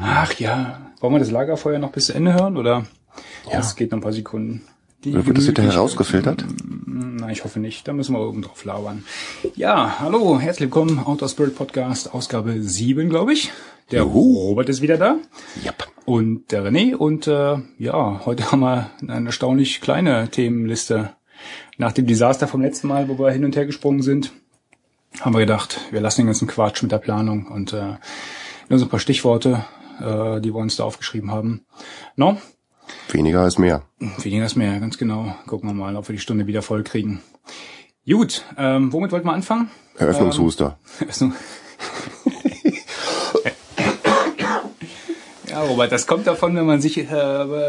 Ach ja. Wollen wir das Lagerfeuer noch bis zu Ende hören oder? Ja. Das geht noch ein paar Sekunden. Die Oder wird das hinterher rausgefiltert? Nein, ich hoffe nicht. Da müssen wir oben drauf labern. Ja, hallo, herzlich willkommen, Outdoor Spirit Podcast, Ausgabe 7, glaube ich. Der Robert ist wieder da Yep. und der René und äh, ja, heute haben wir eine erstaunlich kleine Themenliste. Nach dem Desaster vom letzten Mal, wo wir hin und her gesprungen sind, haben wir gedacht, wir lassen den ganzen Quatsch mit der Planung und äh, nur so ein paar Stichworte, äh, die wir uns da aufgeschrieben haben. No, Weniger ist mehr. Weniger ist mehr, ganz genau. Gucken wir mal, ob wir die Stunde wieder voll kriegen. Gut, ähm, womit wollten wir anfangen? Eröffnungshuster. Also- ja, Robert, das kommt davon, wenn man sich äh,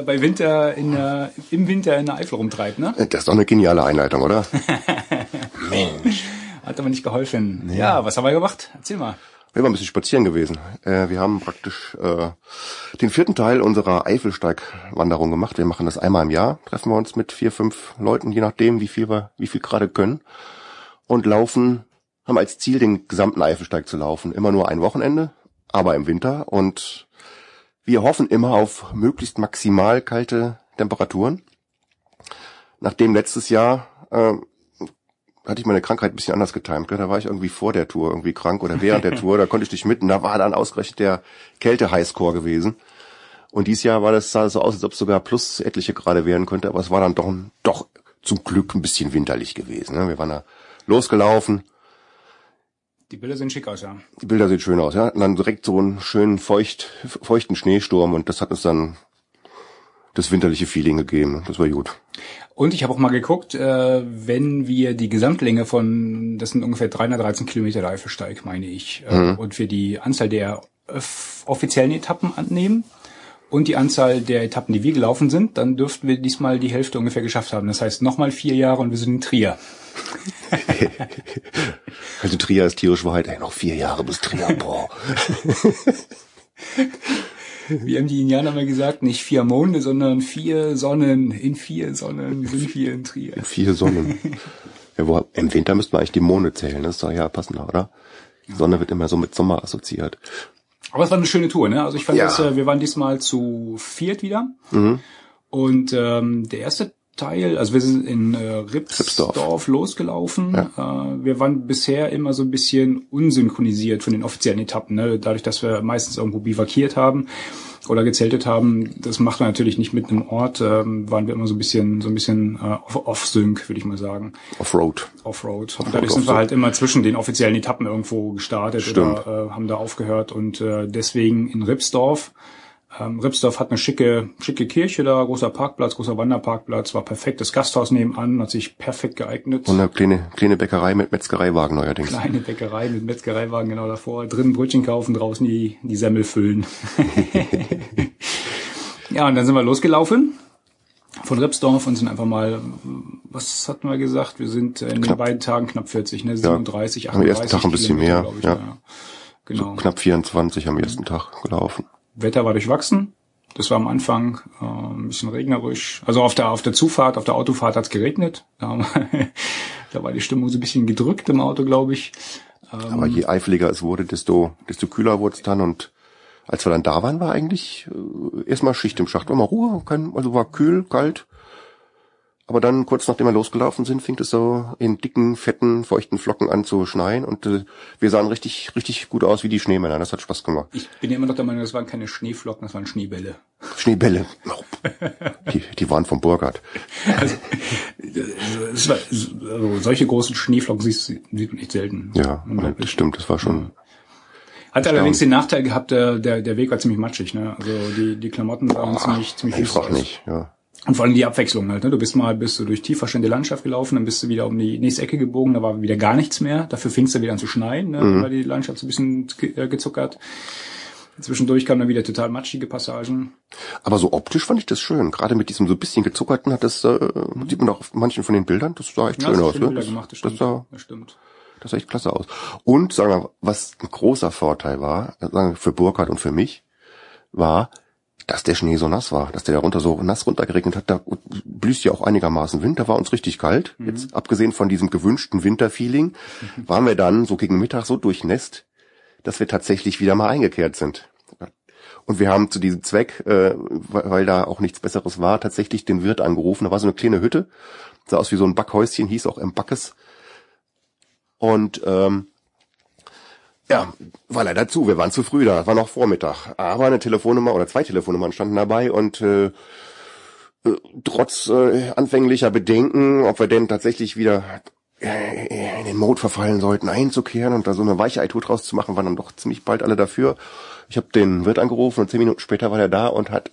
bei Winter in der, im Winter in der Eifel rumtreibt, ne? Das ist doch eine geniale Einleitung, oder? Mensch. Hat aber nicht geholfen. Ja, was haben wir gemacht? Erzähl mal. Wir waren ein bisschen spazieren gewesen. Äh, wir haben praktisch äh, den vierten Teil unserer Eifelsteigwanderung gemacht. Wir machen das einmal im Jahr. Treffen wir uns mit vier, fünf Leuten, je nachdem, wie viel wir, wie viel gerade können. Und laufen, haben als Ziel, den gesamten Eifelsteig zu laufen. Immer nur ein Wochenende, aber im Winter. Und wir hoffen immer auf möglichst maximal kalte Temperaturen. Nachdem letztes Jahr äh, hatte ich meine Krankheit ein bisschen anders getimt. Da war ich irgendwie vor der Tour irgendwie krank oder während der Tour. Da konnte ich nicht mitten. Da war dann ausgerechnet der Kälte-Highscore gewesen. Und dieses Jahr war das sah so aus, als ob es sogar plus etliche Grade werden könnte. Aber es war dann doch, doch zum Glück ein bisschen winterlich gewesen. Ne? Wir waren da losgelaufen. Die Bilder sehen schick aus, ja. Die Bilder sehen schön aus. Ja? Und dann direkt so einen schönen feucht, feuchten Schneesturm. Und das hat uns dann das winterliche Feeling gegeben. Das war gut. Und ich habe auch mal geguckt, äh, wenn wir die Gesamtlänge von, das sind ungefähr 313 Kilometer der Eifelsteig, meine ich, äh, und wir die Anzahl der offiziellen Etappen annehmen und die Anzahl der Etappen, die wir gelaufen sind, dann dürften wir diesmal die Hälfte ungefähr geschafft haben. Das heißt nochmal vier Jahre und wir sind in Trier. Also Trier ist tierisch Wahrheit. Ey, noch vier Jahre bis Trier. Boah. Wie haben die Indianer mal gesagt, nicht vier Monde, sondern vier Sonnen. In vier Sonnen sind wir in Trier. Vier Sonnen. ja, wo, Im Winter müsste man eigentlich die Monde zählen. Das ist doch ja passender, oder? Die Sonne wird immer so mit Sommer assoziiert. Aber es war eine schöne Tour, ne? Also ich fand Ja. das, äh, wir waren diesmal zu viert wieder. Mhm. Und ähm, der erste Teil, also wir sind in äh, Ripsdorf, Ripsdorf. losgelaufen. Äh, wir waren bisher immer so ein bisschen unsynchronisiert von den offiziellen Etappen, ne? dadurch, dass wir meistens irgendwo bivakiert haben oder gezeltet haben. Das macht man natürlich nicht mit einem Ort. Ähm, waren wir immer so ein bisschen, so ein bisschen äh, off- off-sync, würde ich mal sagen. Offroad. Offroad. Und dadurch sind wir halt immer zwischen den offiziellen Etappen irgendwo gestartet Stimmt. oder äh, haben da aufgehört und äh, deswegen in Ripsdorf. Ähm, Ripsdorf hat eine schicke, schicke Kirche da, großer Parkplatz, großer Wanderparkplatz, war perfekt. Das Gasthaus nebenan hat sich perfekt geeignet. Und eine kleine, kleine Bäckerei mit Metzgereiwagen neuerdings. Kleine Bäckerei mit Metzgereiwagen genau davor, drinnen Brötchen kaufen, draußen die, die Semmel füllen. ja, und dann sind wir losgelaufen von Ripsdorf und sind einfach mal, was hatten wir gesagt? Wir sind in den Knapp. beiden Tagen knapp 40, ne? 37, Am 38 ersten Tag ein bisschen Kilometer, mehr, ich, ja. Genau. Knapp 24 am ersten Tag gelaufen. Wetter war durchwachsen. Das war am Anfang äh, ein bisschen regnerisch. Also auf der auf der Zufahrt, auf der Autofahrt hat's geregnet. Da, da war die Stimmung so ein bisschen gedrückt im Auto, glaube ich. Aber je eifeliger es wurde, desto, desto kühler wurde es dann. Und als wir dann da waren, war eigentlich äh, erstmal Schicht im Schacht. War mal Ruhe, kein, also war kühl, kalt. Aber dann, kurz nachdem wir losgelaufen sind, fing es so in dicken, fetten, feuchten Flocken an zu schneien. Und äh, wir sahen richtig, richtig gut aus wie die Schneemänner. Das hat Spaß gemacht. Ich bin ja immer noch der Meinung, das waren keine Schneeflocken, das waren Schneebälle. Schneebälle. Die, die waren vom Burgard. Also, es war, also solche großen Schneeflocken sieht man echt selten. Ja, das stimmt, das war schon. Hat allerdings den Nachteil gehabt, der, der, der Weg war ziemlich matschig. Ne? Also die, die Klamotten waren ziemlich, ziemlich Einfach nicht, ja. Und vor allem die Abwechslung halt. Ne? Du bist mal bist du durch tief verstehende Landschaft gelaufen, dann bist du wieder um die nächste Ecke gebogen, da war wieder gar nichts mehr. Dafür fing es dann wieder an zu schneien, ne? Mhm. weil die Landschaft so ein bisschen ge äh, gezuckert. Zwischendurch kamen dann wieder total matschige Passagen. Aber so optisch fand ich das schön. Gerade mit diesem so ein bisschen gezuckerten hat das, äh, sieht man auch auf manchen von den Bildern, das sah echt Ja, schön aus. schöne Ne? Das, gemacht, das das, sah, das stimmt. das sah echt klasse aus. Und sagen wir, was ein großer Vorteil war, sagen wir, für Burkhard und für mich, war, dass der Schnee so nass war, dass der darunter so nass runtergeregnet hat, da blüßt ja auch einigermaßen Wind, da war uns richtig kalt. Mhm. Jetzt abgesehen von diesem gewünschten Winterfeeling, waren wir dann so gegen Mittag so durchnässt, dass wir tatsächlich wieder mal eingekehrt sind. Und wir haben zu diesem Zweck, äh, weil, weil da auch nichts Besseres war, tatsächlich den Wirt angerufen. Da war so eine kleine Hütte, sah aus wie so ein Backhäuschen, hieß auch M. Backes. Und ähm, ja, war leider zu. Wir waren zu früh da, war noch Vormittag. Aber eine Telefonnummer oder zwei Telefonnummern standen dabei und äh, äh, trotz äh, anfänglicher Bedenken, ob wir denn tatsächlich wieder äh, in den Mode verfallen sollten, einzukehren und da so eine weiche Tour draus zu machen, waren dann doch ziemlich bald alle dafür. Ich habe den Wirt angerufen und zehn Minuten später war er da und hat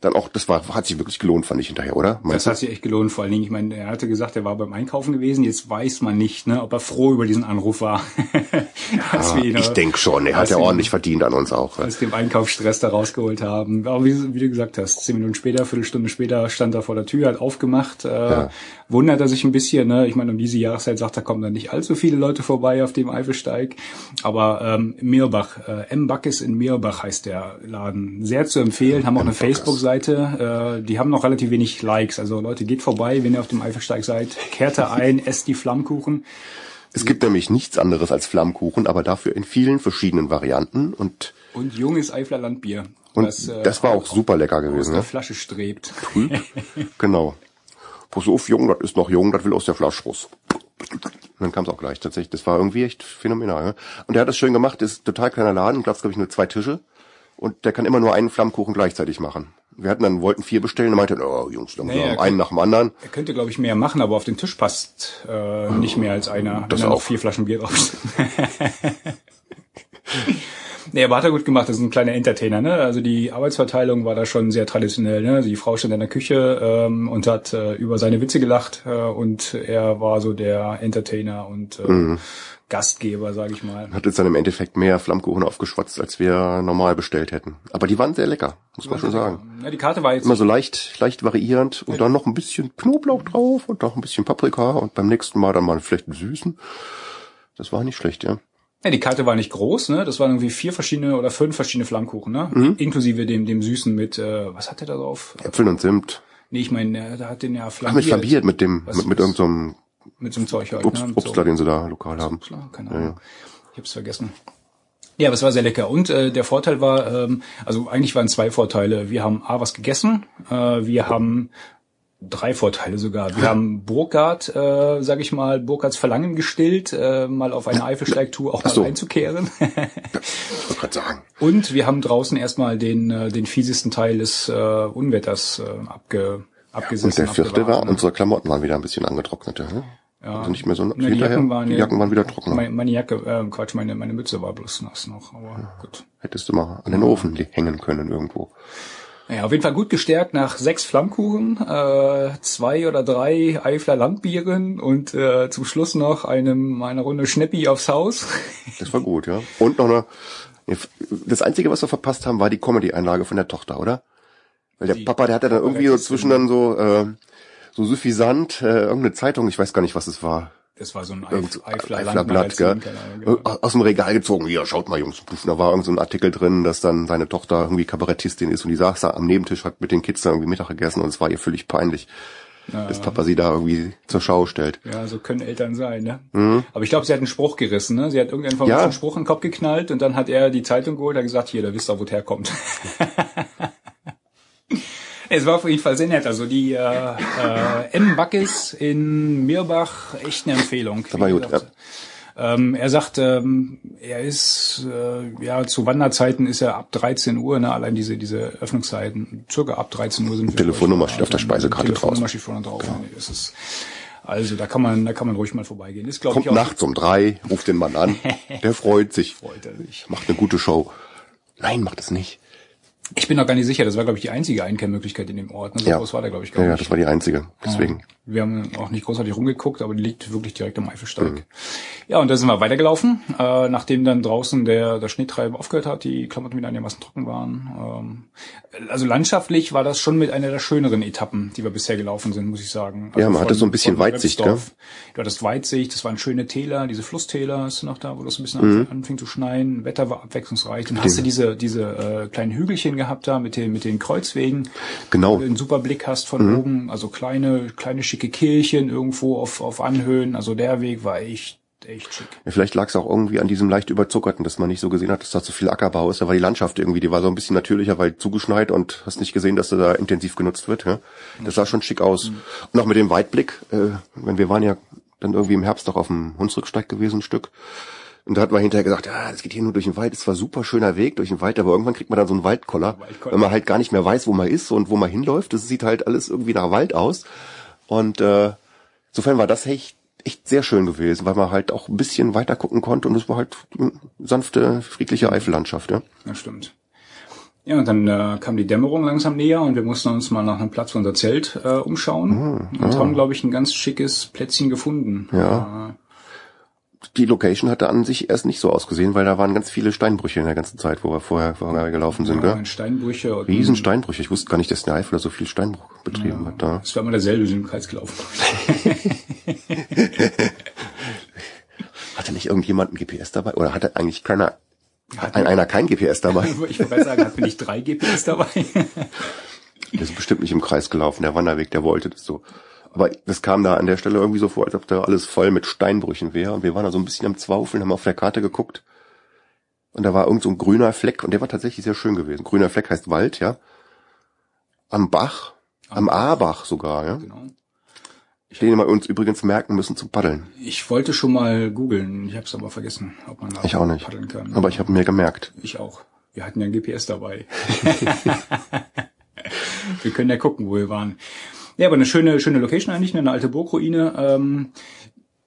dann auch, das war, hat sich wirklich gelohnt, fand ich hinterher, oder? Meinst das hat sich echt gelohnt, vor allen Dingen, ich meine, er hatte gesagt, er war beim Einkaufen gewesen, jetzt weiß man nicht, ne, ob er froh über diesen Anruf war. ja, ihn, ich denke schon, er hat ja ordentlich verdient an uns auch. Aus dem Einkaufsstress da rausgeholt haben. Aber wie, wie, du gesagt hast, zehn Minuten später, Viertelstunde später stand er vor der Tür, hat aufgemacht, äh, ja. Wundert er sich ein bisschen, ne, ich meine, um diese Jahreszeit sagt er, kommen dann nicht allzu viele Leute vorbei auf dem Eifelsteig, aber ähm, Mirbach, äh, M. Backes in Mirbach heißt der Laden. Sehr zu empfehlen, haben auch eine Facebook-Seite, äh, die haben noch relativ wenig Likes. Also Leute, geht vorbei, wenn ihr auf dem Eifelsteig seid, kehrt da ein, esst die Flammkuchen. Es gibt nämlich nichts anderes als Flammkuchen, aber dafür in vielen verschiedenen Varianten und und junges Eifler Landbier. Und das, äh, das war auch super lecker gewesen. Aus der ne? Flasche strebt. Trüb. genau. Pass auf, jung, das ist noch jung, das will aus der Flasche raus. Und dann kam es auch gleich tatsächlich. Das war irgendwie echt phänomenal. Ne? Und der hat das schön gemacht, ist total kleiner Laden, gab's glaube ich nur zwei Tische. Und der kann immer nur einen Flammkuchen gleichzeitig machen wir hatten dann, wollten vier bestellen und meinten, oh Jungs, langsam, naja, einen nach dem anderen. Er könnte, glaube ich, mehr machen, aber auf den Tisch passt äh, nicht mehr als einer, das auch. vier Flaschen Bier drauf Nee, aber hat er gut gemacht, das ist ein kleiner Entertainer, ne? Also die Arbeitsverteilung war da schon sehr traditionell, ne? Also die Frau stand in der Küche ähm, und hat äh, über seine Witze gelacht äh, und er war so der Entertainer und äh, mhm. Gastgeber, sage ich mal. Hat jetzt dann im Endeffekt mehr Flammkuchen aufgeschwatzt, als wir normal bestellt hätten. Aber die waren sehr lecker, muss man schon sagen. Ja, die Karte war jetzt immer so leicht, leicht variierend und ja. dann noch ein bisschen Knoblauch drauf und noch ein bisschen Paprika und beim nächsten Mal dann mal vielleicht einen süßen. Das war nicht schlecht, ja. Ja, die Karte war nicht groß, ne? Das waren irgendwie vier verschiedene oder fünf verschiedene Flammkuchen, ne? Mhm. Inklusive dem dem süßen mit äh, was hat der da drauf? Äpfeln und Zimt. Nee, ich meine, der hat den ja flambiert. Ach, mit flambiert mit dem was, mit, mit irgendeinem so mit so einem Zeug halt. Obst, ne? Obstler, so. den sie da lokal haben. Obstler? Keine Ahnung. Ja, ja. Ich hab's vergessen. Ja, aber es war sehr lecker. Und äh, der Vorteil war, ähm, also eigentlich waren zwei Vorteile. Wir haben A was gegessen, äh, wir haben drei Vorteile sogar. Wir haben Burkhardt, äh, sag ich mal, Burkhardts Verlangen gestillt, äh, mal auf eine Eifelsteigtour auch so. mal einzukehren. ich wollte gerade sagen. Und wir haben draußen erstmal den, äh, den fiesesten Teil des äh, Unwetters äh, abge abgesessen. Und der vierte war, unsere Klamotten waren wieder ein bisschen angetrocknet. Ne? Ja. Also nicht mehr so Na, die, Jacken waren, die Jacken waren wieder trocken. Meine, meine Jacke, äh, Quatsch, meine, meine Mütze war bloß nass noch, aber ja. gut. Hättest du mal an den Ofen hängen können irgendwo. Ja, auf jeden Fall gut gestärkt nach sechs Flammkuchen, äh, zwei oder drei Eifler Landbieren und äh, zum Schluss noch einem eine Runde Schneppi aufs Haus. Das war gut, ja. Und noch eine. Das Einzige, was wir verpasst haben, war die Comedy-Einlage von der Tochter, oder? Weil der die Papa, der hat ja dann irgendwie so zwischen dann so, äh, so suffisant, äh, irgendeine Zeitung, ich weiß gar nicht, was es war. Das war so ein Eif Eifler, Eifler Blatt, gell? Genau. Aus dem Regal gezogen. Ja, schaut mal, Jungs. Da war irgend so ein Artikel drin, dass dann seine Tochter irgendwie Kabarettistin ist und die saß da am Nebentisch, hat mit den Kids da irgendwie Mittag gegessen und es war ihr völlig peinlich, ja. dass Papa sie da irgendwie zur Schau stellt. Ja, so können Eltern sein, ne? Mhm. Aber ich glaube, sie hat einen Spruch gerissen, ne? Sie hat irgendeinen ja. Spruch in den Kopf geknallt und dann hat er die Zeitung geholt und gesagt, hier, da wisst ihr, wo der herkommt. Es war auf jeden Fall sehr nett. Also die äh, äh, M. Backes in Mirbach, echt eine Empfehlung. Das war gut, ja. Ähm, er sagt, ähm, er ist äh, ja zu Wanderzeiten ist er ab 13 Uhr, ne, allein diese diese Öffnungszeiten, circa ab 13 Uhr sind wir. Telefonnummer steht auf der Speisekarte drauf. Telefonnummer steht vorne drauf. Genau. Das ist, also da kann man da kann man ruhig mal vorbeigehen. Ist, Kommt ich, nachts um drei, ruft den Mann an, der freut sich. Freut er sich. Macht eine gute Show. Nein, macht es nicht. Ich bin noch gar nicht sicher, das war, glaube ich, die einzige Einkehrmöglichkeit in dem Ort. Ne? So ja. groß war der, glaube ich, gar ja, nicht. Ja, das war die einzige, deswegen. Ja. Wir haben auch nicht großartig rumgeguckt, aber die liegt wirklich direkt am Eifelsteig. Mhm. Ja, und da sind wir weitergelaufen, äh, nachdem dann draußen der, der Schneetreiben aufgehört hat, die Klamotten wieder einigermaßen trocken waren. Ähm, also landschaftlich war das schon mit einer der schöneren Etappen, die wir bisher gelaufen sind, muss ich sagen. Also ja, man hatte so ein bisschen Weitsicht, gell? Du hattest Weitsicht, das waren schöne Täler, diese Flusstäler ist noch da, wo das ein bisschen mhm. anfing zu schneien, Wetter war abwechslungsreich. Dann hast du diese, diese äh, kleinen Hügelchen gehabt da mit den, mit den Kreuzwegen. Genau. Wo du einen super Blick hast von mhm. oben, also kleine, kleine schicke Kirchen irgendwo auf, auf Anhöhen. Also der Weg war echt echt schick. Ja, vielleicht lag es auch irgendwie an diesem leicht überzuckerten, dass man nicht so gesehen hat, dass da zu viel Ackerbau ist. Da war die Landschaft irgendwie, die war so ein bisschen natürlicher, weil zugeschneit und hast nicht gesehen, dass da intensiv genutzt wird. Ja? Das sah schon schick aus. Mhm. Und auch mit dem Weitblick, äh, wenn wir waren ja dann irgendwie im Herbst auch auf dem Hunsrücksteig gewesen, ein Stück. Und da hat man hinterher gesagt, ja, das geht hier nur durch den Wald, ist zwar super schöner Weg durch den Wald, aber irgendwann kriegt man dann so einen Waldkoller, Waldkoller, wenn man halt gar nicht mehr weiß, wo man ist und wo man hinläuft. Das sieht halt alles irgendwie nach Wald aus. Und äh, insofern war das echt, echt sehr schön gewesen, weil man halt auch ein bisschen weiter gucken konnte und es war halt sanfte, friedliche Eifellandschaft. Ja, ja stimmt. Ja, und dann äh, kam die Dämmerung langsam näher und wir mussten uns mal nach einem Platz für unser Zelt äh, umschauen mhm, und ja. haben, glaube ich, ein ganz schickes Plätzchen gefunden. Ja. Äh, die Location hatte an sich erst nicht so ausgesehen, weil da waren ganz viele Steinbrüche in der ganzen Zeit, wo wir vorher, vorher gelaufen sind. Ja, gell? Steinbrüche. Riesen Steinbrüche. Ich wusste gar nicht, dass der Eifel so viel Steinbruch betrieben ja, hat. Da. Das war immer derselbe, sind im Kreis gelaufen. hatte nicht irgendjemand ein GPS dabei? Oder hatte eigentlich keiner, hat ein, einer kein GPS dabei? ich wollte sagen, hatten nicht drei GPS dabei? der ist bestimmt nicht im Kreis gelaufen, der Wanderweg, der wollte das so. Aber das kam da an der Stelle irgendwie so vor, als ob da alles voll mit Steinbrüchen wäre. Und wir waren da so ein bisschen am Zwaufeln, haben auf der Karte geguckt. Und da war irgend so ein grüner Fleck. Und der war tatsächlich sehr schön gewesen. Grüner Fleck heißt Wald, ja. Am Bach. Am, am A-Bach sogar, ja. Genau. Ich den wir uns übrigens merken müssen zum Paddeln. Ich wollte schon mal googeln, ich habe es aber vergessen, ob man da ich auch nicht. paddeln kann. Aber ich habe mir gemerkt. Ich auch. Wir hatten ja ein GPS dabei. wir können ja gucken, wo wir waren. Ja, aber eine schöne, schöne Location eigentlich, eine alte Burgruine. Ähm,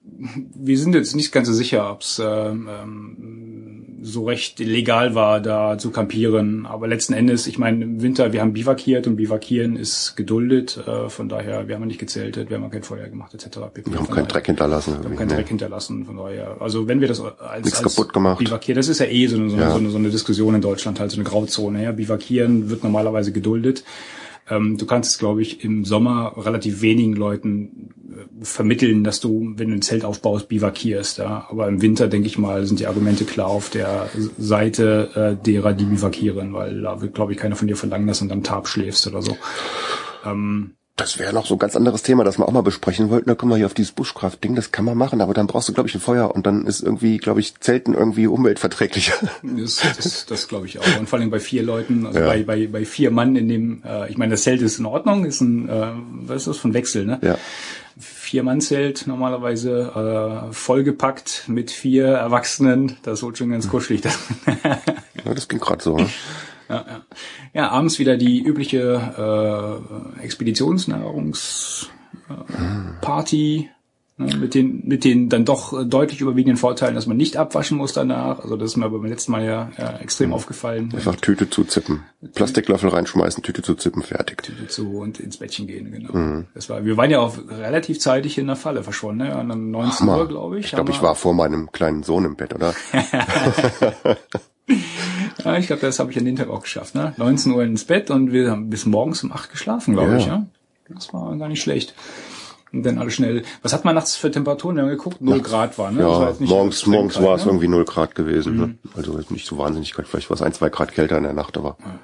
wir sind jetzt nicht ganz so sicher, ob es ähm, ähm, so recht legal war, da zu campieren. Aber letzten Endes, ich meine, im Winter, wir haben bivakiert und bivakieren ist geduldet. Äh, von daher, wir haben nicht gezeltet, wir haben kein Feuer gemacht etc. Wir haben keinen Dreck hinterlassen. Wir haben keinen nee. Dreck hinterlassen. Von daher, also wenn wir das als, Nichts als kaputt gemacht. bivakieren, das ist ja eh so eine, so, ja. so, eine, so eine Diskussion in Deutschland, halt so eine Grauzone. Ja, bivakieren wird normalerweise geduldet. Ähm, du kannst es, glaube ich, im Sommer relativ wenigen Leuten äh, vermitteln, dass du, wenn du ein Zelt aufbaust, bivakierst. Ja? Aber im Winter, denke ich mal, sind die Argumente klar auf der Seite äh, derer, die bivakieren, weil da wird, glaube ich, keiner von dir verlangen, dass du dann Tarp schläfst oder so. Ähm, das wäre noch so ein ganz anderes Thema, das wir auch mal besprechen wollten. Da kommen wir hier auf dieses Bushcraft-Ding, das kann man machen, aber dann brauchst du, glaube ich, ein Feuer und dann ist irgendwie, glaube ich, Zelten irgendwie umweltverträglicher. Das, das, das glaube ich auch. Und vor allem bei vier Leuten, also ja. bei, bei, bei vier Mann in dem, äh, ich meine, das Zelt ist in Ordnung, ist ein, äh, was ist das, von Wechsel, ne? Ja. Vier-Mann-Zelt normalerweise äh, vollgepackt mit vier Erwachsenen, das wird schon ganz kuschelig. ja, das ging gerade so. Ne? Ja, ja. ja, abends wieder die übliche äh, Expeditionsnahrungsparty. Äh, ne, mit den, mit den dann doch deutlich überwiegenden Vorteilen, dass man nicht abwaschen muss danach. Also das ist mir beim letzten Mal ja, ja extrem mhm. aufgefallen. Einfach Tüte zuzippen. Plastiklöffel reinschmeißen, Tüte zu zippen, fertig. Tüte zu und ins Bettchen gehen, genau. Mhm. Das war, wir waren ja auch relativ zeitig in der Falle verschwunden, ne? An 19 Uhr, glaube ich. Ich glaube, ich war vor meinem kleinen Sohn im Bett, oder? ja, ich glaube, das habe ich an den Tag auch geschafft. Ne? 19 Uhr ins Bett und wir haben bis morgens um 8 geschlafen, glaube ja. ich. Ja? Das war gar nicht schlecht. Und dann alle schnell. Was hat man nachts für Temperaturen? Wir haben geguckt, 0 Grad war, ne? Ja, war morgens, morgens war es ne? irgendwie 0 Grad gewesen. Ne? Mhm. Ne? Also nicht so wahnsinnig kalt, vielleicht war es ein, zwei Grad kälter in der Nacht, aber. Ja.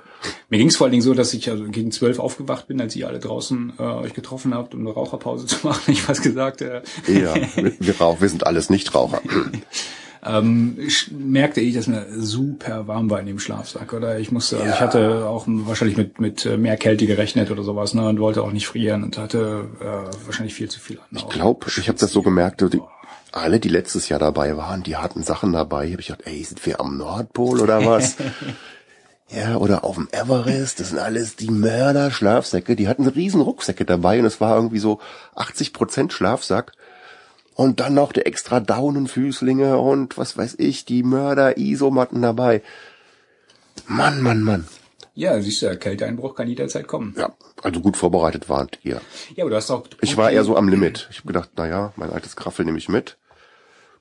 Mir ging es vor allen Dingen so, dass ich also gegen zwölf aufgewacht bin, als ihr alle draußen äh, euch getroffen habt, um eine Raucherpause zu machen. Ich was gesagt. Äh. Ja, wir, wir, rauch, wir sind alles Nichtraucher. ähm, ich merkte ich, dass mir super warm war in dem Schlafsack, oder? Ich musste, also ich hatte auch wahrscheinlich mit, mit äh, mehr Kälte gerechnet oder sowas, ne, und wollte auch nicht frieren und hatte äh, wahrscheinlich viel zu viel an. Ich glaube, ich habe das so gemerkt, die, alle, die letztes Jahr dabei waren, die hatten Sachen dabei. Hab ich gedacht, ey, sind wir am Nordpol oder was? ja, oder auf dem Everest, das sind alles die Mörder-Schlafsäcke. Die hatten riesen Rucksäcke dabei und es war irgendwie so 80 Prozent Schlafsack. Und dann noch die extra Daunenfüßlinge und was weiß ich, die Mörder-Isomatten dabei. Mann, Mann, Mann. Ja, siehst du, der Kälteeinbruch kann jederzeit kommen. Ja, also gut vorbereitet wart ihr. Ja, aber du hast auch... Ich war eher so am Limit. Ich habe gedacht, na ja, mein altes Graffel nehme ich mit.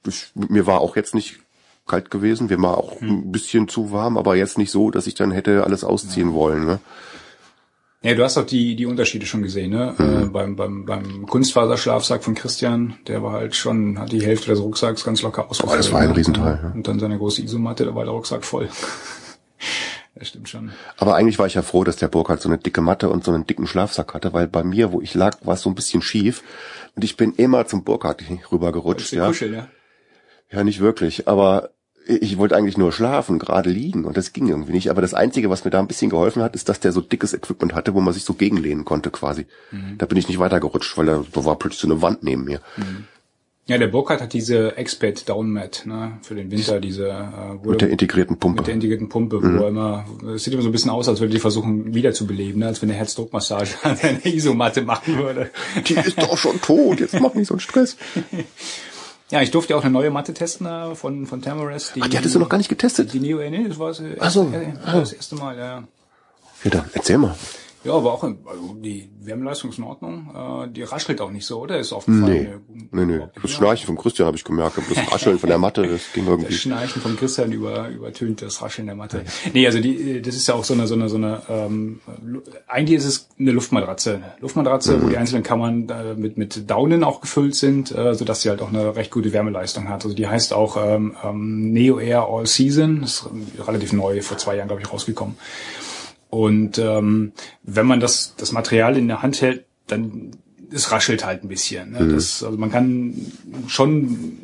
Ich, mir war auch jetzt nicht kalt gewesen. Wir war auch hm. ein bisschen zu warm, aber jetzt nicht so, dass ich dann hätte alles ausziehen ja. wollen. Ne? Ja, du hast auch die, die Unterschiede schon gesehen, ne? Mhm. Äh, beim, beim, beim Kunstfaserschlafsack von Christian, der war halt schon, hat die Hälfte des Rucksacks ganz locker ausgefüllt. Oh, das war ein ne? Riesenteil. Ja. Und dann seine große Isomatte, da war der Rucksack voll. das stimmt schon. Aber eigentlich war ich ja froh, dass der Burg halt so eine dicke Matte und so einen dicken Schlafsack hatte, weil bei mir, wo ich lag, war es so ein bisschen schief. Und ich bin immer zum Burkhardt rübergerutscht, ja. Kuscheln, ja. Ja, nicht wirklich, aber ich wollte eigentlich nur schlafen, gerade liegen und das ging irgendwie nicht. Aber das Einzige, was mir da ein bisschen geholfen hat, ist, dass der so dickes Equipment hatte, wo man sich so gegenlehnen konnte quasi. Mhm. Da bin ich nicht weitergerutscht, weil da, da war plötzlich so eine Wand neben mir. Mhm. Ja, der Burkhardt hat diese Expert Downmat ne, für den Winter, diese äh, mit der integrierten Pumpe. Mit der integrierten Pumpe, mhm. wo er immer, es sieht immer so ein bisschen aus, als würde die versuchen wiederzubeleben, ne, als wenn eine Herzdruckmassage an eine Isomatte machen würde. Die ist doch schon tot, jetzt mach nicht so einen Stress. Ja, ich durfte ja auch eine neue Matte testen äh, von, von Thermarest. Die, Ach, die hattest du noch gar nicht getestet? Die Neo, nee, das war das, Ach so. erste, das erste Mal, ja. Ja, dann erzähl mal. Ja, aber auch also die Wärmeleistung ist in Ordnung. Äh, die raschelt auch nicht so, oder? Ist aufgefallen. Nee, nee, nee. Das Schnarchen von Christian habe ich gemerkt. Das Rascheln von der Matte, das ging irgendwie. Das Schnarchen von Christian über, übertönt das Rascheln der Matte. Nee, also die, das ist ja auch so eine, so eine, so eine, ähm, eigentlich ist es eine Luftmatratze. Eine Luftmatratze, mhm. wo die einzelnen Kammern äh, mit, mit Daunen auch gefüllt sind, äh, sodass sie halt auch eine recht gute Wärmeleistung hat. Also die heißt auch ähm, ähm, Neo Air All Season. Das ist relativ neu, vor zwei Jahren, glaube ich, rausgekommen. Und ähm, wenn man das, das Material in der Hand hält, dann es raschelt halt ein bisschen. Ne? Mhm. Das, also man kann schon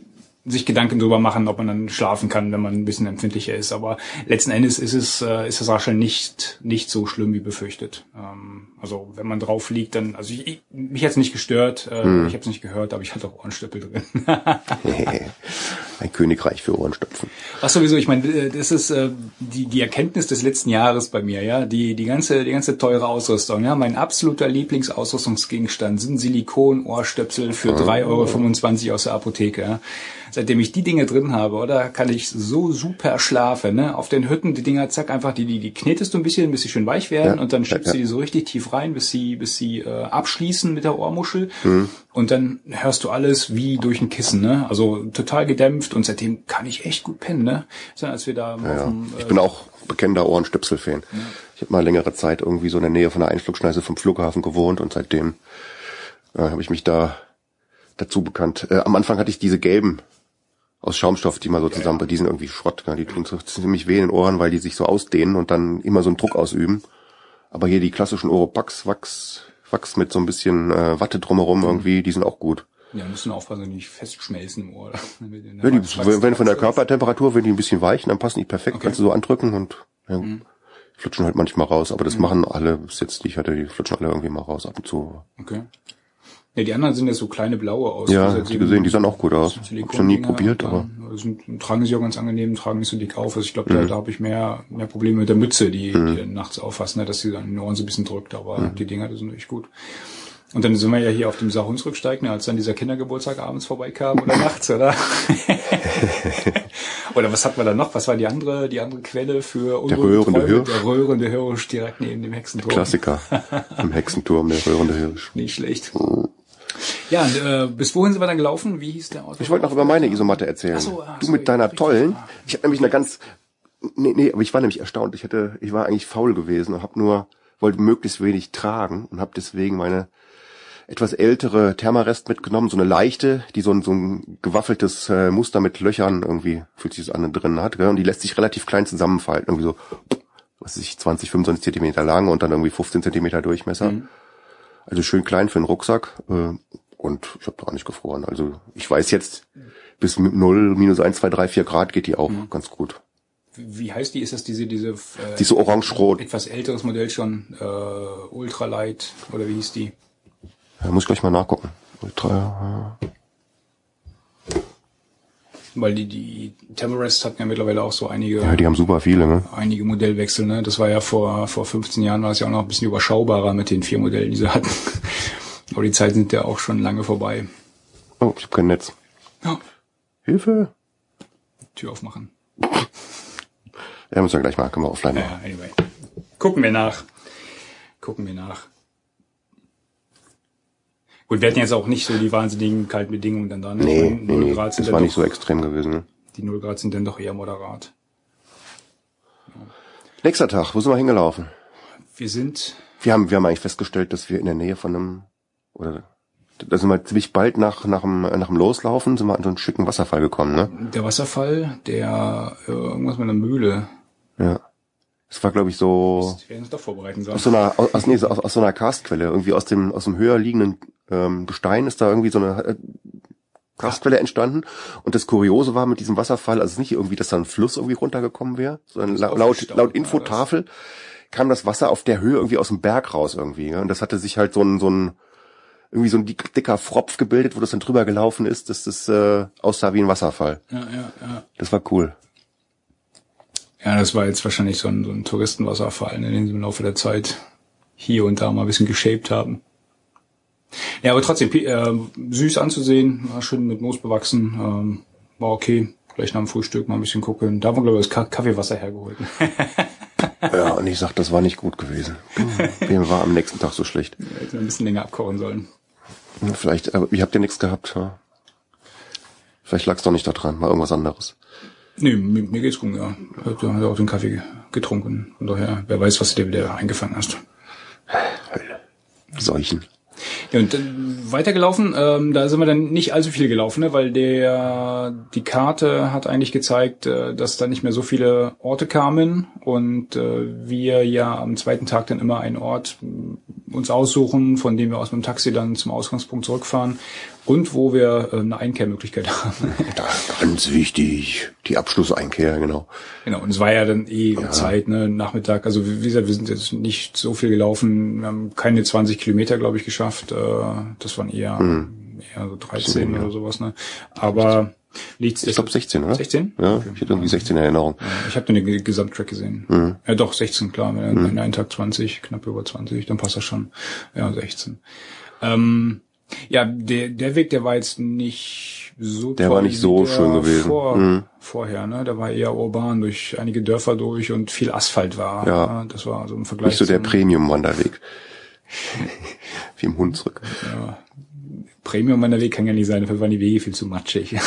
sich Gedanken darüber machen, ob man dann schlafen kann, wenn man ein bisschen empfindlicher ist. Aber letzten Endes ist es äh, ist das Rascheln nicht nicht so schlimm wie befürchtet. Ähm, also wenn man drauf liegt, dann also ich, ich, mich hat's nicht gestört. Äh, hm. Ich habe es nicht gehört, aber ich hatte auch Ohrenstöpel drin. Ein Königreich für Ohrenstöpfen. Ach sowieso, ich meine, äh, das ist äh, die die Erkenntnis des letzten Jahres bei mir. Ja, die die ganze die ganze teure Ausrüstung. Ja, mein absoluter Lieblingsausrüstungsgegenstand sind Silikon-Ohrstöpsel für 3,25 Euro aus der Apotheke. Ja seitdem ich die Dinge drin habe, oder, kann ich so super schlafen, ne? Auf den Hütten, die Dinger, zack, einfach die, die, die knetest du ein bisschen, bis sie schön weich werden ja, und dann schiebst ja, du die so richtig tief rein, bis sie, bis sie äh, abschließen mit der Ohrmuschel. Mhm. Und dann hörst du alles wie durch ein Kissen, ne? Also total gedämpft und seitdem kann ich echt gut pennen, ne? Als wir da ja, dem, äh, Ich bin auch bekennender Ohrenstöpsel-Fan. Ja. Ich habe mal längere Zeit irgendwie so in der Nähe von der Einflugschneise vom Flughafen gewohnt und seitdem äh, habe ich mich da dazu bekannt. Äh, am Anfang hatte ich diese gelben aus Schaumstoff, die man so zusammen, ja. die sind irgendwie Schrott, die tun so ziemlich weh in den Ohren, weil die sich so ausdehnen und dann immer so einen Druck ausüben. Aber hier die klassischen Oropax, Wachs, Wachs mit so ein bisschen äh, Watte drumherum irgendwie, die sind auch gut. Ja, müssen aufpassen, die nicht festschmelzen im Ohr. ja, die, wenn von der Körpertemperatur, wenn die ein bisschen weichen, dann passen die perfekt, okay. kannst du so andrücken und ja, mhm. flutschen halt manchmal raus. Aber das mhm. machen alle, bis jetzt nicht, hatte die flutschen alle irgendwie mal raus ab und zu. Okay. Ja, die anderen sind ja so kleine blaue aus. Ja, die gesehen, die sahen auch gut aus. Hab schon nie probiert, aber. Sind, tragen sie auch ganz angenehm, tragen nicht so dick auf. Also ich glaube, da, mhm. da habe ich mehr, mehr Probleme mit der Mütze, die, mhm. die nachts auffassen, ne, dass sie dann die Ohren so ein bisschen drückt, aber mhm. die Dinger, die sind echt gut. Und dann sind wir ja hier auf dem Sahunsrücksteig, ne, als dann dieser Kindergeburtstag abends vorbeikam oder nachts, oder? oder was hatten wir da noch? Was war die andere, die andere Quelle für Der röhrende Hirsch. Der röhrende Hirsch direkt neben dem Hexenturm. Klassiker. Im Hexenturm, der röhrende Hirsch. Nicht schlecht. Ja, und, äh, bis wohin sind wir dann gelaufen? Wie hieß der Ort? Ich wollte noch über meine Isomatte erzählen. Ach so, ach du mit deiner tollen. Ich habe nämlich eine ganz nee, nee, aber ich war nämlich erstaunt. Ich hätte ich war eigentlich faul gewesen und habe nur wollte möglichst wenig tragen und habe deswegen meine etwas ältere Thermarest mitgenommen, so eine leichte, die so ein, so ein gewaffeltes äh, Muster mit Löchern irgendwie fühlt sich das an drin hat, gell? und die lässt sich relativ klein zusammenfalten, irgendwie so was weiß ich 20, 25 Zentimeter lang und dann irgendwie 15 Zentimeter Durchmesser. Mhm. Also schön klein für einen Rucksack. Äh, und ich habe da auch nicht gefroren. Also ich weiß jetzt, bis 0, minus 1, 2, 3, 4 Grad geht die auch mhm. ganz gut. Wie heißt die? Ist das diese, diese, äh, diese orange-rot? Etwas älteres Modell schon, äh, Ultralight, oder wie hieß die? Ja, muss ich gleich mal nachgucken. Ultra, ja. Weil die, die Tamarest hatten ja mittlerweile auch so einige. Ja, die haben super viele, ne? Einige Modellwechsel, ne? Das war ja vor, vor 15 Jahren war es ja auch noch ein bisschen überschaubarer mit den vier Modellen, die sie hatten. Aber die Zeiten sind ja auch schon lange vorbei. Oh, ich habe kein Netz. Ja. Hilfe. Tür aufmachen. Ja, muss ja gleich mal, können wir offline machen. Ja, anyway. Gucken wir nach. Gucken wir nach. Gut, wir hatten jetzt auch nicht so die wahnsinnigen kalten Bedingungen dann da. Ne? Nee, nee, nee. Grad das war nicht so extrem gewesen. Ne? Die 0 Grad sind dann doch eher moderat. Ja. Nächster Tag, wo sind wir hingelaufen? Wir sind... Wir haben, wir haben eigentlich festgestellt, dass wir in der Nähe von einem, oder da sind wir ziemlich bald nach, nach, dem, nach dem Loslaufen, sind wir an so einen schicken Wasserfall gekommen, ne? Der Wasserfall, der äh, irgendwas mit einer Mühle. Ja. Es war, glaube ich, so. Doch vorbereiten sollen. Aus so einer, aus, nee, aus, aus so einer Karstquelle, irgendwie aus dem, aus dem höher liegenden ähm, Gestein ist da irgendwie so eine, äh, Karstquelle entstanden. Und das Kuriose war mit diesem Wasserfall, also nicht irgendwie, dass da ein Fluss irgendwie runtergekommen wäre, sondern la laut, laut Infotafel kam das Wasser auf der Höhe irgendwie aus dem Berg raus irgendwie. Ja? Und das hatte sich halt so ein, so ein irgendwie so ein dicker Fropf gebildet, wo das dann drüber gelaufen ist, dass das äh, aussah wie ein Wasserfall. Ja, ja, ja. Das war cool. Ja, das war jetzt wahrscheinlich so ein, so ein Touristenwasserfall, ne, den sie im Laufe der Zeit hier und da mal ein bisschen geshaped haben. Ja, aber trotzdem äh, süß anzusehen, war schön mit Moos bewachsen, ähm, war okay. Gleich nach dem Frühstück mal ein bisschen gucken. Da haben wir, glaube ich, das Kaffeewasser hergeholt. ja, und ich sag, das war nicht gut gewesen. Mir war am nächsten Tag so schlecht. Ja, hätten wir ein bisschen länger abkochen sollen. Vielleicht, aber ihr habt ja nichts gehabt. Ja. Vielleicht lag es doch nicht da dran, war irgendwas anderes. Nee, mir, mir geht's gut, ja. Du hast auch den Kaffee getrunken. Von daher, wer weiß, was du dir wieder eingefangen hast. Hölle. Seuchen. Ja, und äh, weitergelaufen, ähm, da sind wir dann nicht allzu viel gelaufen, ne, weil der die Karte hat eigentlich gezeigt, äh, dass da nicht mehr so viele Orte kamen und äh, wir ja am zweiten Tag dann immer einen Ort uns aussuchen, von dem wir aus mit dem Taxi dann zum Ausgangspunkt zurückfahren und wo wir äh, eine Einkehrmöglichkeit haben. Ganz wichtig, die Abschlusseinkehr, genau. Genau, und es war ja dann eh ja. Zeit, ne, Nachmittag. Also wie gesagt, wir sind jetzt nicht so viel gelaufen, wir haben keine 20 Kilometer, glaube ich, geschafft. Äh, das waren eher, hm. eher so 13 oder sowas, ne. Aber liegt's Ich glaube 16, oder? 16? Ja, ich hatte irgendwie 16 in Erinnerung. Ja, ich habe den Gesamttrack gesehen. Mhm. Ja, doch, 16, klar. Wenn mhm. einen Tag 20, knapp über 20, dann passt das schon. Ja, 16. Ähm, ja, der, der Weg, der war jetzt nicht so Der war nicht so schön gewesen. Vor, mhm. Vorher, ne? Der war eher urban, durch einige Dörfer durch und viel Asphalt war. Ja. Das war so ein Vergleich. Nicht so der Premium-Wanderweg. Wie im Hunsrück. Ja. Premium-Wanderweg kann ja nicht sein, dafür waren die Wege viel zu matschig.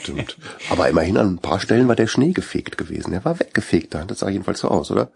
Stimmt. Aber immerhin an ein paar Stellen war der Schnee gefegt gewesen. Der war weggefegt da. Das sah jedenfalls so aus, oder?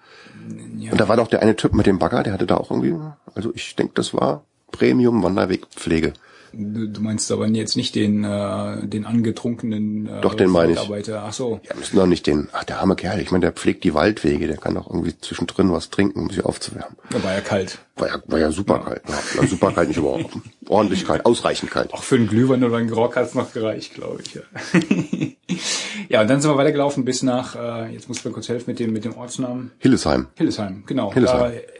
Ja. Und da war doch der eine Typ mit dem Bagger, der hatte da auch irgendwie, also ich denke, das war Premium Wanderwegpflege. Du meinst aber jetzt nicht den äh, den angetrunkenen äh, Doch, den meine ich. Ach so. Ja, müssen doch nicht den, ach der arme Kerl, ich meine, der pflegt die Waldwege, der kann doch irgendwie zwischendrin was trinken, um sich aufzuwärmen. Da war ja kalt. War ja, war ja super ja. kalt. Ja, super kalt, nicht aber ordentlich kalt, ausreichend kalt. Auch für einen Glühwein oder einen Grog hat's noch gereicht, glaube ich. Ja. ja, und dann sind wir weitergelaufen bis nach, äh, jetzt muss ich mir kurz helfen mit dem, mit dem Ortsnamen. Hillesheim. Hillesheim, genau. Hillesheim. Da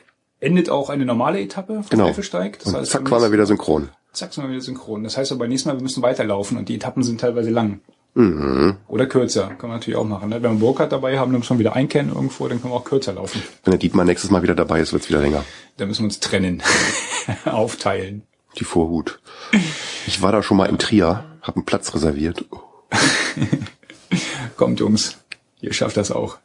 endet auch eine normale Etappe vom genau. Eifelsteig. Das und heißt, zack, waren wir wieder synchron. Zack, sind wir wieder synchron. Das heißt aber nächstes Mal, wir müssen weiterlaufen und die Etappen sind teilweise lang. Mhm. Oder kürzer, kann man natürlich auch machen. Ne? Wenn wir Burkhardt dabei haben, dann müssen wir wieder einkennen irgendwo, dann können wir auch kürzer laufen. Wenn der Dietmar nächstes Mal wieder dabei ist, wird's wieder länger. Dann müssen wir uns trennen, aufteilen. Die Vorhut. Ich war da schon mal in Trier, hab einen Platz reserviert. Kommt Jungs, ihr schafft das auch.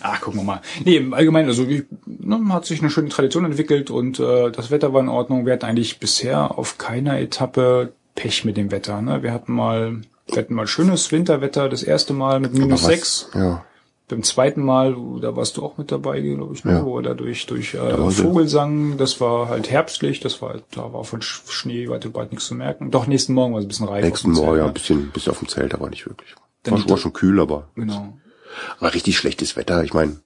Ach, gucken wir mal. Nee, im Allgemeinen, also wie, ne, hat sich eine schöne Tradition entwickelt und äh, das Wetter war in Ordnung. Wir hatten eigentlich bisher auf keiner Etappe Pech mit dem Wetter. Ne? Wir hatten mal, wir hatten mal schönes Winterwetter, das erste Mal mit minus sechs. Ja. Beim zweiten Mal, da warst du auch mit dabei, glaube ich, ne? Ja. wo er da durch, durch äh, Vogelsang, das war halt herbstlich, das war, da war von Schnee weit und bald nichts zu merken. Doch, nächsten Morgen war es ein bisschen reif. Nächsten Morgen, ja, ein bisschen, bisschen auf dem Zelt, aber nicht wirklich. War, war schon kühl, aber. Genau. Aber richtig schlechtes Wetter. Ich meine,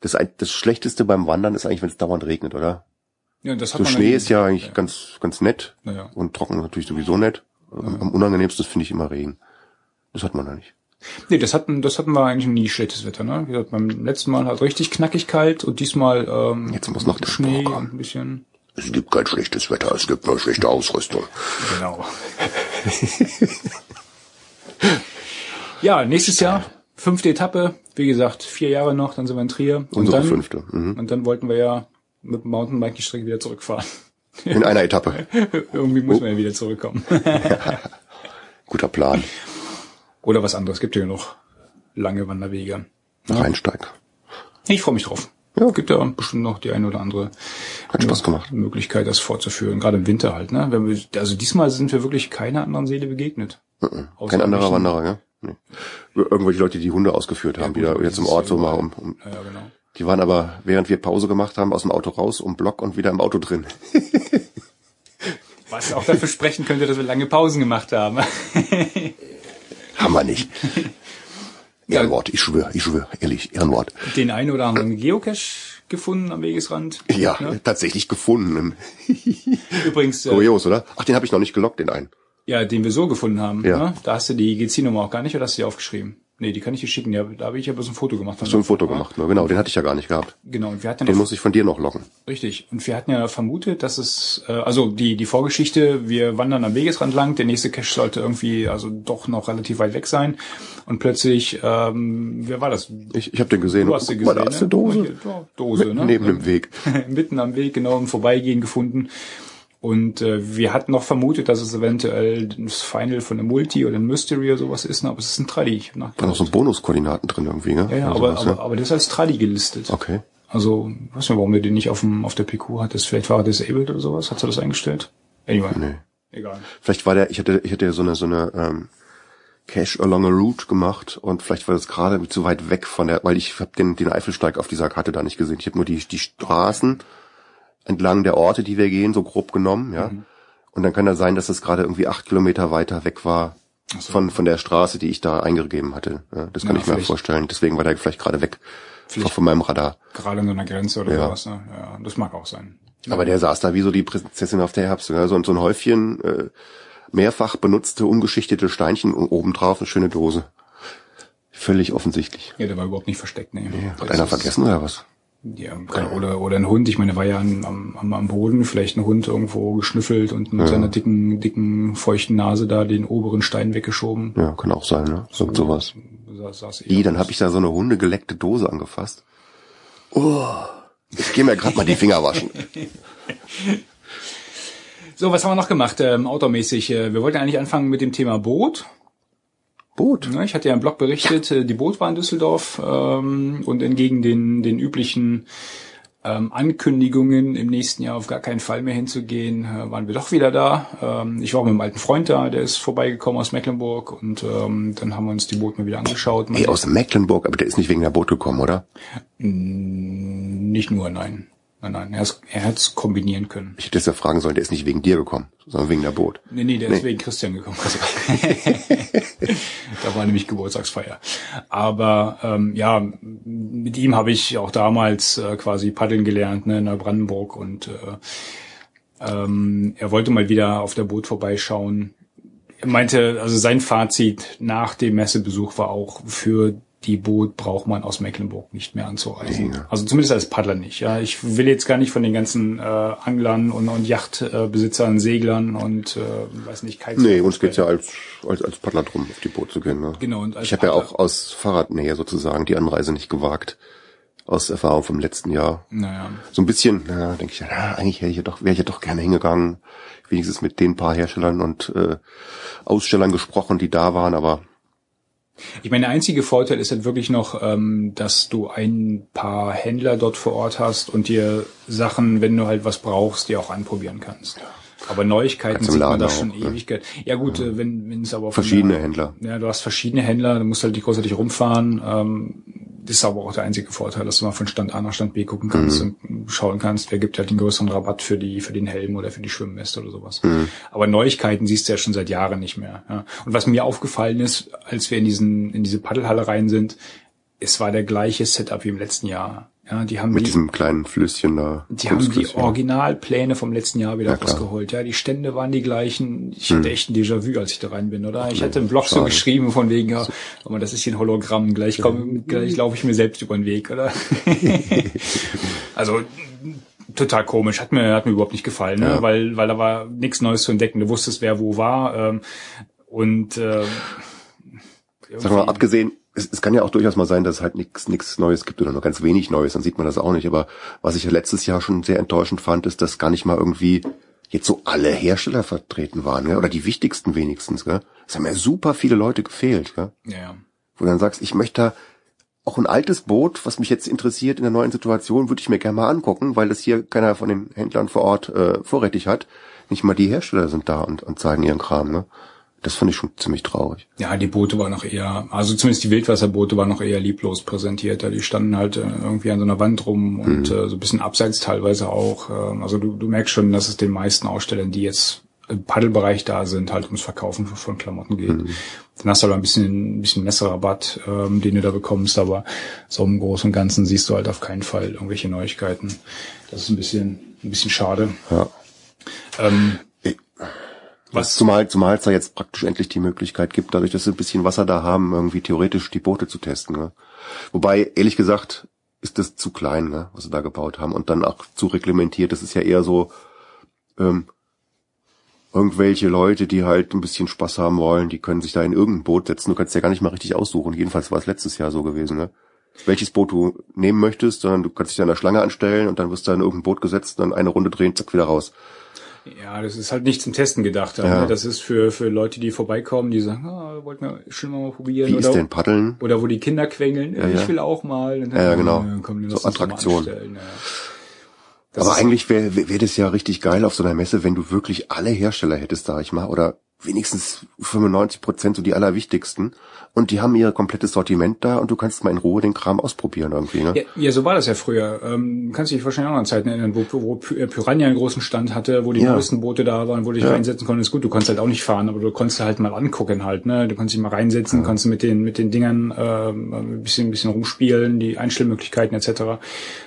das, das Schlechteste beim Wandern ist eigentlich, wenn es dauernd regnet, oder? Ja, das hat so man Schnee ist ja eigentlich ja. ganz, ganz nett. Naja. Und trocken natürlich sowieso nett. Ja. Am unangenehmsten finde ich immer Regen. Das hat man da nicht. Nee, das hatten, das hatten wir eigentlich nie schlechtes Wetter, ne? Wie gesagt, beim letzten Mal halt richtig knackig kalt und diesmal ähm, Jetzt muss noch Schnee und ein bisschen. Es gibt kein schlechtes Wetter, es gibt nur schlechte Ausrüstung. Genau. ja, nächstes Jahr fünfte Etappe, wie gesagt, vier Jahre noch, dann sind wir in Trier. Und Unsere dann, fünfte. Mhm. Und dann wollten wir ja mit dem Mountainbike die Strecke wieder zurückfahren. In einer Etappe. Irgendwie muss oh. man ja wieder zurückkommen. Guter Plan. Oder was anderes. Gibt ja noch lange Wanderwege. Nach Einsteig. Ich freue mich drauf. Ja. Gibt ja bestimmt noch die eine oder andere Hat Spaß gemacht. Möglichkeit, das fortzuführen. Gerade im Winter halt. Ne? Wenn wir, also diesmal sind wir wirklich keiner anderen Seele begegnet. Mhm. Kein anderer Wanderer, ja? Nee. Irgendwelche Leute, die Hunde ausgeführt haben, ja, gut, wieder jetzt im Ort so mal um, um ja, ja, genau. Die waren aber, während wir Pause gemacht haben, aus dem Auto raus, um Block und wieder im Auto drin. Was auch dafür sprechen könnte, dass wir lange Pausen gemacht haben. haben wir nicht. Ehrenwort, ich schwöre, ich schwöre, ehrlich, Ehrenwort. Den einen oder anderen Geocache gefunden am Wegesrand. Ja, ne? tatsächlich gefunden. Übrigens. Äh, Kurios, oder? Ach, den habe ich noch nicht gelockt, den einen. Ja, den wir so gefunden haben. Ja. Ne? Da hast du die GC-Nummer auch gar nicht oder hast du die aufgeschrieben? Nee, die kann ich dir schicken. Ja, da habe ich ja bloß ein Foto gemacht. Hast du ein Foto gemacht, ne? Genau, den hatte ich ja gar nicht gehabt. Genau, und wir hatten Den muss ich von dir noch loggen. richtig. Und wir hatten ja vermutet, dass es, äh, also die, die Vorgeschichte, wir wandern am Wegesrand lang, der nächste Cache sollte irgendwie, also doch noch relativ weit weg sein. Und plötzlich, ähm, wer war das? Ich, ich habe den gesehen. Du hast sie Guck mal, gesehen, da ist eine ne? Dose. Dose, ne? Neben dem Weg. mitten am Weg, genau, im Vorbeigehen gefunden. Und äh, wir hatten noch vermutet, dass es eventuell das Final von einem Multi oder ein Mystery oder sowas ist, ne? aber es ist ein Tradi. Ich hab noch so Bonuskoordinaten drin irgendwie, ne? Ja, ja, Oder aber, sowas, aber, aber das ist als Tradi gelistet. Okay. Also, ich weiß nicht, warum du den nicht auf, dem, auf der PQ hattest. Vielleicht war er disabled oder sowas. Hast du das eingestellt? Anyway. Nee. Egal. Vielleicht war der, ich hatte, ich hatte ja so eine, so eine, ähm, Cache along a route gemacht und vielleicht war das gerade zu weit weg von der, weil ich habe den, den Eifelsteig auf dieser Karte da nicht gesehen. Ich habe nur die, die Straßen entlang der Orte, die wir gehen, so grob genommen, ja. Mhm. Und dann kann da sein, dass es gerade irgendwie acht Kilometer weiter weg war so. von, von der Straße, die ich da eingegeben hatte. Ja, das kann Ja, ich mir vorstellen. Deswegen war der vielleicht gerade weg Vielleicht- von meinem Radar. Gerade an so einer Grenze oder Ja. sowas. Ne? Ja, das mag auch sein. Aber der saß da wie so die Prinzessin auf der Herbst. Ja, so, ein- so ein Häufchen äh, mehrfach benutzte, umgeschichtete Steinchen und obendrauf eine schöne Dose. Völlig offensichtlich. Ja, der war überhaupt nicht versteckt. Nee. Hat Das einer vergessen oder was? Ja, oder, oder ein Hund. Ich meine, war ja am, am, am Boden, vielleicht ein Hund irgendwo geschnüffelt und mit seiner dicken, dicken, feuchten Nase da den oberen Stein weggeschoben. Ja, kann auch sein, ne? So, sowas. Sa- saß I, dann habe ich da so eine hundegeleckte Dose angefasst. Oh, ich gehe mir gerade mal die Finger waschen. So, was haben wir noch gemacht, ähm, outdoormäßig? Äh, Wir wollten eigentlich anfangen mit dem Thema Boot. Boot. Ne, Ich hatte ja im Blog berichtet, äh, die Boot war in Düsseldorf ähm, und entgegen den, den üblichen ähm, Ankündigungen, im nächsten Jahr auf gar keinen Fall mehr hinzugehen, äh, waren wir doch wieder da. Ähm, ich war auch mit einem alten Freund da, der ist vorbeigekommen aus Mecklenburg und ähm, dann haben wir uns die Boot mal wieder angeschaut. Man Ey, aus Mecklenburg, aber der ist nicht wegen der Boot gekommen, oder? Nicht nur, nein. Nein, nein, er hat's- er hat's kombinieren können. Ich hätte jetzt ja fragen sollen, der ist nicht wegen dir gekommen, sondern wegen der Boot. Nee, nee, der ist wegen Christian gekommen. da war nämlich Geburtstagsfeier. Aber ähm, ja, mit ihm habe ich auch damals äh, quasi paddeln gelernt ne, in Neubrandenburg und äh, ähm, er wollte mal wieder auf der Boot vorbeischauen. Er meinte, also sein Fazit nach dem Messebesuch war auch für die Boot braucht man aus Mecklenburg nicht mehr anzureisen. Ne. Also zumindest als Paddler nicht. Ja, ich will jetzt gar nicht von den ganzen äh, Anglern und, und Yachtbesitzern, Seglern und äh, weiß nicht, Kitesurfern Nee, uns geht's ja als, als, als Paddler drum, auf die Boot zu gehen. Ne? Genau, und als ich habe ja auch aus Fahrradnähe sozusagen die Anreise nicht gewagt. Aus Erfahrung vom letzten Jahr. Naja, So ein bisschen, na, denke ich, na, eigentlich hätte ich ja doch, wäre ich ja doch gerne hingegangen. Wenigstens mit den paar Herstellern und äh, Ausstellern gesprochen, die da waren, aber ich meine, der einzige Vorteil ist halt wirklich noch, ähm, dass du ein paar Händler dort vor Ort hast und dir Sachen, wenn du halt was brauchst, dir auch anprobieren kannst. Aber Neuigkeiten sieht man da schon ne? Ewigkeit. Ja gut, äh, wenn wenn es aber verschiedene der, Händler. Ja, du hast verschiedene Händler, du musst halt nicht großartig rumfahren. Ähm, ist aber auch der einzige Vorteil, dass du mal von Stand A nach Stand B gucken kannst Mhm. und schauen kannst, wer gibt halt den größeren Rabatt für die für den Helm oder für die Schwimmweste oder sowas. Mhm. Aber Neuigkeiten siehst du ja schon seit Jahren nicht mehr. Ja. Und was mir aufgefallen ist, als wir in diesen in diese Paddelhalle rein sind, es war der gleiche Setup wie im letzten Jahr. Ja, die haben Mit die, diesem kleinen Flüsschen da. die haben die. Originalpläne vom letzten Jahr wieder Ja, rausgeholt. Ja, die Stände waren die gleichen. Ich hatte echt ein Déjà-vu, als ich da rein bin, oder? Ich hatte im Blog so schade. geschrieben von wegen, ja, aber das ist hier ein Hologramm. Gleich, komm, gleich laufe ich mir selbst über den Weg, oder? also total komisch, hat mir hat mir überhaupt nicht gefallen, ne? Ja. weil weil da war nichts Neues zu entdecken. Du wusstest, wer wo war ähm, und ähm, Sag mal, abgesehen, es, es kann ja auch durchaus mal sein, dass es halt nichts nichts Neues gibt oder nur ganz wenig Neues, dann sieht man das auch nicht. Aber was ich ja letztes Jahr schon sehr enttäuschend fand, ist, dass gar nicht mal irgendwie jetzt so alle Hersteller vertreten waren, gell? oder die wichtigsten wenigstens. Gell? Es haben ja super viele Leute gefehlt. Gell? ja, ja. Wo du dann sagst, ich möchte da auch ein altes Boot, was mich jetzt interessiert in der neuen Situation, würde ich mir gerne mal angucken, weil das hier keiner von den Händlern vor Ort äh, vorrätig hat. Nicht mal die Hersteller sind da und, und zeigen ihren Kram. Ne? Das fand ich schon ziemlich traurig. Ja, die Boote waren noch eher, also zumindest die Wildwasserboote waren noch eher lieblos präsentiert. Die standen halt äh, irgendwie an so einer Wand rum und äh, so ein bisschen abseits teilweise auch. Ähm, also du, du merkst schon, dass es den meisten Ausstellern, die jetzt im Paddelbereich da sind, halt ums Verkaufen von, Klamotten geht. Dann hast du halt ein bisschen, ein bisschen Messerabatt, ähm, den du da bekommst, aber so im Großen und Ganzen siehst du halt auf keinen Fall irgendwelche Neuigkeiten. Das ist ein bisschen, ein bisschen schade. Ja. Ähm, Was? Zumal, zumal es da jetzt praktisch endlich die Möglichkeit gibt, dadurch, dass sie ein bisschen Wasser da haben, irgendwie theoretisch die Boote zu testen. Ne? Wobei, ehrlich gesagt, ist das zu klein, ne, was sie da gebaut haben. Und dann auch zu reglementiert. Das ist ja eher so ähm, irgendwelche Leute, die halt ein bisschen Spaß haben wollen, die können sich da in irgendein Boot setzen. Du kannst ja gar nicht mal richtig aussuchen. Jedenfalls war es letztes Jahr so gewesen. Ne? welches Boot du nehmen möchtest, sondern du kannst dich da in der Schlange anstellen und dann wirst du in irgendein Boot gesetzt, dann eine Runde drehen, zack, wieder raus. Ja, das ist halt nicht zum Testen gedacht. Ja. Das ist für, für Leute, die vorbeikommen, die sagen, ah, wollten wir schon mal probieren. Wie oder, ist denn Paddeln? Oder wo die Kinder quengeln, ja, ich will auch mal. Dann, ja, genau. Komm, so Attraktion. Aber eigentlich wäre wär das ja richtig geil auf so einer Messe, wenn du wirklich alle Hersteller hättest, sag ich mal, oder wenigstens 95 Prozent so die allerwichtigsten und die haben ihr komplettes Sortiment da und du kannst mal in Ruhe den Kram ausprobieren irgendwie. Ne? Ja, ja so war das ja früher. Ähm, kannst dich wahrscheinlich auch an Zeiten erinnern, wo, wo äh, Piranha einen großen Stand hatte, wo die ja. größten Boote da waren, wo du dich ja. reinsetzen konntest. Gut, du konntest halt auch nicht fahren, aber du konntest halt mal angucken halt. Ne? Du konntest dich mal reinsetzen, ja. konntest mit den mit den Dingern äh, ein bisschen ein bisschen rumspielen, die Einstellmöglichkeiten etc.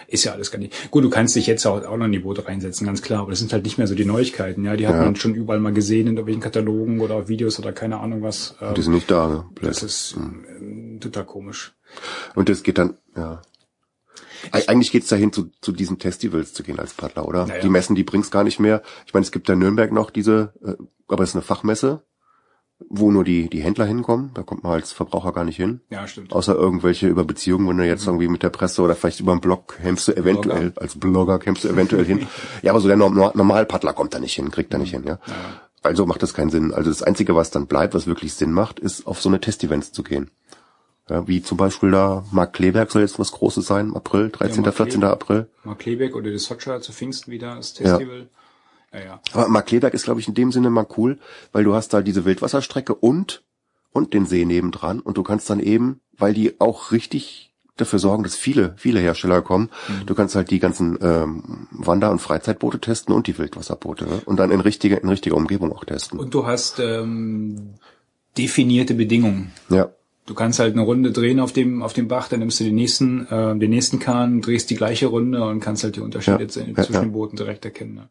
Ist ja alles gar nicht. Gut, du kannst dich jetzt auch, auch noch in die Boote reinsetzen, ganz klar, aber das sind halt nicht mehr so die Neuigkeiten. Ja, die hat man schon überall mal gesehen in irgendwelchen Katalogen oder Videos oder keine Ahnung was. Ähm, die sind nicht da, ne? Ist mhm. total komisch. Und das geht dann, ja. Eigentlich geht's dahin, zu, zu diesen Festivals zu gehen als Paddler, oder? Naja. Die Messen, die bringt's gar nicht mehr. Ich meine, es gibt da in Nürnberg noch diese, äh, aber es ist eine Fachmesse, wo nur die, die Händler hinkommen. Da kommt man als Verbraucher gar nicht hin. Ja, stimmt. Außer irgendwelche über Beziehungen, wenn du jetzt mhm. irgendwie mit der Presse oder vielleicht über einen Blog kämpfst du eventuell, Blogger. als Blogger kämpfst du eventuell hin. Ja, aber so der Normalpaddler kommt da nicht hin, kriegt da nicht hin, ja. ja. Also macht das keinen Sinn. Also das Einzige, was dann bleibt, was wirklich Sinn macht, ist auf so eine Testevents zu gehen. Ja, wie zum Beispiel da Mark Kleberg soll jetzt was Großes sein, April, 13., ja, 14. April. Mark Kleberg oder die Socha zu Pfingsten wieder, das Festival. Ja. Ja, ja. Aber Markleberg ist, glaube ich, in dem Sinne mal cool, weil du hast da diese Wildwasserstrecke und und den See nebendran und du kannst dann eben, weil die auch richtig dafür sorgen, dass viele, viele Hersteller kommen. Mhm. Du kannst halt die ganzen ähm, Wander- und Freizeitboote testen und die Wildwasserboote ne? und dann in richtiger, in richtiger Umgebung auch testen. Und du hast ähm, definierte Bedingungen. Ja. Du kannst halt eine Runde drehen auf dem auf dem Bach, dann nimmst du den nächsten äh, den nächsten Kahn, drehst die gleiche Runde und kannst halt die Unterschiede ja, zwischen ja, den Booten direkt erkennen. Ne?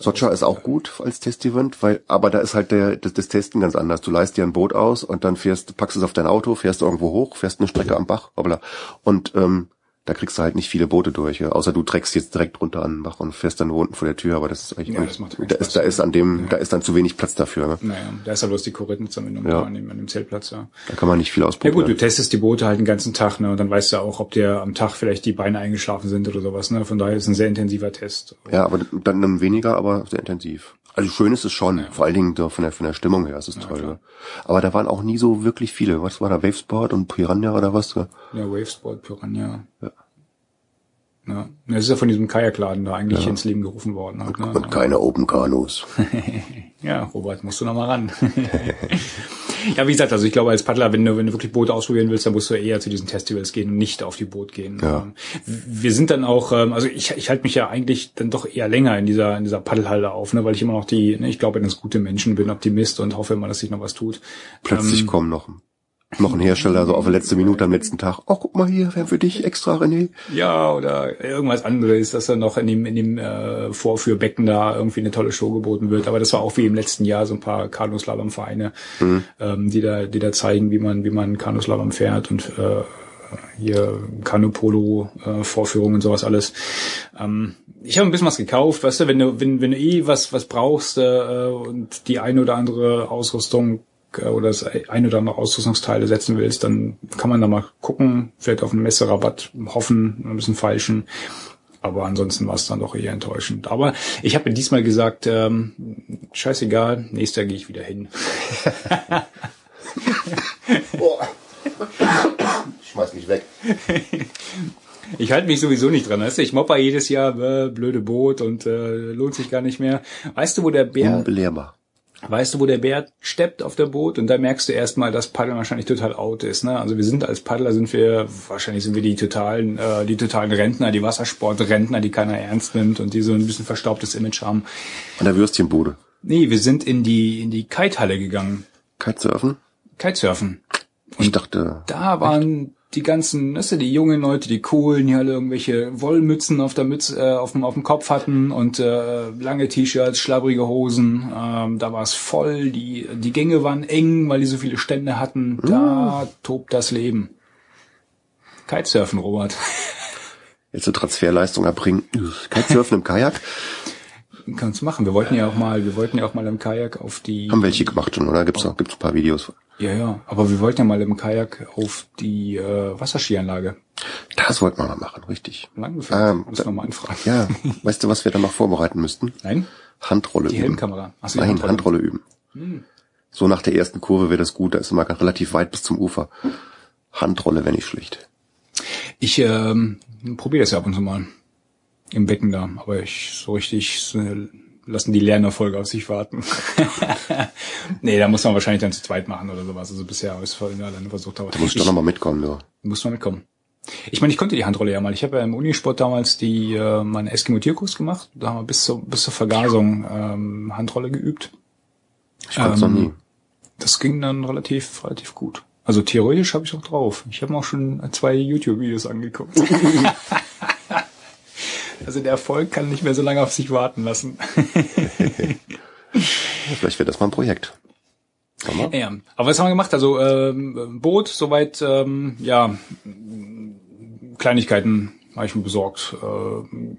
Socha ist auch gut als Testevent, weil, aber da ist halt der, das, das Testen ganz anders. Du leist dir ein Boot aus und dann fährst, packst es auf dein Auto, fährst irgendwo hoch, fährst eine Strecke am Bach, hoppla. Und ähm, da kriegst du halt nicht viele Boote durch, ja. außer du trägst jetzt direkt runter an den Bach und fährst dann unten vor der Tür, aber das ist eigentlich ja, nicht, da ist, da ist an dem, ja. da ist dann zu wenig Platz dafür. Ne? Naja, da ist ja bloß die Korinthenanbindung ja. an, dem, an dem Zeltplatz, ja. Da kann man nicht viel ausprobieren. Ja gut, du testest die Boote halt den ganzen Tag, ne, und dann weißt du auch, ob dir am Tag vielleicht die Beine eingeschlafen sind oder sowas, ne, von daher ist es ein sehr intensiver Test. Ja, aber dann weniger, aber sehr intensiv. Also schön ist es schon, ja. vor allen Dingen von der, von der Stimmung her ist es ja, toll. Klar. Aber da waren auch nie so wirklich viele. Was war da, Wavesport und Piranha oder was? Ja, Wavesport, Piranha. Ja. Ja, das ist ja von diesem Kajakladen da eigentlich ja. ins Leben gerufen worden. Halt, ne? Und keine Open Kanus. ja, Robert, musst du noch mal ran. ja, wie gesagt, also ich glaube als Paddler, wenn du, wenn du wirklich Boote ausprobieren willst, dann musst du eher zu diesen Festivals gehen und nicht auf die Boot gehen. Ja. Ähm, wir sind dann auch, ähm, also ich, ich halte mich ja eigentlich dann doch eher länger in dieser, in dieser Paddelhalle auf, ne, weil ich immer noch die, ne, ich glaube, dass gute Menschen bin, Optimist und hoffe immer, dass sich noch was tut. Plötzlich ähm, kommen noch noch ein Hersteller so auf der letzte Minute am letzten Tag, oh, guck mal hier, wer für dich extra, René. Ja, oder irgendwas anderes, dass dann noch in dem, in dem äh, Vorführbecken da irgendwie eine tolle Show geboten wird. Aber das war auch wie im letzten Jahr so ein paar Kanuslalom-Vereine, mhm. ähm, die da, die da zeigen, wie man, wie man Kanuslalom fährt und äh, hier Kanupolo-Vorführungen äh, und sowas alles. Ähm, ich habe ein bisschen was gekauft, weißt du, wenn du, wenn, wenn du eh was, was brauchst äh, und die eine oder andere Ausrüstung oder das ein oder andere Ausrüstungsteile setzen willst, dann kann man da mal gucken, vielleicht auf einen Messerabatt hoffen, ein bisschen falschen. Aber ansonsten war es dann doch eher enttäuschend. Aber ich habe diesmal gesagt, ähm, scheißegal, nächstes Jahr gehe ich wieder hin. Schmeiß mich weg. Ich halte mich sowieso nicht dran. Weißt du? Ich mopper jedes Jahr, äh, blöde Boot und äh, lohnt sich gar nicht mehr. Weißt du, wo der Bär... Unbelehrbar weißt du, wo der Bär steppt auf der Boot und da merkst du erstmal, dass Paddeln wahrscheinlich total out ist. Ne? Also wir sind als Paddler sind wir, wahrscheinlich sind wir die totalen, äh, die totalen Rentner, die Wassersportrentner, die keiner ernst nimmt und die so ein bisschen verstaubtes Image haben. An der Würstchenbude. Nee, wir sind in die, in die Kitehalle gegangen. Kitesurfen? Kitesurfen. Und ich dachte. Da waren die ganzen, weißt du, die jungen Leute, die coolen, die alle irgendwelche Wollmützen auf der Mütze, äh, auf dem, auf dem Kopf hatten und äh, lange T-Shirts, schlabbrige Hosen. Ähm, da war es voll, die, die Gänge waren eng, weil die so viele Stände hatten. Da tobt das Leben. Kitesurfen, Robert. Jetzt eine Transferleistung erbringen. Kitesurfen im Kajak. Kannst machen. Wir wollten ja auch mal, wir wollten ja auch mal im Kajak auf die. Haben welche gemacht schon, oder? Gibt's noch, gibt's ein paar Videos? Ja, ja. Aber wir wollten ja mal im Kajak auf die äh, Wasserskianlage. Das wollten wir mal machen, richtig. Langgeführt. Ähm, Muss noch mal anfragen. Ja, weißt du, was wir dann noch vorbereiten müssten? Nein? Handrolle Die üben. Helmkamera. Ach Nein, Handrolle. Handrolle, üben. So nach der ersten Kurve wäre das gut, da ist immer relativ weit bis zum Ufer. Handrolle wäre nicht schlecht. Ich ähm, probiere das ja ab und zu mal. Im Becken da. Aber ich so richtig äh, lassen die Lernerfolge auf sich warten. nee, da muss man wahrscheinlich dann zu zweit machen oder sowas. Also bisher habe ich es alleine versucht. Aber Da musst du ich, doch nochmal mitkommen, du. muss man mitkommen. Ich meine, ich konnte die Handrolle ja mal. Ich habe ja im Unisport damals die äh, meinen Eskimo-Tierkurs gemacht. Da haben wir bis zur, bis zur Vergasung ähm, Handrolle geübt. Ich konnte es noch nie. Das ging dann relativ, relativ gut. Also theoretisch habe ich auch drauf. Ich habe mir auch schon zwei YouTube-Videos angeguckt. also der Erfolg kann nicht mehr so lange auf sich warten lassen. Vielleicht wäre das mal ein Projekt. Hammer. ja, aber was haben wir gemacht? Also ähm, Boot, soweit, ähm, ja, Kleinigkeiten habe ich mir besorgt. Äh,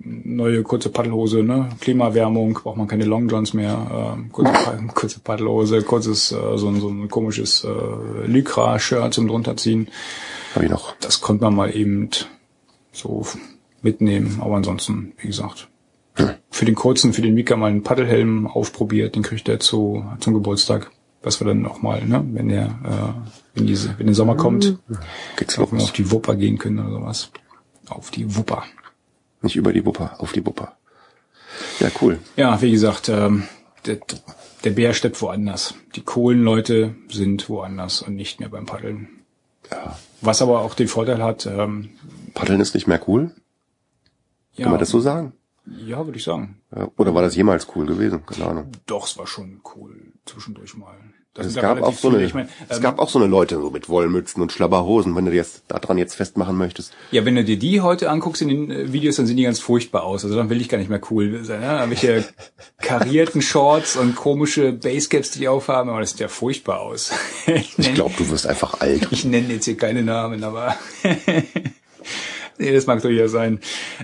neue kurze Paddelhose, ne? Klimaerwärmung, braucht man keine Long Johns mehr. Äh, kurze, kurze Paddelhose, kurzes, äh, so, ein- so ein komisches äh, Lycra-Shirt zum drunterziehen. Habe ich noch. Das konnte man mal eben so mitnehmen. Aber ansonsten, wie gesagt, für den kurzen, für den Mika mal einen Paddelhelm aufprobiert. Den kriegt er zu, zum Geburtstag. Was wir dann auch mal, ne, wenn der, äh, wenn diese, wenn der Sommer kommt, Geht's ob wir auf los. die Wupper gehen können oder sowas. Auf die Wupper. Nicht über die Wupper, auf die Wupper. Ja, cool. Ja, wie gesagt, ähm, der, der Bär steckt woanders. Die Kohlenleute sind woanders und nicht mehr beim Paddeln. Ja. Was aber auch den Vorteil hat, ähm, Paddeln ist nicht mehr cool? Ja, Kann man das so sagen? ja, würde ich sagen. Ja, Oder war das jemals cool gewesen? Keine Ahnung. Doch, es war schon cool zwischendurch mal. Das Es gab, auch so eine. Ich mein, es ähm, gab auch so eine Leute so mit Wollmützen und Schlabberhosen, wenn du dir jetzt daran jetzt festmachen möchtest. ja, wenn du dir die heute anguckst in den äh, Videos, dann sehen die ganz furchtbar aus. Also dann will ich gar nicht mehr cool sein. Ne? Welche karierten Shorts und komische Basecaps, die die aufhaben, aber das sieht ja furchtbar aus. ich Ich glaube, du wirst einfach alt. ich nenne jetzt hier keine Namen, aber nee, das mag durchaus sein.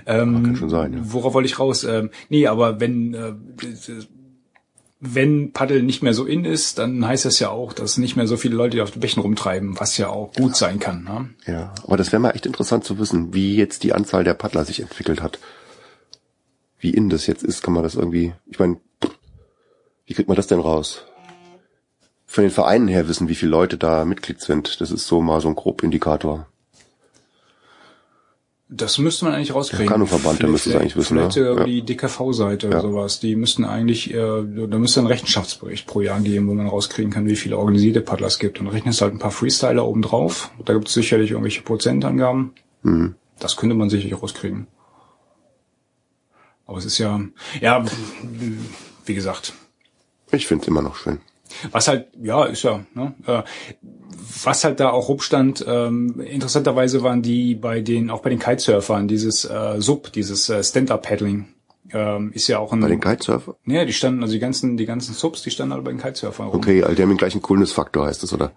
Ähm, Kann schon sein, ja. Worauf wollte ich raus? Ähm, nee, aber wenn äh, wenn Paddel nicht mehr so in ist, dann heißt das ja auch, dass nicht mehr so viele Leute auf den Bächen rumtreiben, was ja auch gut sein kann. Ne? Ja, aber das wäre mal echt interessant zu wissen, wie jetzt die Anzahl der Paddler sich entwickelt hat. Wie in das jetzt ist, kann man das irgendwie, ich meine, wie kriegt man das denn raus? Von den Vereinen her wissen, wie viele Leute da Mitglied sind. Das ist so mal so ein grob Indikator. Das müsste man eigentlich rauskriegen. Der Kanuverband, der müsste es eigentlich wissen, Vielleicht ne? Ja. die DKV-Seite oder Ja. sowas. Die müssten eigentlich, äh, da müsste ein Rechenschaftsbericht pro Jahr geben, wo man rauskriegen kann, wie viele organisierte Paddler es gibt. Und rechnest halt ein paar Freestyler oben drauf. Da gibt es sicherlich irgendwelche Prozentangaben. Mhm. Das könnte man sicherlich rauskriegen. Aber es ist ja, ja, wie gesagt, Ich finde es immer noch schön. was halt, ja, ist ja, ne, äh, was halt da auch rumstand, ähm, interessanterweise waren die bei den, auch bei den Kitesurfern, dieses äh, Sub, dieses äh, Stand-Up-Paddling, ähm, ist ja auch ein, Bei den Kitesurfer? ja, die standen, also die ganzen, die ganzen Subs, die standen alle bei den Kitesurfern rum. Okay, also die haben den gleichen Coolness-Faktor, heißt das, oder?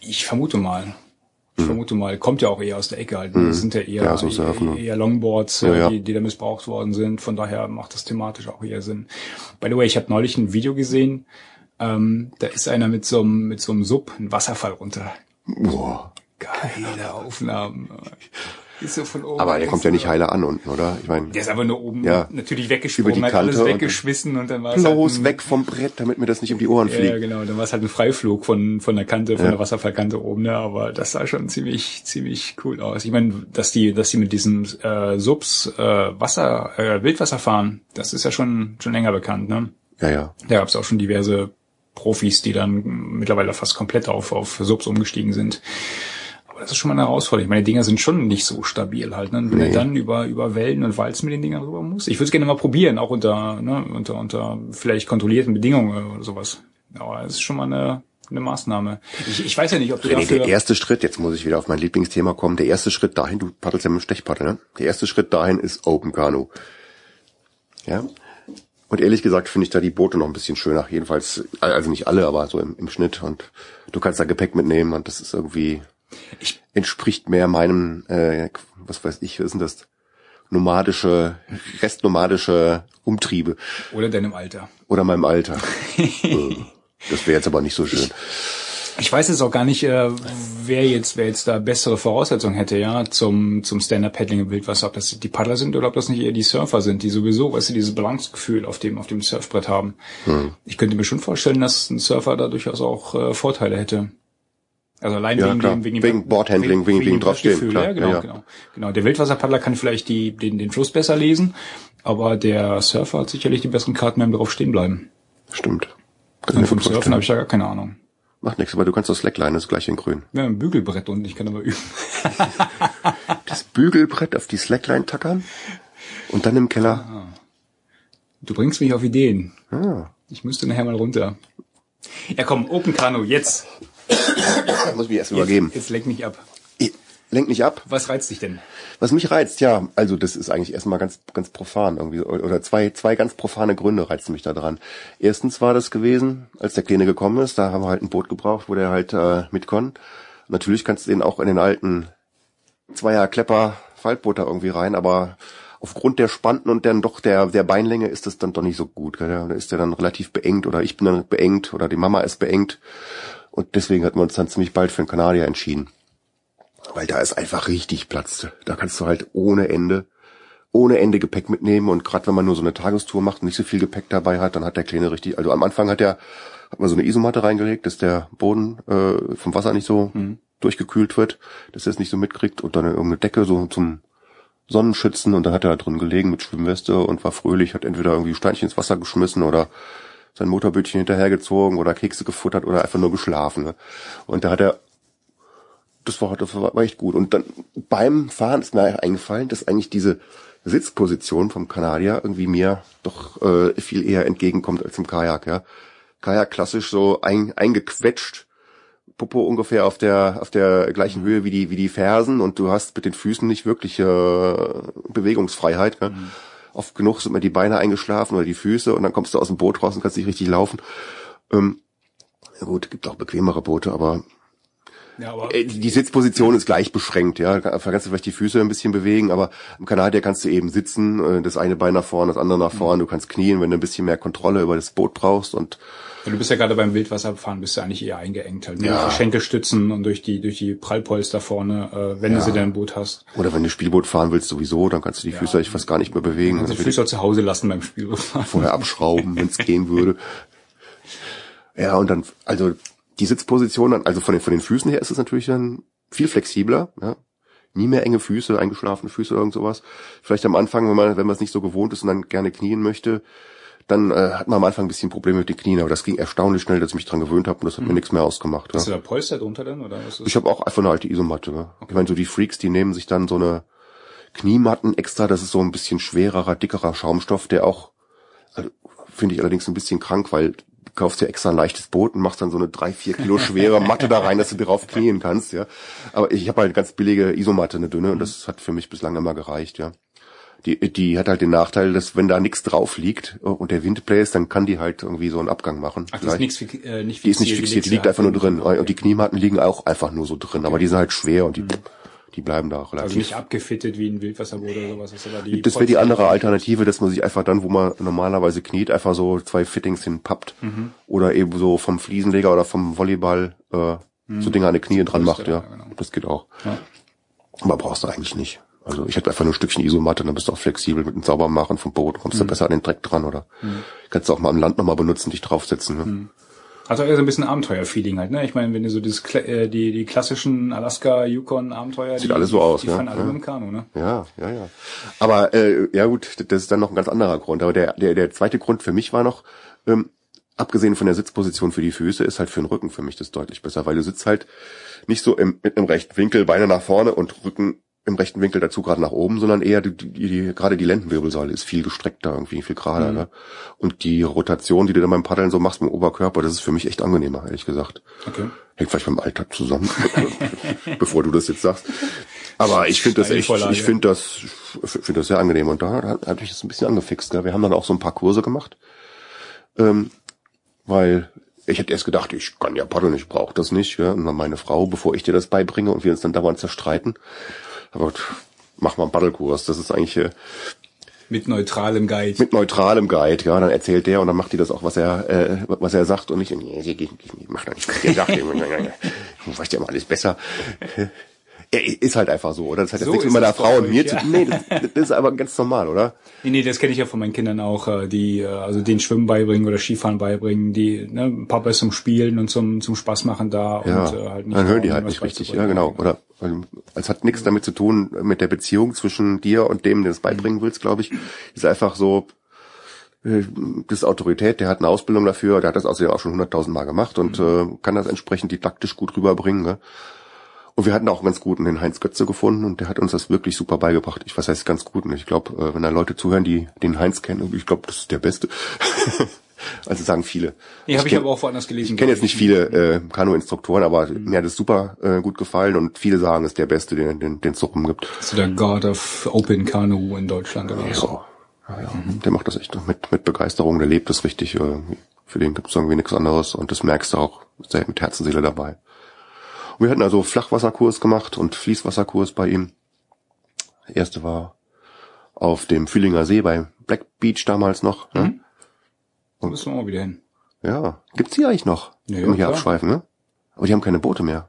Ich vermute mal. Ich vermute mal, kommt ja auch eher aus der Ecke halt. Das sind ja eher, Ja, so Surfen, eher Longboards, Ja, äh, ja. Die, die da missbraucht worden sind. Von daher macht das thematisch auch eher Sinn. By the way, ich habe neulich ein Video gesehen, ähm, da ist einer mit so einem, mit so einem Sub einen Wasserfall runter. Boah. Geile Aufnahmen. Ist so von oben. Aber der kommt ja nicht heiler an unten, oder? Ich meine, Der ist aber nur oben Ja. natürlich Über weggesprungen, die hat alles Kante und- weggeschmissen und dann war es halt ein, weg vom Brett, damit mir das nicht um die Ohren fliegt. ja, genau. Dann war es halt ein Freiflug von, von der Kante, von Ja. der Wasserfallkante oben, ne? Aber das sah schon ziemlich, ziemlich cool aus. Ich meine, dass die, dass die mit diesen äh, Subs äh, Wasser, äh, Wildwasser fahren, das ist ja schon, schon länger bekannt, ne? Ja, ja. Da gab es auch schon diverse Profis, die dann mittlerweile fast komplett auf, auf Subs umgestiegen sind. Aber das ist schon mal eine Herausforderung. Ich meine, die Dinger sind schon nicht so stabil halt. Ne? Wenn Nee. du dann über, über Wellen und Walzen mit den Dingern rüber musst. Ich würde es gerne mal probieren, auch unter, ne, unter, unter vielleicht kontrollierten Bedingungen oder sowas. Aber es ist schon mal eine, eine Maßnahme. Ich, ich weiß ja nicht, ob du René, dafür... der erste Schritt, jetzt muss ich wieder auf mein Lieblingsthema kommen, der erste Schritt dahin, du paddelst ja mit dem Stechpaddel, ne? Der erste Schritt dahin ist Open Kanu. Ja? Und ehrlich gesagt finde ich da die Boote noch ein bisschen schöner. Jedenfalls, also nicht alle, aber so im, im Schnitt. Und du kannst da Gepäck mitnehmen und das ist irgendwie, Ich- entspricht mehr meinem, äh, was weiß ich, was ist denn das? Nomadische, restnomadische Umtriebe Oder deinem Alter. oder meinem Alter. Äh, das wäre jetzt aber nicht so schön. Ich weiß jetzt auch gar nicht, äh, wer jetzt, wer jetzt da bessere Voraussetzungen hätte, ja, zum, zum Stand-Up-Paddling im Wildwasser, ob das die Paddler sind oder ob das nicht eher die Surfer sind, die sowieso, weißt du, dieses Balancegefühl auf dem, auf dem Surfbrett haben. Hm. Ich könnte mir schon vorstellen, dass ein Surfer da durchaus auch äh, Vorteile hätte. Also allein Ja, wegen klar. dem, wegen, Wegen dem, Boardhandling, wegen- wegen dem draufstehen, Brettgefühl, klar. Ja, genau, Ja, ja. genau. Genau. Der Wildwasserpaddler kann vielleicht die, den, den Fluss besser lesen, aber der Surfer hat sicherlich die besseren Karten beim drauf stehen bleiben. Stimmt. Kann Und ich vom Surfen habe ich ja gar keine Ahnung. Macht nichts, aber du kannst das Slackline, das ist gleich in grün. Wir haben ein Bügelbrett und ich kann aber üben. Das Bügelbrett auf die Slackline tackern und dann im Keller. Du bringst mich auf Ideen. Ah, Ich müsste nachher mal runter. Ja komm, Open Kano, jetzt. muss ich mich erst übergeben. jetzt lenk mich ab. Lenk nicht ab. Was reizt dich denn? Was mich reizt, ja, also das ist eigentlich erstmal ganz, ganz profan irgendwie, oder zwei, zwei ganz profane Gründe reizen mich da dran. Erstens war das gewesen, als der Kleine gekommen ist, da haben wir halt ein Boot gebraucht, wo der halt äh, mit kann. Natürlich kannst du den auch in den alten Zweier Klepper Faltboot da irgendwie rein, aber aufgrund der Spanten und dann doch der, der Beinlänge ist das dann doch nicht so gut. Gell? Da ist der dann relativ beengt oder ich bin dann beengt oder die Mama ist beengt. Und deswegen hatten wir uns dann ziemlich bald für den Kanadier entschieden. Weil da ist einfach richtig Platz. Da kannst du halt ohne Ende, ohne Ende Gepäck mitnehmen. Und gerade wenn man nur so eine Tagestour macht und nicht so viel Gepäck dabei hat, dann hat der Kleine richtig, also am Anfang hat er, hat man so eine Isomatte reingelegt, dass der Boden äh, vom Wasser nicht so durchgekühlt wird, dass er es nicht so mitkriegt und dann irgendeine Decke so zum Sonnenschützen und dann hat er da drin gelegen mit Schwimmweste und war fröhlich, hat entweder irgendwie Steinchen ins Wasser geschmissen oder sein Motorbötchen hinterhergezogen oder Kekse gefuttert oder einfach nur geschlafen. Ne? Und da hat er das war, das war echt gut. Und dann beim Fahren ist mir eingefallen, dass eigentlich diese Sitzposition vom Kanadier irgendwie mir doch äh, viel eher entgegenkommt als im Kajak. Ja, Kajak klassisch so ein, eingequetscht, Popo ungefähr auf der auf der gleichen Höhe wie die wie die Fersen und du hast mit den Füßen nicht wirklich äh, Bewegungsfreiheit. Ja? Oft genug sind mir die Beine eingeschlafen oder die Füße und dann kommst du aus dem Boot raus und kannst nicht richtig laufen. Ähm, gut, gibt auch bequemere Boote, aber Ja, aber äh, die Sitzposition ist gleich beschränkt, ja. Da kannst du vielleicht die Füße ein bisschen bewegen, aber im Kanadier kannst du eben sitzen, äh, das eine Bein nach vorn, das andere nach vorn, du kannst knien, wenn du ein bisschen mehr Kontrolle über das Boot brauchst und du bist ja gerade beim Wildwasserfahren, bist du eigentlich eher eingeengt halt. Ne? Ja. Durch die Schenkelstützen und durch die, durch die Prallpolster vorne, äh, wenn du sie denn im Boot hast. oder wenn du Spielboot fahren willst sowieso, dann kannst du die Füße eigentlich fast gar nicht mehr bewegen. Also Also Füße auch zu Hause lassen beim Spielfahren. vorher abschrauben, wenn es gehen würde. Ja, und dann, also die Sitzposition, dann, also von den, von den Füßen her ist es natürlich dann viel flexibler, ja. Nie mehr enge Füße, eingeschlafene Füße oder irgend sowas. Vielleicht am Anfang, wenn man, wenn man es nicht so gewohnt ist und dann gerne knien möchte, dann äh, hat man am Anfang ein bisschen Probleme mit den Knien, aber das ging erstaunlich schnell, dass ich mich dran gewöhnt habe und das hat mir nichts mehr ausgemacht. Ja. Hast du da Polster drunter dann? Oder was ist Ich habe auch einfach eine alte Isomatte. Ne? Ich meine, so die Freaks, die nehmen sich dann so eine Kniematten extra. Das ist so ein bisschen schwererer, dickerer Schaumstoff, der auch, also, finde ich allerdings ein bisschen krank, weil kaufst dir extra ein leichtes Boot und machst dann so eine drei, vier Kilo schwere Matte da rein, dass du drauf knien kannst. ja. Aber ich habe halt eine ganz billige Isomatte, eine dünne, und das hat für mich bislang immer gereicht. ja. Die, die hat halt den Nachteil, dass wenn da nichts drauf liegt und der Wind bläst, dann kann die halt irgendwie so einen Abgang machen. Ach, die ist nichts, äh, nicht Die ist nicht fixiert, fixiert, die liegt einfach nur halt drin. Okay. Und die Kniematten liegen auch einfach nur so drin, aber die sind halt schwer und die, die bleiben da relativ. Also nicht abgefittet wie ein Wildwasserboot oder sowas. Das, die das wäre die andere Alternative, dass man sich einfach dann, wo man normalerweise kniet, einfach so zwei Fittings hinpappt. Mhm. Oder eben so vom Fliesenleger oder vom Volleyball äh, so Dinge an die Knie dran macht, ja. Mhm. ja, genau. Das geht auch. Ja. Aber brauchst du eigentlich nicht. Also ich hätte einfach nur ein Stückchen Isomatte, dann bist du auch flexibel mit dem Saubermachen vom Boot, kommst Mhm. du besser an den Dreck dran oder kannst du auch mal am Land nochmal benutzen, dich draufsetzen. Ne? Hat auch eher so ein bisschen Abenteuer-Feeling halt, ne? Ich meine, wenn du so dieses, äh, die, die klassischen Alaska, Yukon Abenteuer, Sieht die, alles so aus, die ne? fahren alle Ja. dem Kanu, ne? Ja, ja, ja. Aber äh, ja gut, das ist dann noch ein ganz anderer Grund. Aber der, der, der zweite Grund für mich war noch, ähm, abgesehen von der Sitzposition für die Füße, ist halt für den Rücken für mich das deutlich besser, weil du sitzt halt nicht so im, mit einem rechten Winkel, Beine nach vorne und Rücken im rechten Winkel dazu gerade nach oben, sondern eher die, die, die gerade die Lendenwirbelsäule ist viel gestreckter, irgendwie viel gerader. Mhm. Ne? Und die Rotation, die du dann beim Paddeln so machst mit dem Oberkörper, das ist für mich echt angenehmer, ehrlich gesagt. Okay. Hängt vielleicht beim Alltag zusammen, bevor du das jetzt sagst. Aber ich finde das echt, ich finde das, finde das sehr angenehm. Und da hat, hat mich das ein bisschen angefixt. Gell? Wir haben dann auch so ein paar Kurse gemacht, ähm, weil ich hätte erst gedacht, ich kann ja paddeln, ich brauche das nicht. Ja? Und dann meine Frau, bevor ich dir das beibringe und wir uns dann dauernd zerstreiten, aber mach mal einen Paddelkurs. Das ist eigentlich äh, mit neutralem Guide. Mit neutralem Guide, ja. Dann erzählt der und dann macht die das auch, was er, äh, was er sagt und ich, nee, ich mach doch nicht, was der sagt. ich weiß ja immer alles besser. Er ist halt einfach so, oder? Das hat jetzt so nichts mit meiner Frau und mir ja. zu tun. Nee, das, das, ist aber ganz normal, oder? Nee, nee, das kenne ich ja von meinen Kindern auch, äh, die äh, also den Schwimmen beibringen oder Skifahren beibringen, die ne, Papa ist zum Spielen und zum zum Spaß machen da ja, und äh, halt nicht. Dann hören die halt nicht richtig, ja genau. Oder es hat nichts damit zu tun mit der Beziehung zwischen dir und dem, der es beibringen willst, glaube ich. Ist einfach so, das ist Autorität, der hat eine Ausbildung dafür, der hat das außerdem auch schon hunderttausend Mal gemacht und mhm. äh, kann das entsprechend didaktisch gut rüberbringen. Ne? Und wir hatten auch einen ganz guten den Heinz Götze gefunden und der hat uns das wirklich super beigebracht. Ich was heißt ganz gut. Und ich glaube, äh, wenn da Leute zuhören, die den Heinz kennen, ich glaube, das ist der Beste. also sagen viele. Nee, habe ich, ich aber auch woanders gelesen. Ich kenne jetzt nicht viele äh, Kanu-Instruktoren, aber mhm. mir hat es super äh, gut gefallen und viele sagen, es ist der Beste, den den den Suppen gibt. So der God of Open Kanu in Deutschland oder so. Ja, ja. Mhm. Der macht das echt mit mit Begeisterung, der lebt das richtig. Äh, für den gibt es irgendwie nichts anderes und das merkst du auch, ist er mit Herzenseele dabei. Und wir hatten also Flachwasserkurs gemacht und Fließwasserkurs bei ihm. Der erste war auf dem Fühlinger See bei Black Beach damals noch. Ne? Mhm. Und müssen wir auch wieder hin. Ja, gibt's die eigentlich noch? Ja, ja, hier abschweifen, ne? Aber die haben keine Boote mehr.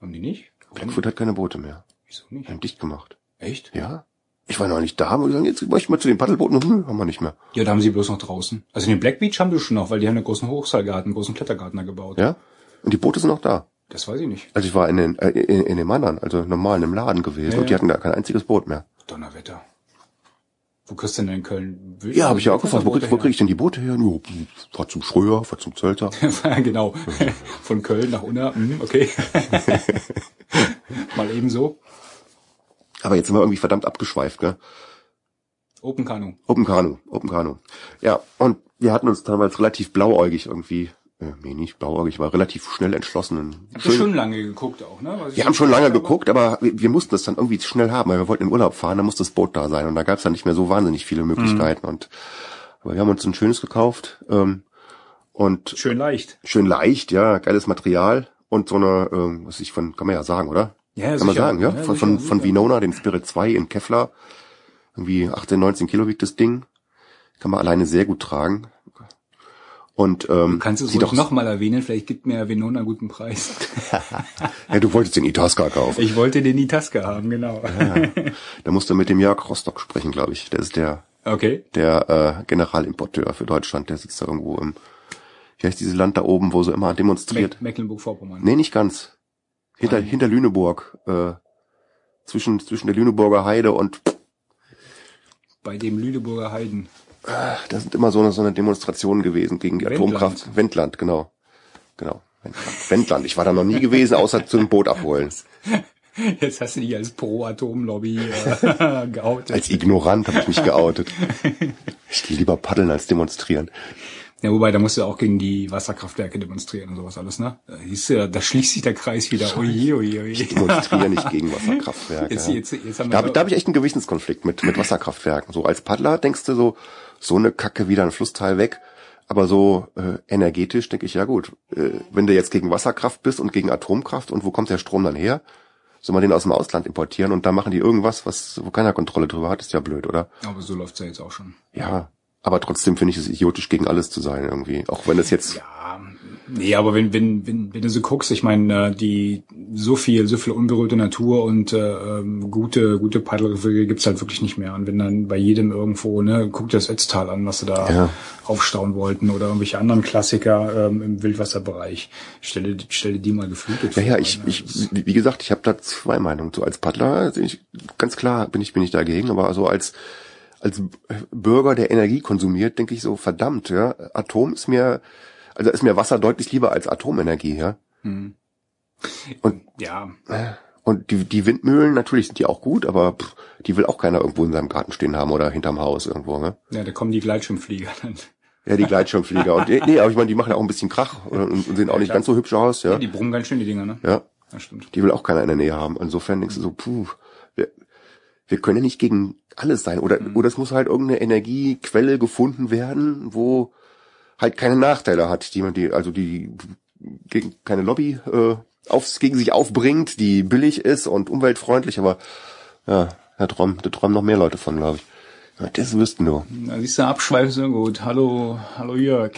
Haben die nicht? Blackfoot hat keine Boote mehr. Wieso nicht? Haben dicht gemacht. Echt? Ja. Ich war noch nicht da, und sagen, jetzt möchte ich mal zu den Paddelbooten. Hm, haben wir nicht mehr. Ja, da haben sie bloß noch draußen. Also den Black Beach haben wir schon noch, weil die haben einen großen Hochseilgarten, einen großen Klettergarten da gebaut. Ja? Und die Boote sind noch da. Das weiß ich nicht. Also ich war in den, äh, in, in dem anderen, also normal im Laden gewesen ja, und die hatten da kein einziges Boot mehr. Donnerwetter. Wo kriegst du denn in Köln? Will ja, habe ich ja auch gefragt, wo, krieg, wo krieg ich denn die Boote her? Nur, fahr zum Schröer, fahr zum Zölter. genau. Von Köln nach Unna, hm, okay. Mal ebenso. Aber jetzt sind wir irgendwie verdammt abgeschweift, gell? Open Kanu. Open Kanu, Open Kanu. Ja, und wir hatten uns damals relativ blauäugig irgendwie äh, nee, nicht blauäugig, war relativ schnell entschlossen. Habt ihr schon lange geguckt auch, ne? wir haben schon lange geguckt, aber wir, wir, mussten das dann irgendwie schnell haben, weil wir wollten in Urlaub fahren, da musste das Boot da sein und da gab es dann nicht mehr so wahnsinnig viele Möglichkeiten. Mhm. Und aber wir haben uns ein schönes gekauft ähm, und schön leicht. Schön leicht, ja, geiles Material und so eine, ähm, was ich von, kann man ja sagen, oder? Ja, kann sicher. man sagen, ja, ja von, von, von Vinona, den Spirit 2 in Kevlar, irgendwie 18, 19 Kilo wiegt das Ding, kann man alleine sehr gut tragen. Und ähm, du kannst es doch noch mal erwähnen, vielleicht gibt mir Venona einen guten Preis. ja, du wolltest den Itasca kaufen. Ich wollte den Itasca haben, genau. ja, da musst du mit dem Jörg Rostock sprechen, glaube ich. Der ist der okay. der äh, Generalimporteur für Deutschland. Der sitzt da irgendwo im, wie heißt dieses Land da oben, wo sie immer demonstriert? Mecklenburg-Vorpommern. Nee, nicht ganz. Hinter, Nein. hinter Lüneburg. Äh, zwischen, zwischen der Lüneburger Heide und bei dem Lüneburger Heiden. Da sind immer so eine, so eine Demonstrationen gewesen gegen die Wendland. Atomkraft. Wendland, genau. Genau. Wendland. Wendland. Ich war da noch nie gewesen, außer zum Boot abholen. Jetzt hast du dich als Pro-Atom-Lobby äh, geoutet. Als Ignorant habe ich mich geoutet. Ich gehe lieber paddeln als demonstrieren. Ja, wobei, da musst du auch gegen die Wasserkraftwerke demonstrieren und sowas alles, ne? Da, hieß, ja, da schließt sich der Kreis wieder. Oje, oje, oje. Ich demonstriere nicht gegen Wasserkraftwerke. Jetzt, jetzt, jetzt haben wir da habe hab ich echt einen Gewissenskonflikt mit, mit Wasserkraftwerken. So als Paddler denkst du so, so eine Kacke wieder ein Flussteil weg. Aber so äh, energetisch denke ich, ja gut, äh, wenn du jetzt gegen Wasserkraft bist und gegen Atomkraft und wo kommt der Strom dann her? Soll man den aus dem Ausland importieren und da machen die irgendwas, was wo keiner Kontrolle drüber hat, ist ja blöd, oder? Aber so läuft's ja jetzt auch schon. Ja, aber trotzdem finde ich es idiotisch, gegen alles zu sein irgendwie. Auch wenn es jetzt. Ja, nee, aber wenn, wenn, wenn, wenn du so guckst, ich meine, äh, die so viel, so viel unberührte Natur und äh, ähm, gute, gute Paddelriffe gibt's halt wirklich nicht mehr. Und wenn dann bei jedem irgendwo, ne, guck dir das Ötztal an, was sie da ja. aufstauen wollten oder irgendwelche anderen Klassiker ähm, im Wildwasserbereich. Stelle, stelle die mal geflutet vor. Ja, ja, ich, ne? ich, wie gesagt, ich habe da zwei Meinungen. So als Paddler, ich, ganz klar bin ich, bin ich dagegen, aber so als als Bürger, der Energie konsumiert, denke ich so, verdammt, ja, Atom ist mir, also ist mir Wasser deutlich lieber als Atomenergie, ja. Hm. Und ja. Und die, die Windmühlen, natürlich sind die auch gut, aber pff, die will auch keiner irgendwo in seinem Garten stehen haben oder hinterm Haus irgendwo, ne? Ja, da kommen die Gleitschirmflieger dann. Ja, die Gleitschirmflieger. Und nee, aber ich meine, die machen ja auch ein bisschen Krach und, und sehen auch nicht ganz so hübsch aus, ja. Ja, die brummen ganz schön, die Dinger, ne? Ja. Das stimmt. Die will auch keiner in der Nähe haben. Insofern denkst du so, puh, wir, wir können ja nicht gegen alles sein. Oder, oder es muss halt irgendeine Energiequelle gefunden werden, wo halt keine Nachteile hat, die man die, also die gegen keine Lobby äh, aufs, gegen sich aufbringt, die billig ist und umweltfreundlich, aber ja, da träumen, da träumen noch mehr Leute von, glaube ich. Ja, das wüssten du. Na, siehst du, Abschweif ist so gut. Hallo, hallo Jörg.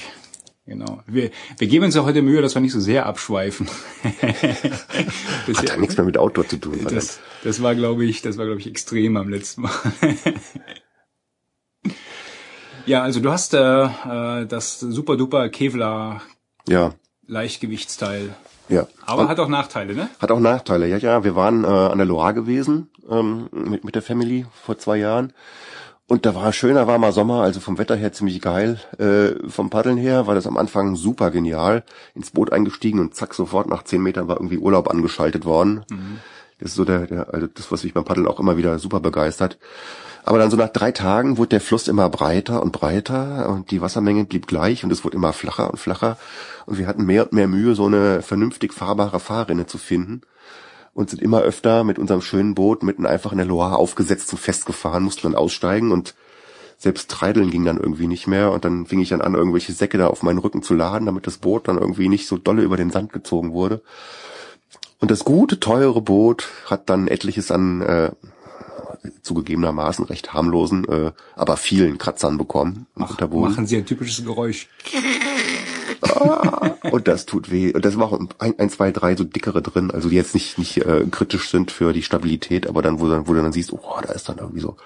Genau. Wir, wir geben uns ja heute Mühe, dass wir nicht so sehr abschweifen. das, Hat ja nichts mehr mit Outdoor zu tun. Das, das war, glaube ich, das war, glaube ich, extrem am letzten Mal. ja, also du hast äh, äh, das super duper Kevlar Ja, Leichtgewichtsteil. ja. Aber Und hat auch Nachteile, ne? hat auch Nachteile. Ja, ja, wir waren äh, an der Loire gewesen ähm, mit, mit der Family vor zwei Jahren. Und da war schöner warmer Sommer, also vom Wetter her ziemlich geil. Äh, vom Paddeln her war das am Anfang super genial. Ins Boot eingestiegen und zack, sofort nach zehn Metern war irgendwie Urlaub angeschaltet worden. Das ist so der, der, also das, was mich beim Paddeln auch immer wieder super begeistert. Aber dann so nach drei Tagen wurde der Fluss immer breiter und breiter und die Wassermenge blieb gleich und es wurde immer flacher und flacher. Und wir hatten mehr und mehr Mühe, so eine vernünftig fahrbare Fahrrinne zu finden und sind immer öfter mit unserem schönen Boot mitten einfach in der Loire aufgesetzt und festgefahren, mussten dann aussteigen und selbst Treideln ging dann irgendwie nicht mehr und dann fing ich dann an, irgendwelche Säcke da auf meinen Rücken zu laden, damit das Boot dann irgendwie nicht so dolle über den Sand gezogen wurde. Und das gute, teure Boot hat dann etliches an äh, zugegebenermaßen recht harmlosen, äh, aber vielen Kratzern bekommen im Unterboden. machen sie ein typisches Geräusch. Und das tut weh. Und das war auch ein, ein, zwei, drei so dickere drin, also die jetzt nicht, nicht äh, kritisch sind für die Stabilität, aber dann, wo, dann, wo du dann siehst, oh, da ist dann irgendwie so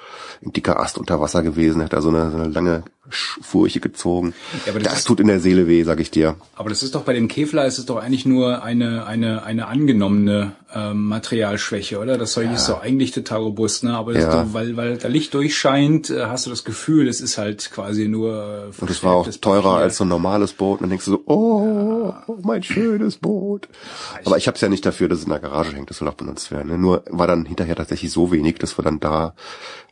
ein dicker Ast unter Wasser gewesen, hat da so eine, so eine lange Furche gezogen. Ja, das das tut in der Seele weh, sag ich dir. Aber das ist doch bei dem Kevlar ist es doch eigentlich nur eine eine eine angenommene ähm, Materialschwäche, oder? Das Zeug ist doch eigentlich total robust, ne? Aber Ja. doch, weil weil da Licht durchscheint, äh, hast du das Gefühl, es ist halt quasi nur. Äh, Und es war auch teurer Papier. als so ein normales Boot. Und dann denkst du so, oh, mein schönes Boot. Aber ich habe es ja nicht dafür, dass es in der Garage hängt. Das soll auch benutzt werden. Ne? Nur war dann hinterher tatsächlich so wenig, dass wir dann da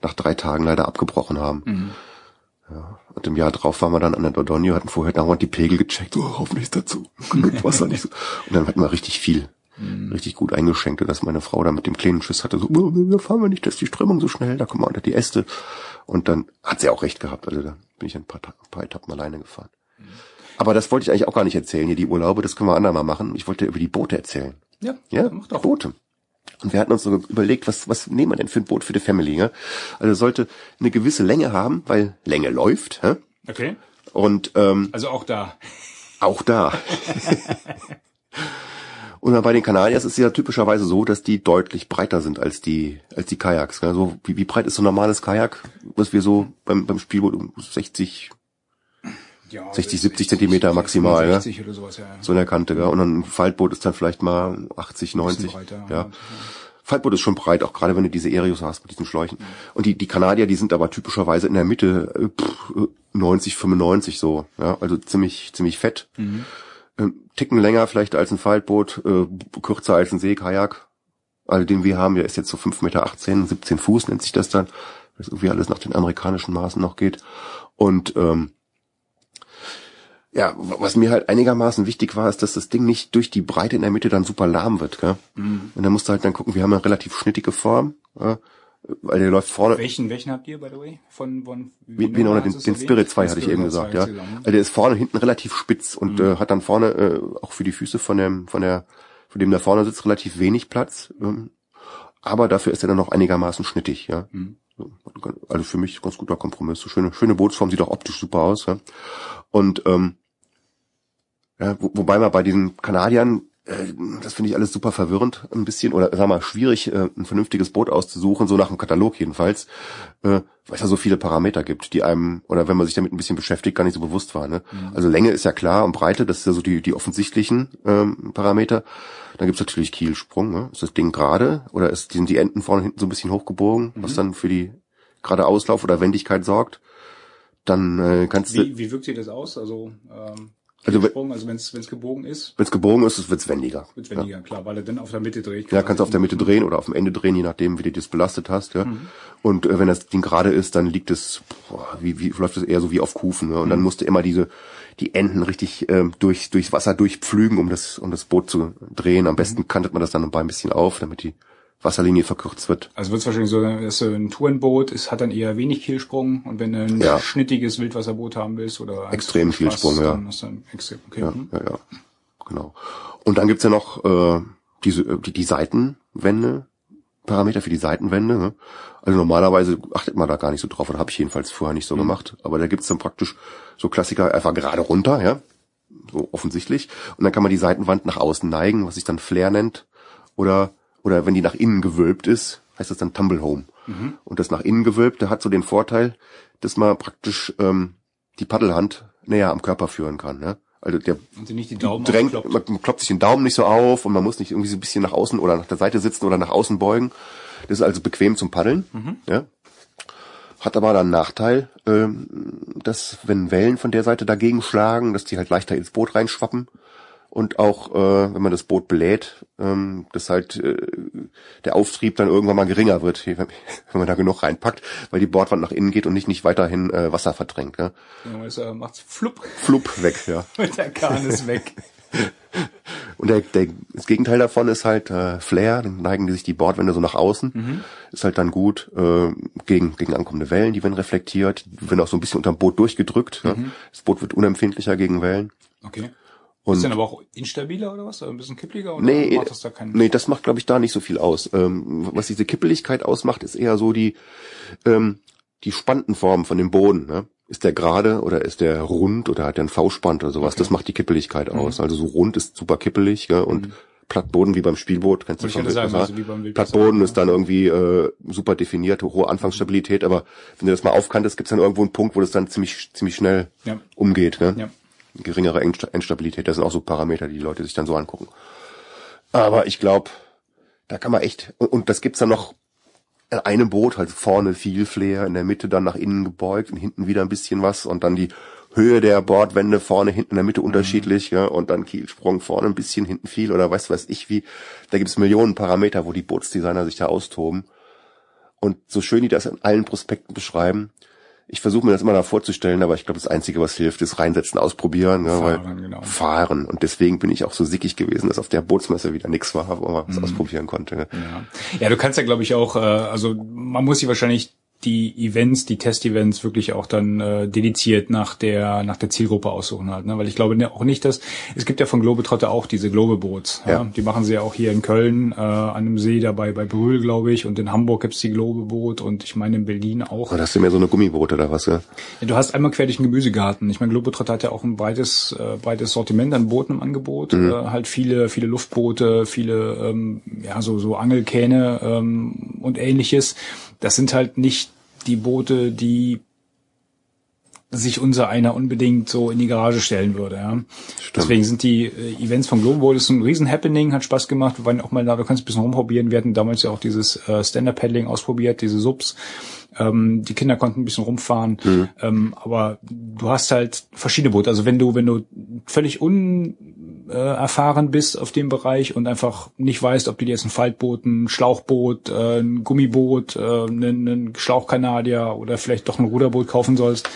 nach drei Tagen leider abgebrochen haben. Mhm. Ja. Und im Jahr drauf waren wir dann an der Dordonio, hatten vorher dauernd die Pegel gecheckt. So, hoffentlich ist dazu. Genug Wasser nicht so. Und dann hatten wir richtig viel. Mhm. Richtig gut eingeschenkt, dass meine Frau da mit dem kleinen Schiss hatte, so, oh, da fahren wir nicht, da ist die Strömung so schnell, da kommen wir unter die Äste. Und dann hat sie auch recht gehabt, also da bin ich ein paar, ein paar Etappen alleine gefahren. Mhm. Aber das wollte ich eigentlich auch gar nicht erzählen, hier die Urlaube, das können wir andermal machen. Ich wollte über die Boote erzählen. Ja, Ja, mach doch. Boote. Und wir hatten uns so überlegt, was, was nehmen wir denn für ein Boot für die Family? Ne? Also es sollte eine gewisse Länge haben, weil Länge läuft. Hä? Okay. Und ähm, Also auch da. auch da. Und bei den Kanadiers ist es ja typischerweise so, dass die deutlich breiter sind als die als die Kajaks. Also wie, wie breit ist so ein normales Kajak, was wir so beim, beim Spielboot um 60 Ja, 60, 70 Zentimeter maximal, ne? 60 oder sowas, ja. so in der Kante, gell? Und ein Faltboot ist dann vielleicht mal 80, 90. breiter, ja. ja. Faltboot ist schon breit, auch gerade wenn du diese Aerios hast mit diesen Schläuchen. Und die, die Kanadier, die sind aber typischerweise in der Mitte äh, pff, äh, 90, 95 so. Ja, also ziemlich, ziemlich fett. Mhm. Ähm, Ticken länger vielleicht als ein Faltboot, äh, kürzer als ein Seekajak. Also den wir haben, der ist jetzt so 5,18 Meter, 17 Fuß nennt sich das dann. Das irgendwie alles nach den amerikanischen Maßen noch geht. Und ähm, ja, was mir halt einigermaßen wichtig war, ist, dass das Ding nicht durch die Breite in der Mitte dann super lahm wird. Gell? Mhm. Und dann musst du halt dann gucken, wir haben eine relativ schnittige Form, ja? weil der läuft vorne, Welchen, welchen habt ihr, by the way? Von, von wie, wie den, den? Spirit 2 Den hatte ich eben 2 gesagt, ja. Also der ist vorne und hinten relativ spitz und äh, hat dann vorne äh, auch für die Füße von dem, von der, von dem da vorne sitzt relativ wenig Platz. Ähm, aber dafür ist er dann noch einigermaßen schnittig, ja. So, Also für mich ganz guter Kompromiss. So schöne, schöne Bootsform, sieht auch optisch super aus, ja. Und ähm, ja, wo, wobei man bei diesen Kanadiern, äh, das finde ich alles super verwirrend ein bisschen, oder sag mal, schwierig, äh, ein vernünftiges Boot auszusuchen, so nach dem Katalog jedenfalls, äh, weil es ja so viele Parameter gibt, die einem, oder wenn man sich damit ein bisschen beschäftigt, gar nicht so bewusst war. Ne? Also Länge ist ja klar und Breite, das ist ja so die, die offensichtlichen ähm, Parameter. Dann gibt's natürlich Kielsprung, ne? ist das Ding gerade oder ist, sind die Enden vorne und hinten so ein bisschen hochgebogen, was dann für die gerade Auslauf oder Wendigkeit sorgt. Dann äh, kannst du Wie, wie wirkt sich das aus? Also ähm, Also, Kielsprung, also wenn es gebogen ist? Wenn es gebogen ist, wird es wendiger. Wird wendiger, ja. klar, weil er dann auf der Mitte dreht. Ja, kannst du auf der Mitte drehen oder auf dem Ende drehen, je nachdem, wie du das belastet hast. Ja. Mhm. Und äh, wenn das Ding gerade ist, dann liegt es, boah, wie, wie läuft es eher so wie auf Kufen. Ne? Und mhm. dann musst du immer diese die Enden richtig ähm, durch durchs Wasser durchpflügen, um das um das Boot zu drehen. Am besten mhm. kantet man das dann ein bisschen auf, damit die Wasserlinie verkürzt wird. Also wird es wahrscheinlich so, dass du ein Tourenboot ist, hat dann eher wenig Kielsprung und wenn du ein ja. schnittiges Wildwasserboot haben willst oder extrem ja. Dann ist dann extrem, okay. ja, mhm. ja, ja, genau. Und dann gibt's ja noch äh, diese die, die Seitenwände, Parameter für die Seitenwände. Ne? Also normalerweise achtet man da gar nicht so drauf, oder habe ich jedenfalls vorher nicht so mhm. gemacht. Aber da gibt's dann praktisch so Klassiker einfach gerade runter, ja, so offensichtlich. Und dann kann man die Seitenwand nach außen neigen, was sich dann Flair nennt, oder oder wenn die nach innen gewölbt ist, heißt das dann Tumble Home. Mhm. Und das nach innen gewölbte hat so den Vorteil, dass man praktisch ähm, die Paddelhand näher am Körper führen kann. Ne? Also der drängt, man kloppt sich den Daumen nicht so auf und man muss nicht irgendwie so ein bisschen nach außen oder nach der Seite sitzen oder nach außen beugen. Das ist also bequem zum Paddeln. Mhm. Ja? Hat aber dann Nachteil, ähm, dass wenn Wellen von der Seite dagegen schlagen, dass die halt leichter ins Boot reinschwappen und auch äh, wenn man das Boot belädt, ähm, dass halt äh, der Auftrieb dann irgendwann mal geringer wird, wenn, man da genug reinpackt, weil die Bordwand nach innen geht und nicht nicht weiterhin äh, Wasser verdrängt. Ja, ja es, äh, macht's flupp. Flupp weg, ja. und der Kahn ist weg. Und der, der, das Gegenteil davon ist halt äh, Flair, dann neigen die sich die Bordwände so nach außen. Mhm. Ist halt dann gut äh, gegen, gegen ankommende Wellen, die werden reflektiert, die werden auch so ein bisschen unterm Boot durchgedrückt. Mhm. Ja. Das Boot wird unempfindlicher gegen Wellen. Okay. Und ist denn aber auch instabiler oder was? Ein bisschen kippliger? Oder nee, macht das da keinen nee, das macht, glaube ich, da nicht so viel aus. Ähm, was diese Kippeligkeit ausmacht, ist eher so die, ähm, die Spantenform von dem Boden. Ne? Ist der gerade oder ist der rund oder hat der einen V-Spann oder sowas? Okay. Das macht die Kippeligkeit mhm. aus. Also so rund ist super kippelig ja? und mhm. Plattboden wie beim Spielboot, kennst du schon sagen, also Plattboden ist dann irgendwie äh, super definiert, hohe Anfangsstabilität, aber wenn du das mal aufkantest, gibt's dann irgendwo einen Punkt, wo das dann ziemlich ziemlich schnell ja. umgeht. Ne? Ja geringere Endstabilität. Das sind auch so Parameter, die die Leute sich dann so angucken. Aber ich glaube, da kann man echt, und, und das gibt's dann noch in einem Boot, halt vorne viel Flair, in der Mitte dann nach innen gebeugt und hinten wieder ein bisschen was und dann die Höhe der Bordwände vorne, hinten in der Mitte unterschiedlich, ja, und dann Kielsprung vorne ein bisschen, hinten viel oder weiß weiß ich wie. Da gibt's Millionen Parameter, wo die Bootsdesigner sich da austoben. Und so schön die das in allen Prospekten beschreiben, ich versuche mir das immer da vorzustellen, aber ich glaube, das Einzige, was hilft, ist reinsetzen, ausprobieren. Ne, fahren, weil genau. fahren. Und deswegen bin ich auch so sickig gewesen, dass auf der Bootsmesse wieder nichts war, wo man was mhm. ausprobieren konnte. Ne? Ja. ja, du kannst ja, glaube ich, auch, äh, also man muss sich wahrscheinlich die Events, die Test-Events wirklich auch dann äh, dediziert nach der nach der Zielgruppe aussuchen halt, ne? Weil ich glaube ne, auch nicht, dass es gibt ja von Globetrotter auch diese Globeboats. Ja? ja. Die machen sie ja auch hier in Köln äh, an einem See dabei bei Brühl, glaube ich, und in Hamburg gibt's die Globeboot und ich meine in Berlin auch. Oder hast du mehr so eine Gummiboote oder was? Ja? ja du hast einmal quer durch den Gemüsegarten. Ich meine Globetrotter hat ja auch ein breites äh, breites Sortiment an Booten im Angebot, mhm. äh, halt viele viele Luftboote, viele ähm, ja so so Angelkähne ähm, und ähnliches. Das sind halt nicht die Boote, die sich unser einer unbedingt so in die Garage stellen würde. Ja. Deswegen sind die äh, Events von Global ist ein riesen Happening, hat Spaß gemacht. Wir waren auch mal da, du kannst ein bisschen rumprobieren. Wir hatten damals ja auch dieses äh, Stand-Up-Paddling ausprobiert, diese Subs. Ähm, die Kinder konnten ein bisschen rumfahren. Mhm. Ähm, aber du hast halt verschiedene Boote. Also wenn du, wenn du völlig un äh, erfahren bist auf dem Bereich und einfach nicht weißt, ob du dir jetzt ein Faltboot, ein Schlauchboot, äh, ein Gummiboot, äh, einen, einen Schlauchkanadier oder vielleicht doch ein Ruderboot kaufen sollst,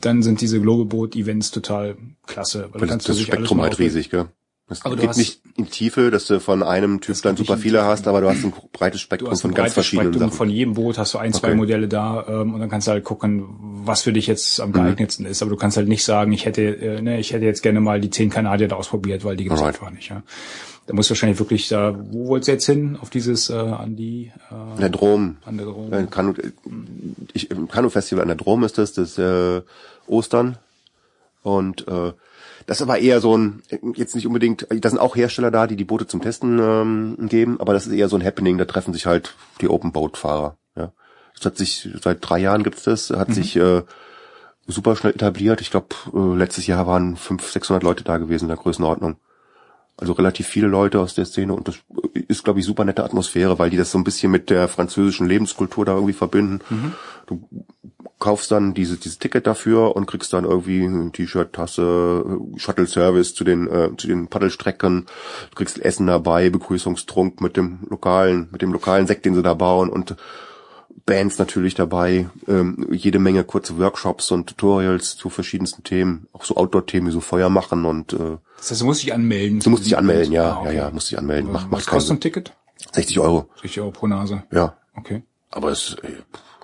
dann sind diese Globeboot-Events total klasse. Weil, weil das, das Spektrum halt riesig, gell? Es aber geht nicht in Tiefe, dass du von einem Typ dann super viele hast, aber du hast ein breites Spektrum von ganz verschiedenen Spektrum Sachen. Von jedem Boot hast du ein, zwei okay. Modelle da ähm, und dann kannst du halt gucken, was für dich jetzt am mhm. geeignetsten mhm. ist. Aber du kannst halt nicht sagen, ich hätte, äh, ne, ich hätte jetzt gerne mal die zehn Kanadier da ausprobiert, weil die gibt's Alright. einfach nicht. Ja. Da muss wahrscheinlich wirklich da, wo wollt's jetzt hin? Auf dieses, äh, an die äh, der Drom. An der Drom. Äh, Kanu, ich, im Kanu-Festival an der Drom ist das, das äh, Ostern. Und äh, das war eher so ein, jetzt nicht unbedingt, da sind auch Hersteller da, die die Boote zum Testen ähm, geben, aber das ist eher so ein Happening, da treffen sich halt die Open Boat Fahrer. Ja. Das hat sich, seit drei Jahren gibt's das, hat mhm. sich äh, super schnell etabliert. Ich glaube, äh, letztes Jahr waren 500, 600 Leute da gewesen in der Größenordnung. Also relativ viele Leute aus der Szene und das ist, glaube ich, super nette Atmosphäre, weil die das so ein bisschen mit der französischen Lebenskultur da irgendwie verbinden. Mhm. Du kaufst dann diese, dieses Ticket dafür und kriegst dann irgendwie ein T-Shirt, Tasse, Shuttle Service zu den, äh, zu den Paddelstrecken. Du kriegst Essen dabei, Begrüßungstrunk mit dem lokalen, mit dem lokalen Sekt, den sie da bauen und Bands natürlich dabei, ähm, jede Menge kurze Workshops und Tutorials zu verschiedensten Themen, auch so Outdoor-Themen wie so Feuer machen und äh, Das heißt, du musst dich anmelden. du musst dich anmelden, ja, Ah, okay. ja, ja, musst dich anmelden. Mach, Was kostet ein. Ticket? 60 Euro, 60 Euro pro Nase. ja. Okay. Aber es äh,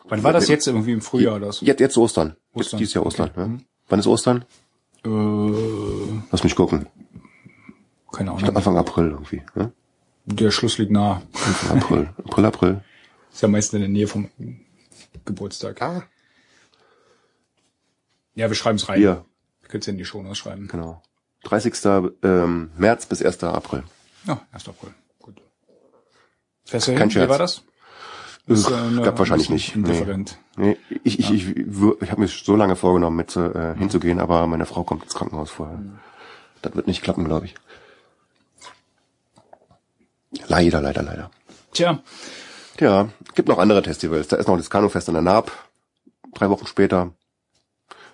Wann war das jetzt irgendwie im Frühjahr oder so? jetzt, jetzt Ostern. Jetzt Ostern, dieses Jahr Ostern. okay. Ja. Wann ist Ostern? Äh, Lass mich gucken. keine Ahnung. Anfang April irgendwie. Ne? Der Schluss liegt nah. Anfang April. April, April. Ist ja meistens in der Nähe vom Geburtstag. Ah. Ja, wir schreiben es rein. Hier, Wir können es ja in die Show schreiben. genau. 30. Ähm, März bis 1. April. Ja, 1. April. Gut. Fährst du Kein hin? Wie Scherz. war das? Ist, äh, Gab wahrscheinlich ein nicht. Indifferent. Nee, ich, ich, ich, wür- ich habe mir so lange vorgenommen, mit äh, hinzugehen, aber meine Frau kommt ins Krankenhaus vorher. Das wird nicht klappen, glaube ich. Leider, leider, leider. Tja, Ja, gibt noch andere Festivals. Da ist noch das Kanufest an der Naab. Drei Wochen später.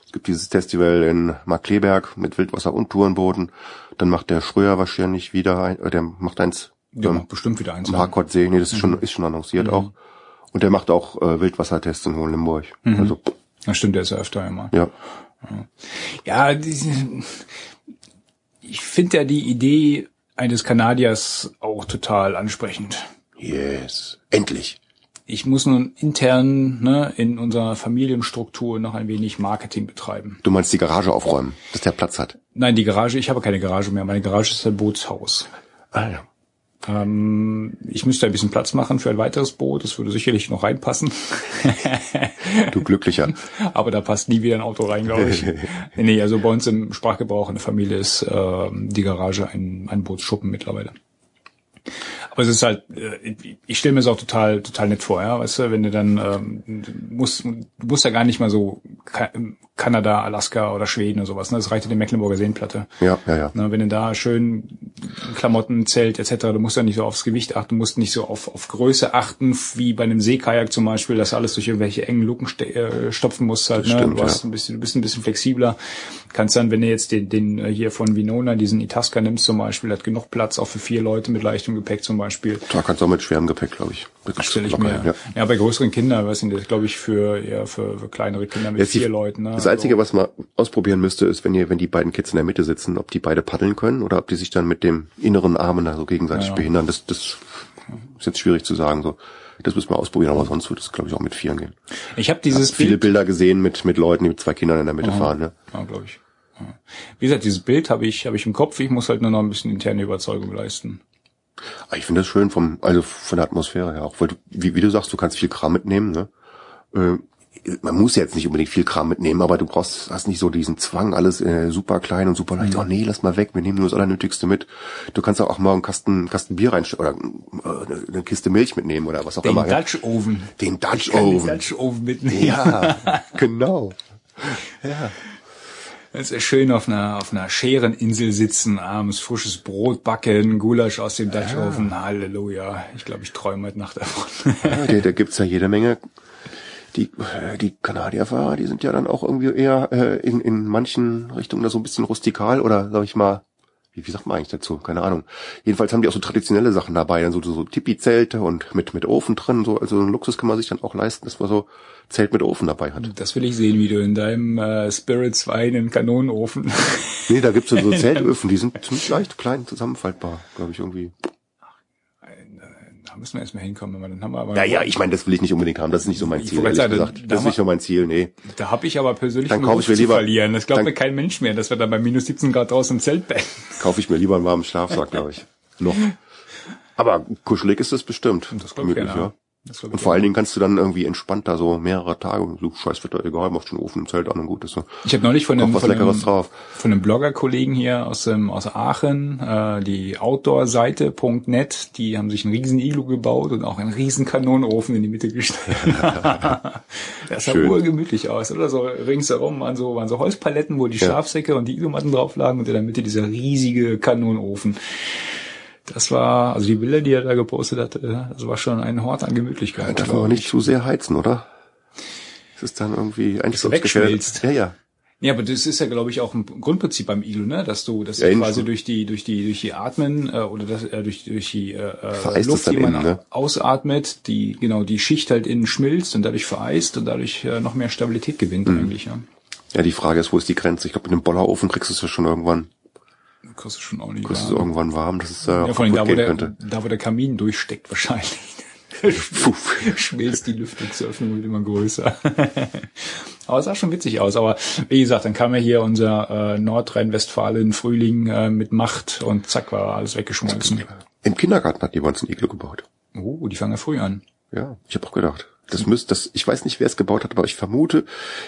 Es gibt dieses Festival in Markleberg mit Wildwasser und Tourenbooten. Dann macht der Schröer wahrscheinlich wieder ein, äh, der macht eins der ähm, bestimmt wieder eins. am. Nee, das ist schon, ist schon annonciert auch. Und der macht auch äh, Wildwassertests in Hohenlimburg. Also, Das stimmt, der ist ja öfter immer. ja. Ja, diese, ich finde ja die Idee eines Kanadiers auch total ansprechend. Yes. Endlich. Ich muss nun intern ne, in unserer Familienstruktur noch ein wenig Marketing betreiben. Du meinst die Garage aufräumen, dass der Platz hat. Nein, die Garage, ich habe keine Garage mehr. Meine Garage ist ein Bootshaus. Ah, ja. Ähm, ich müsste ein bisschen Platz machen für ein weiteres Boot. Das würde sicherlich noch reinpassen. Du Glücklicher. Aber da passt nie wieder ein Auto rein, glaube ich. nee, also bei uns im Sprachgebrauch in der Familie ist ähm, die Garage ein, ein Bootsschuppen mittlerweile. Aber es ist halt, äh, ich stelle mir es auch total, total nett vor, ja, weißt du, wenn du dann ähm, du musst, du musst ja gar nicht mal so Kanada, Alaska oder Schweden oder sowas, ne? Das reicht ja die Mecklenburger Seenplatte. Ja, ja, ja. Ne, wenn du da schön Klamotten, Zelt etc., du musst ja nicht so aufs Gewicht achten, du musst nicht so auf, auf Größe achten, wie bei einem Seekajak zum Beispiel, dass du alles durch irgendwelche engen Luken äh, stopfen musst halt. Ne? stimmt, du, hast ja. ein bisschen, du bist ein bisschen flexibler. Kannst dann, wenn du jetzt den, den äh, hier von Vinona, diesen Itasca nimmst zum Beispiel, hat genug Platz auch für vier Leute mit leichtem Gepäck zum Beispiel. Da kannst du auch mit schwerem Gepäck, glaube ich. Das stelle ich mir. Ja. Ja. bei größeren Kindern, weiß nicht, das glaube ich für eher für, für kleinere Kinder mit Jetzt die- vier Leuten. Ne? Das Einzige, was man ausprobieren müsste, ist, wenn ihr, wenn die beiden Kids in der Mitte sitzen, ob die beide paddeln können oder ob die sich dann mit dem inneren Armen da so gegenseitig Ja. behindern. Das, das ist jetzt schwierig zu sagen. So, das müssen wir ausprobieren, aber sonst wird es, glaube ich, auch mit Vieren gehen. ich habe dieses Viele Bild Bilder gesehen mit mit Leuten, die mit zwei Kindern in der Mitte fahren. Ne? Ja, glaube ich. Ja. Wie gesagt, dieses Bild habe ich, habe ich im Kopf. Ich muss halt nur noch ein bisschen interne Überzeugung leisten. Aber ich finde das schön vom, also von der Atmosphäre her auch, weil du, wie, wie du sagst, du kannst viel Kram mitnehmen. Ne? Äh, man muss jetzt nicht unbedingt viel Kram mitnehmen, aber du brauchst, hast nicht so diesen Zwang, alles äh, super klein und super leicht. Oh nee, lass mal weg, wir nehmen nur das Allernötigste mit. Du kannst auch mal einen Kasten, Kasten Bier reinstellen oder äh, eine Kiste Milch mitnehmen oder was auch Den immer. ja. Dutch Oven. Den Dutch kann den Oven. Dutch Oven mitnehmen. Ja, genau. Es ist schön auf einer, auf einer Schereninsel sitzen, abends frisches Brot backen, Gulasch aus dem Dutch Oven. Halleluja. Ich glaube, ich träume heute Nacht davon. Ja, da, da gibt's ja jede Menge. Die, äh, die Kanadierfahrer, die sind ja dann auch irgendwie eher äh, in, in manchen Richtungen da so ein bisschen rustikal oder sag ich mal, wie, wie sagt man eigentlich dazu? Keine Ahnung. Jedenfalls haben die auch so traditionelle Sachen dabei, dann so, so Tipi-Zelte und mit, mit Ofen drin, so, also so einen Luxus kann man sich dann auch leisten, dass man so Zelt mit Ofen dabei hat. Das will ich sehen, wie du in deinem äh, Spirits Wein einen Kanonenofen. Nee, da gibt's so, so Zeltöfen, die sind ziemlich leicht, klein, zusammenfaltbar, glaube ich, irgendwie. Da müssen wir erstmal hinkommen, wenn wir dann haben wir aber. Ja, ja, ich meine, das will ich nicht unbedingt haben, das ist nicht so mein Ziel, ehrlich sagen, gesagt. da Das ist nicht so mein Ziel, nee. Da habe ich aber persönlich Dann einen kauf ich mir zu lieber- verlieren. Das glaubt dann- mir kein Mensch mehr, dass wir da bei minus 17 Grad draußen im Zelt bleiben. kaufe ich mir lieber einen warmen Schlafsack, glaube ich. Noch. Aber kuschelig ist es bestimmt. Das glaub ich Gemütlich, gerne, ja. Und vor allen Dingen kannst du dann irgendwie entspannt da so mehrere Tage, so Scheißwetter, egal, machst den Ofen im Zelt an und gut ist so. Ich habe neulich von einem, von einem, von einem Blogger-Kollegen hier aus, ähm, aus Aachen, äh, die Outdoorseite.net, die haben sich einen riesen Iglu gebaut und auch einen riesen Kanonenofen in die Mitte gestellt. das sah Schön. urgemütlich aus, oder? So ringsherum waren so, waren so Holzpaletten, wo die Ja. Schlafsäcke und die Iglamatten drauf lagen und in der Mitte dieser riesige Kanonenofen. Das war, also die Bilder, die er da gepostet hatte, das war schon ein Hort an Gemütlichkeit. Darf glaub aber ich. nicht zu sehr heizen, oder? ist dann irgendwie einsturzgefährdet. Ja, ja. Ja, aber das ist ja, glaube ich, auch ein Grundprinzip beim Iglu, ne? Dass du, dass ja, du quasi durch die, durch die, durch die Atmen äh, oder das, äh, durch, durch die äh, Luft, die man innen, ne? ausatmet, die genau die Schicht halt innen schmilzt und dadurch vereist und dadurch äh, noch mehr Stabilität gewinnt mhm. eigentlich. Ja. ja, die Frage ist, wo ist die Grenze? Ich glaube, in einem Bollerofen kriegst du es ja schon irgendwann. Du schon auch nicht. Du es irgendwann warm, dass es äh, ja, vor allem da, wo der, könnte. da, wo der Kamin durchsteckt wahrscheinlich. schmilzt die Lüftungsöffnung wird immer größer. aber es sah schon witzig aus. Aber wie gesagt, dann kam ja hier unser äh, Nordrhein-Westfalen Frühling äh, mit Macht und zack war alles weggeschmolzen. Im Kindergarten hat jemand ein Iglo gebaut. Oh, die fangen ja früh an. Ja, ich habe auch gedacht. Das müsste, das, ich weiß nicht, wer es gebaut hat, aber ich vermute,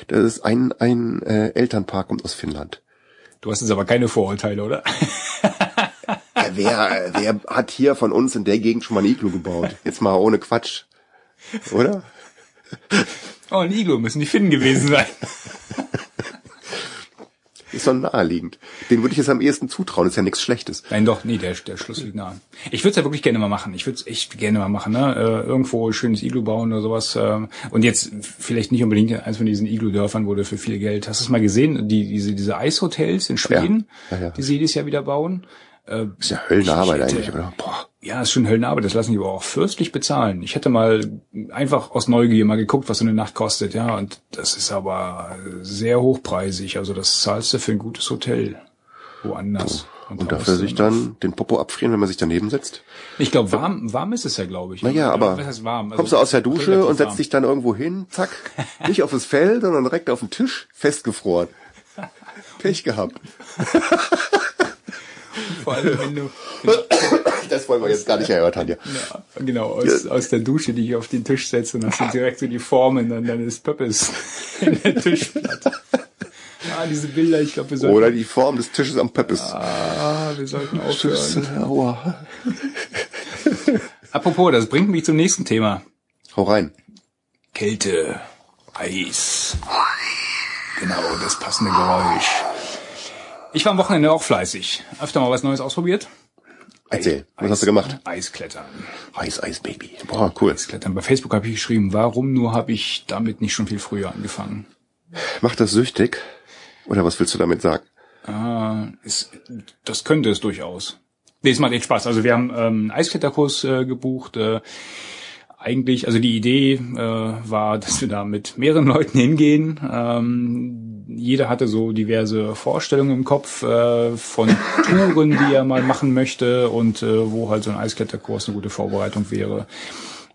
dass es ein, ein äh, Elternpaar kommt aus Finnland. Du hast jetzt aber keine Vorurteile, oder? wer, wer hat hier von uns in der Gegend schon mal ein Iglu gebaut? Jetzt mal ohne Quatsch. Oder? Oh, ein Iglu müssen die Finnen gewesen sein. Ist doch naheliegend. Den würde ich jetzt am ehesten zutrauen, ist ja nichts Schlechtes. Nein, doch, nee, der, der Schluss liegt nahe. Ich würde es ja wirklich gerne mal machen. Ich würde es echt gerne mal machen, ne? Äh, irgendwo schönes Iglu bauen oder sowas. Äh, und jetzt vielleicht nicht unbedingt eins von diesen Iglu-Dörfern wurde für viel Geld. Hast du es mal gesehen? Die, diese, diese Eishotels in Schweden, ja, ja, ja. die sie jedes Jahr wieder bauen. Äh, ist ja Höllenarbeit eigentlich, oder? Boah. Ja, ist schon Höllenarbeit, das lassen die aber auch fürstlich bezahlen. Ich hätte mal einfach aus Neugier mal geguckt, was so eine Nacht kostet, ja, und das ist aber sehr hochpreisig. Also das zahlst du für ein gutes Hotel woanders. Und, und dafür sich dann den Popo abfrieren, wenn man sich daneben setzt? Ich glaube, warm, warm ist es ja, glaube ich. Naja, aber was heißt warm? Also kommst du aus der Dusche und setzt warm. dich dann irgendwo hin, zack, nicht auf das Fell, sondern direkt auf den Tisch, festgefroren. Pech gehabt. Vor allem, wenn du. Das wollen wir jetzt gar nicht erörtern, ja. ja genau, aus, ja. aus der Dusche, die ich auf den Tisch setze und hast du direkt so die Formen dann deines Pöppes in der Tischplatte. Ah, diese Bilder, ich glaube, wir sollten. Oder die Form des Tisches am Pöppes. Ah, wir sollten aufhören. Aua. Apropos, das bringt mich zum nächsten Thema. Hau rein. Kälte. Eis. Genau, das passende Geräusch. Ich war am Wochenende auch fleißig. Öfter mal was Neues ausprobiert. Erzähl, was Eis, hast du gemacht? Eisklettern. Eis, Eis, Baby. Boah, cool. Eisklettern. Bei Facebook habe ich geschrieben, warum nur habe ich damit nicht schon viel früher angefangen? Macht das süchtig? Oder was willst du damit sagen? Ah, ist, das könnte es durchaus. Nee, es macht echt Spaß. Also wir haben ähm, einen Eiskletterkurs äh, gebucht. Äh, eigentlich, also die Idee äh, war, dass wir da mit mehreren Leuten hingehen. Ähm, jeder hatte so diverse Vorstellungen im Kopf äh, von Touren, die er mal machen möchte und äh, wo halt so ein Eiskletterkurs eine gute Vorbereitung wäre.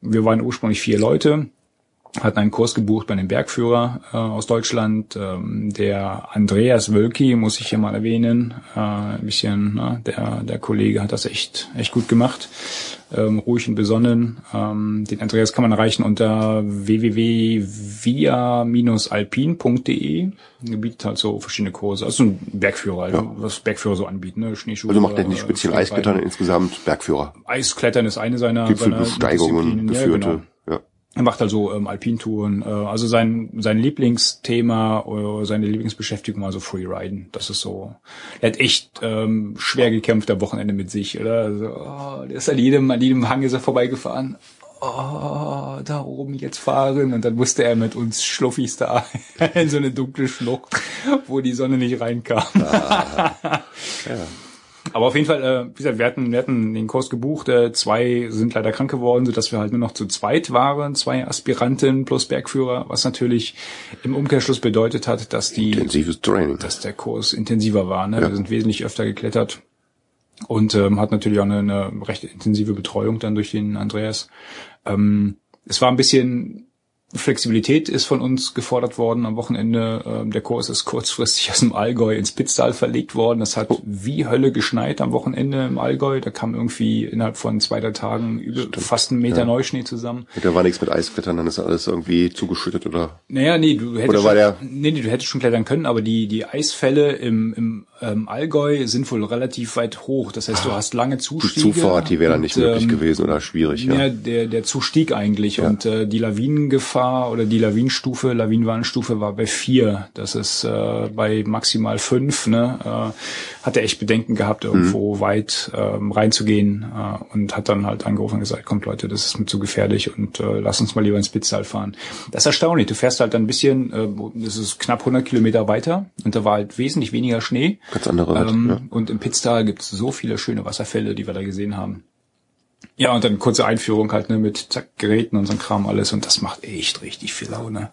Wir waren ursprünglich vier Leute hatten einen Kurs gebucht bei einem Bergführer äh, aus Deutschland. Ähm, der Andreas Wölki, muss ich hier mal erwähnen. Äh, ein bisschen, ne, der, der Kollege hat das echt, echt gut gemacht. Ähm, ruhig und besonnen. Ähm, den Andreas kann man erreichen unter www.via-alpin.de. Bietet halt so verschiedene Kurse. Also ein Bergführer, also ja. was Bergführer so anbieten, ne? Schneeschuhe. Also macht er nicht speziell Eisklettern, insgesamt Bergführer. Eisklettern ist eine seiner, Gipfelbesteigungen, geführte. Ja, genau. Er macht also ähm, Alpintouren, äh, also sein sein Lieblingsthema oder seine Lieblingsbeschäftigung also Freeriden. Das ist so. Er hat echt ähm, schwer gekämpft am Wochenende mit sich, oder? Also, oh, der ist an jedem an jedem Hang ist er vorbeigefahren. Oh, da oben jetzt fahren und dann musste er mit uns Schluffis da in so eine dunkle Schlucht, wo die Sonne nicht reinkam. Ah, ja. Aber auf jeden Fall, äh, wie gesagt, wir hatten, wir hatten den Kurs gebucht, äh, zwei sind leider krank geworden, so dass wir halt nur noch zu zweit waren, zwei Aspiranten plus Bergführer, was natürlich im Umkehrschluss bedeutet hat, dass die intensives Training, dass der Kurs intensiver war. Ne? Ja. Wir sind wesentlich öfter geklettert und ähm, hat natürlich auch eine, eine recht intensive Betreuung dann durch den Andreas. Ähm, es war ein bisschen Flexibilität ist von uns gefordert worden am Wochenende. Ähm, der Kurs ist kurzfristig aus dem Allgäu ins Pitztal verlegt worden. Das hat wie Hölle geschneit am Wochenende im Allgäu. Da kam irgendwie innerhalb von zwei, drei Tagen über Stimmt. fast einen Meter ja. Neuschnee zusammen. Da war nichts mit Eisklettern, dann ist alles irgendwie zugeschüttet oder? Naja, nee, du hättest, war der nee, nee, du hättest schon klettern können, aber die, die Eisfälle im, im ähm, Allgäu sind wohl relativ weit hoch. Das heißt, du hast lange Zustiege. Die Zufahrt, die wäre dann nicht möglich ähm, gewesen oder schwierig. Ja, ja der, der Zustieg eigentlich. Ja. Und äh, die Lawinengefahr oder die Lawinenstufe, Lawinenwarnstufe war bei vier. Das ist äh, bei maximal fünf. Ne? Äh, hat er echt Bedenken gehabt, irgendwo mhm. weit ähm, reinzugehen äh, und hat dann halt angerufen und gesagt, kommt Leute, das ist mir zu gefährlich und äh, lass uns mal lieber ins Spitztal fahren. Das ist erstaunlich. Du fährst halt ein bisschen, äh, das ist knapp 100 Kilometer weiter und da war halt wesentlich weniger Schnee. Ganz andere ähm, ja. Und im Pitztal gibt es so viele schöne Wasserfälle, die wir da gesehen haben. Ja, und dann kurze Einführung halt ne, mit zack, Geräten und so Kram alles und das macht echt richtig viel Laune.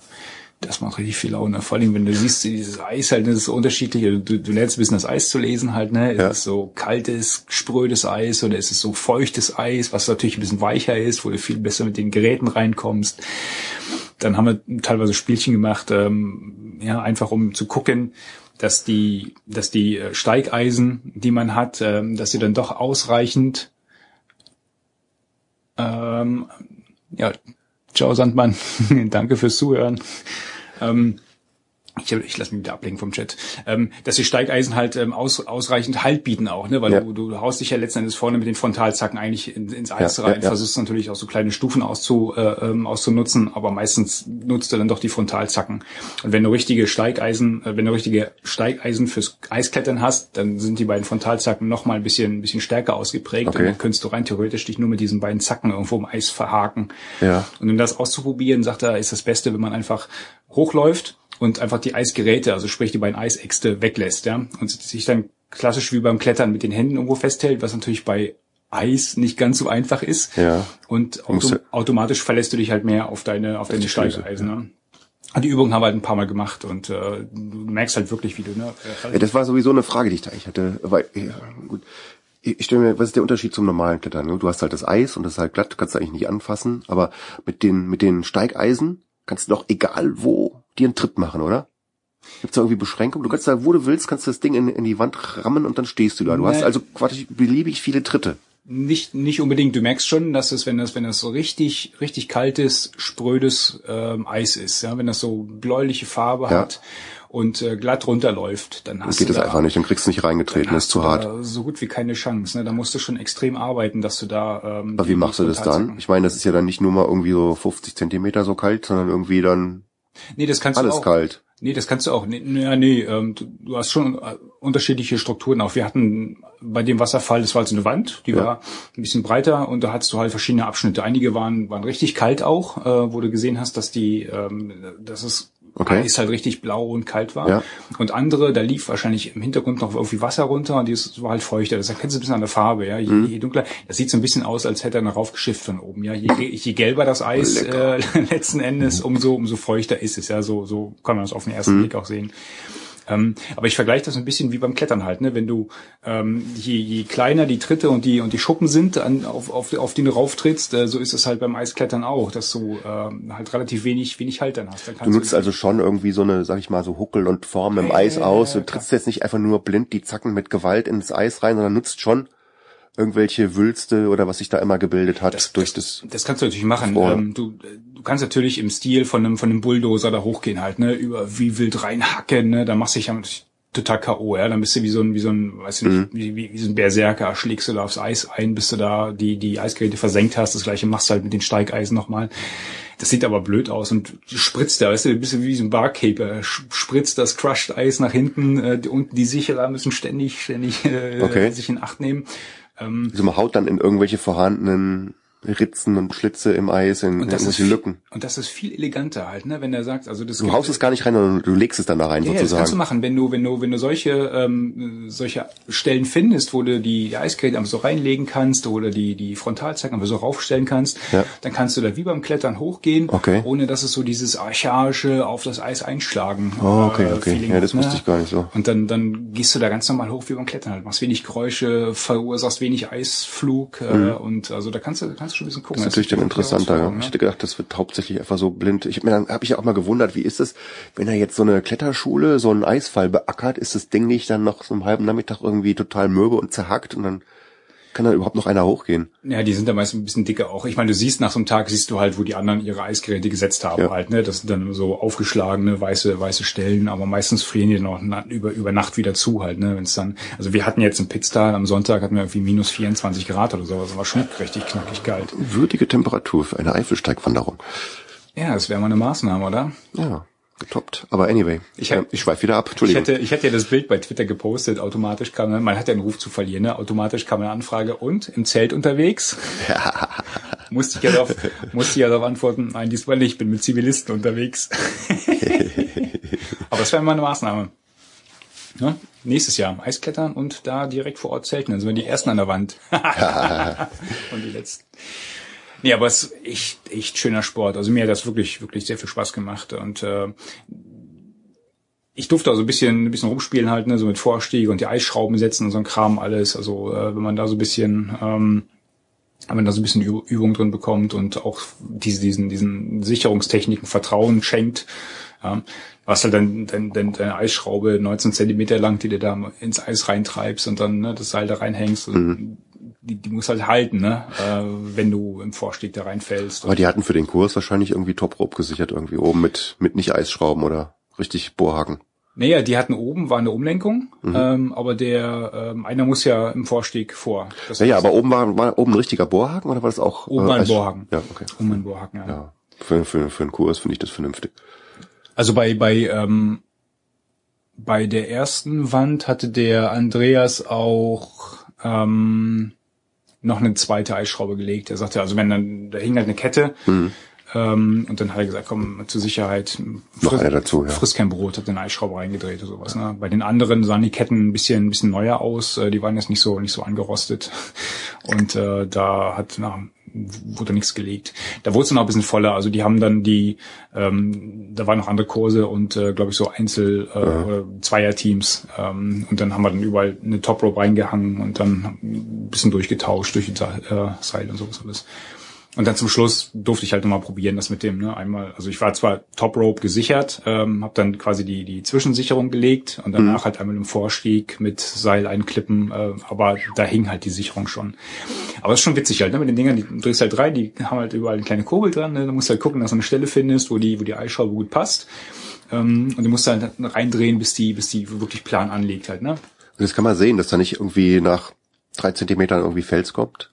Das macht richtig viel Laune. Vor allem, wenn du siehst, dieses Eis halt, das ist so unterschiedlich. Du, du lernst ein bisschen das Eis zu lesen halt, ne? Ja. Ist es so kaltes, sprödes Eis oder ist es so feuchtes Eis, was natürlich ein bisschen weicher ist, wo du viel besser mit den Geräten reinkommst. Dann haben wir teilweise Spielchen gemacht, ähm, ja, einfach um zu gucken, dass die, dass die äh, Steigeisen, die man hat, ähm, dass sie dann doch ausreichend, ähm, ja, ciao Sandmann, danke fürs Zuhören. Ähm, ich, ich lasse mich wieder ablenken vom Chat, ähm, dass die Steigeisen halt ähm, aus, ausreichend Halt bieten auch, ne? Weil ja. du, du haust dich ja letzten Endes vorne mit den Frontalzacken eigentlich in, ins Eis ja, rein, ja, versuchst natürlich auch so kleine Stufen auszu, äh, ähm, auszunutzen, aber meistens nutzt du dann doch die Frontalzacken. Und wenn du richtige Steigeisen, äh, wenn du richtige Steigeisen fürs Eisklettern hast, dann sind die beiden Frontalzacken noch mal ein bisschen, ein bisschen stärker ausgeprägt okay. und dann könntest du rein theoretisch dich nur mit diesen beiden Zacken irgendwo im Eis verhaken. Ja. Und um das auszuprobieren, sagt er, ist das Beste, wenn man einfach hochläuft und einfach die Eisgeräte, also sprich die beiden Eisäxte weglässt, ja, und sich dann klassisch wie beim Klettern mit den Händen irgendwo festhält, was natürlich bei Eis nicht ganz so einfach ist. Ja. Und auto automatisch verlässt du dich halt mehr auf deine auf deine Steigeisen. Ja. Ne? Die Übung haben wir halt ein paar Mal gemacht und äh, du merkst halt wirklich, wie du. Ne, äh, ja, das war sowieso eine Frage, die ich da eigentlich hatte. Weil, ja, gut. Ich stelle mir, was ist der Unterschied zum normalen Klettern? Ne? Du hast halt das Eis und das ist halt glatt, kannst du eigentlich nicht anfassen. Aber mit den mit den Steigeisen kannst du doch egal wo dir einen Tritt machen, oder? Gibt's da irgendwie Beschränkungen? Du kannst da, wo du willst, kannst du das Ding in, in die Wand rammen und dann stehst du da. Du nee. hast also quasi beliebig viele Tritte. Nicht, nicht unbedingt. Du merkst schon, dass es, wenn das, wenn das so richtig, richtig kaltes, sprödes ähm, Eis ist, ja, wenn das so bläuliche Farbe ja. hat und äh, glatt runterläuft, dann hast geht du das einfach nicht, dann kriegst du nicht reingetreten, ist zu hart. So gut wie keine Chance. Ne? Da musst du schon extrem arbeiten, dass du da. Ähm, Aber wie machst du das dann? Ich meine, das ist ja dann nicht nur mal irgendwie so 50 Zentimeter so kalt, sondern irgendwie dann Nee, das kannst Alles du auch. kalt. Nee, das kannst du auch. Nee, ja, nee, ähm, du, du hast schon äh, unterschiedliche Strukturen auch. Wir hatten bei dem Wasserfall, das war halt so eine Wand, die ja. war ein bisschen breiter und da hattest du halt verschiedene Abschnitte. Einige waren, waren richtig kalt auch, äh, wo du gesehen hast, dass die, ähm, dass es okay. Eis halt richtig blau und kalt war. Ja. Und andere, da lief wahrscheinlich im Hintergrund noch irgendwie Wasser runter und das war halt feuchter. Das erkennst du ein bisschen an der Farbe, ja. Je, mhm. je dunkler, das sieht so ein bisschen aus, als hätte er noch raufgeschifft von oben, ja. Je, je gelber das Eis äh, letzten Endes, umso, umso feuchter ist es, ja. So, so kann man das auf den ersten mhm. Blick auch sehen. Ähm, aber ich vergleiche das ein bisschen wie beim Klettern halt, ne? Wenn du ähm, je, je kleiner die Tritte und die und die Schuppen sind, an, auf, auf, auf die du rauftrittst, äh, so ist es halt beim Eisklettern auch, dass du ähm, halt relativ wenig wenig Halt dann hast. Dann du nutzt du also schon irgendwie so eine, sag ich mal, so Huckel und Form im äh, Eis aus. Du trittst jetzt nicht einfach nur blind die Zacken mit Gewalt ins Eis rein, sondern nutzt schon irgendwelche Wülste oder was sich da immer gebildet hat das, durch das. Das kannst du natürlich machen. Ähm, du, du kannst natürlich im Stil von einem von einem Bulldozer da hochgehen halt, ne, über wie wild reinhacken, ne, da machst du dich ja total K.O., ja, dann bist du wie so ein, wie so ein, weiß ich nicht, mhm. wie, wie, wie so ein Berserker, schlägst du da aufs Eis ein, bis du da die, die Eisgeräte versenkt hast, das gleiche machst du halt mit den Steigeisen nochmal. Das sieht aber blöd aus und spritzt da, weißt du, ein bisschen wie so ein Barkeeper, spritzt das Crushed Eis nach hinten, äh, unten die Sicherer müssen ständig, ständig äh, okay. sich in Acht nehmen. Ähm, also man haut dann in irgendwelche vorhandenen Ritzen und Schlitze im Eis, in und irgendwelche Lücken. Und das ist viel eleganter halt, ne, wenn er sagt, also das Du haust es gar nicht rein, sondern du legst es dann da rein ja, sozusagen. Ja, das kannst du machen, wenn du wenn du wenn du solche ähm, solche Stellen findest, wo du die, Eisgeräte einfach so reinlegen kannst oder die die Frontalzacken einfach so raufstellen kannst, ja. dann kannst du da wie beim Klettern hochgehen, okay. ohne dass es so dieses archaische auf das Eis einschlagen. Oh, okay, äh, okay. Feeling ja, das hat, wusste ne? ich gar nicht so. Und dann dann gehst du da ganz normal hoch wie beim Klettern halt, machst wenig Geräusche, verursachst wenig Eisflug äh, mhm. und also da kannst du kannst du schon ein bisschen gucken natürlich dann interessanter. Ja. Ich hätte gedacht, das wird hauptsächlich einfach so blind. Ich habe mir dann habe ich auch mal gewundert, wie ist es, wenn er jetzt so eine Kletterschule, so einen Eisfall beackert, ist das Ding nicht dann noch so einen halben Nachmittag irgendwie total mürbe und zerhackt und dann kann da überhaupt noch einer hochgehen? Ja, die sind da meist ein bisschen dicker auch. Ich meine, du siehst nach so einem Tag, siehst du halt, wo die anderen ihre Eisgeräte gesetzt haben ja. halt, ne? Das sind dann so aufgeschlagene weiße, weiße Stellen, aber meistens frieren die noch über, über Nacht wieder zu halt, ne? Wenn es dann, also wir hatten jetzt in Pitztal am Sonntag hatten wir irgendwie minus 24 Grad oder so, das war schon richtig knackig kalt. Würdige Temperatur für eine Eifelsteigwanderung. Ja, das wäre mal eine Maßnahme, oder? Ja getoppt. Aber anyway, ich, hab, ich schweife wieder ab. Entschuldigung. Ich hätte, ich hätte ja das Bild bei Twitter gepostet. Automatisch kam, man hat ja einen Ruf zu verlieren. Ne? Automatisch kam eine Anfrage und im Zelt unterwegs. Ja. musste ich ja darauf, musste ich ja darauf antworten. Nein, diesmal nicht. Ich bin mit Zivilisten unterwegs. Aber das wäre mal eine Maßnahme. Ne? Nächstes Jahr Eisklettern und da direkt vor Ort zelten. Dann sind wir die ersten an der Wand. und die letzten. Nee, aber es ist echt, echt schöner Sport. Also mir hat das wirklich, wirklich sehr viel Spaß gemacht. Und äh, ich durfte also ein bisschen, ein bisschen rumspielen halt, ne, so mit Vorstieg und die Eisschrauben setzen und so ein Kram alles. Also äh, wenn man da so ein bisschen, ähm, wenn man da so ein bisschen Übung drin bekommt und auch diese, diesen, diesen Sicherungstechniken Vertrauen schenkt, ja, hast halt dann, dann, dann deine Eisschraube 19 Zentimeter lang, die du da ins Eis reintreibst und dann ne, das Seil da reinhängst. Mhm die, die muss halt halten, ne? Äh, wenn du im Vorstieg da reinfällst. Aber die hatten für den Kurs wahrscheinlich irgendwie Top-Rope gesichert, irgendwie oben mit, mit nicht Eisschrauben oder richtig Bohrhaken. Naja, die hatten oben, war eine Umlenkung, mhm. ähm, aber der ähm, einer muss ja im Vorstieg vor. Das ja, aber oben war, war oben ein richtiger Bohrhaken oder war das auch? Oben äh, ein Bohrhaken. Ja, okay. Oben ein Bohrhaken, ja. ja. Für, für, für einen Kurs finde ich das vernünftig. Also bei, bei, ähm, bei der ersten Wand hatte der Andreas auch ähm, noch eine zweite Eisschraube gelegt. Er sagte, also wenn dann, da hing halt eine Kette, mhm. ähm, und dann hat er gesagt, komm, zur Sicherheit, friss, dazu, ja. friss kein Brot, hat eine Eisschraube reingedreht oder sowas. Ne? Bei den anderen sahen die Ketten ein bisschen, ein bisschen neuer aus, äh, die waren jetzt nicht so, nicht so angerostet. Und äh, da hat nach wurde nichts gelegt. Da wurde es dann auch ein bisschen voller. Also die haben dann die, ähm, da waren noch andere Kurse und äh, glaube ich so Einzel- äh, ja. oder Zweierteams. Ähm, und dann haben wir dann überall eine Top Rope reingehangen und dann ein bisschen durchgetauscht durch die äh, Seil und sowas alles. Und dann zum Schluss durfte ich halt nochmal probieren, das mit dem, ne, einmal, also ich war zwar Top Rope gesichert, ähm, habe dann quasi die, die Zwischensicherung gelegt und danach mhm. halt einmal im Vorstieg mit Seil einklippen, äh, aber da hing halt die Sicherung schon. Aber es ist schon witzig halt, ne, mit den Dingern, die drehst halt drei, die haben halt überall eine kleine Kurbel dran, ne, du musst halt gucken, dass du eine Stelle findest, wo die, wo die Eisschraube gut passt. Ähm, und du musst halt reindrehen, bis die, bis die wirklich plan anlegt halt, ne. Und das kann man sehen, dass da nicht irgendwie nach drei Zentimetern irgendwie Fels kommt.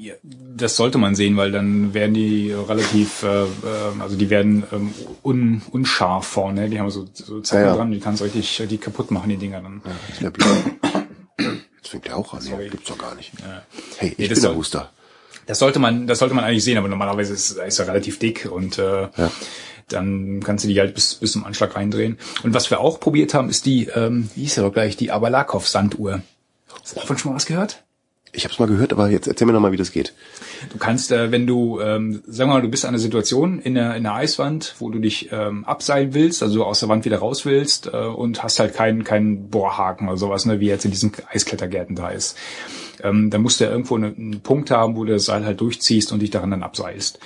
Ja, das sollte man sehen, weil dann werden die relativ, äh, äh, also die werden ähm, un, unscharf vorne. Die haben so, so Zacken ja, ja. dran, die kannst richtig die kaputt machen, die Dinger dann. Ja, das ist blöd. Jetzt fängt der auch an, ja, gibt's doch gar nicht. Hey, ich bin der Booster. Das sollte man, das sollte man eigentlich sehen, aber normalerweise ist, ist er relativ dick und äh, dann kannst du die halt bis, bis zum Anschlag reindrehen. Und was wir auch probiert haben, ist die, ähm, wie hieß ja doch gleich, die Abalakov-Sanduhr. Hast du davon schon mal was gehört? Ich habe es mal gehört, aber jetzt erzähl mir noch mal, wie das geht. Du kannst, äh, wenn du, ähm, sagen wir mal, du bist an einer Situation in der, in der Eiswand, wo du dich ähm, abseilen willst, also aus der Wand wieder raus willst äh, und hast halt keinen keinen Bohrhaken oder sowas, ne, wie jetzt in diesen Eisklettergärten da ist. Ähm, dann musst du ja irgendwo eine, einen Punkt haben, wo du das Seil halt durchziehst und dich daran dann abseilst.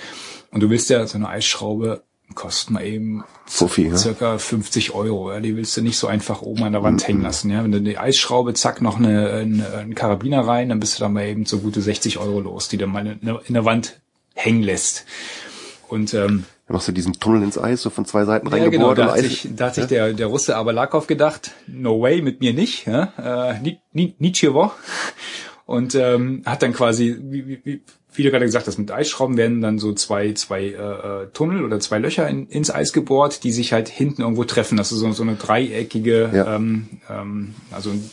Und du willst ja so eine Eisschraube kostet mal eben Fuffi, ne? circa 50 Euro. Ja, die willst du nicht so einfach oben an der Wand mhm. hängen lassen. Ja, wenn du die Eisschraube, zack, noch eine, eine, einen Karabiner rein, dann bist du da mal eben so gute 60 Euro los, die du mal in, in der Wand hängen lässt. Und ähm, dann machst du diesen Tunnel ins Eis, so von zwei Seiten ja, reingebohrt. Genau, da hat, sich, da hat sich der, der Russe Abalakov gedacht, no way, mit mir nicht. Ja? Äh, Nietzsche Und ähm, hat dann quasi, wie, wie, wie du gerade gesagt hast, mit Eisschrauben werden dann so zwei, zwei äh, äh, Tunnel oder zwei Löcher in, ins Eis gebohrt, die sich halt hinten irgendwo treffen. Das ist so, so eine dreieckige, ja. ähm, ähm, also ein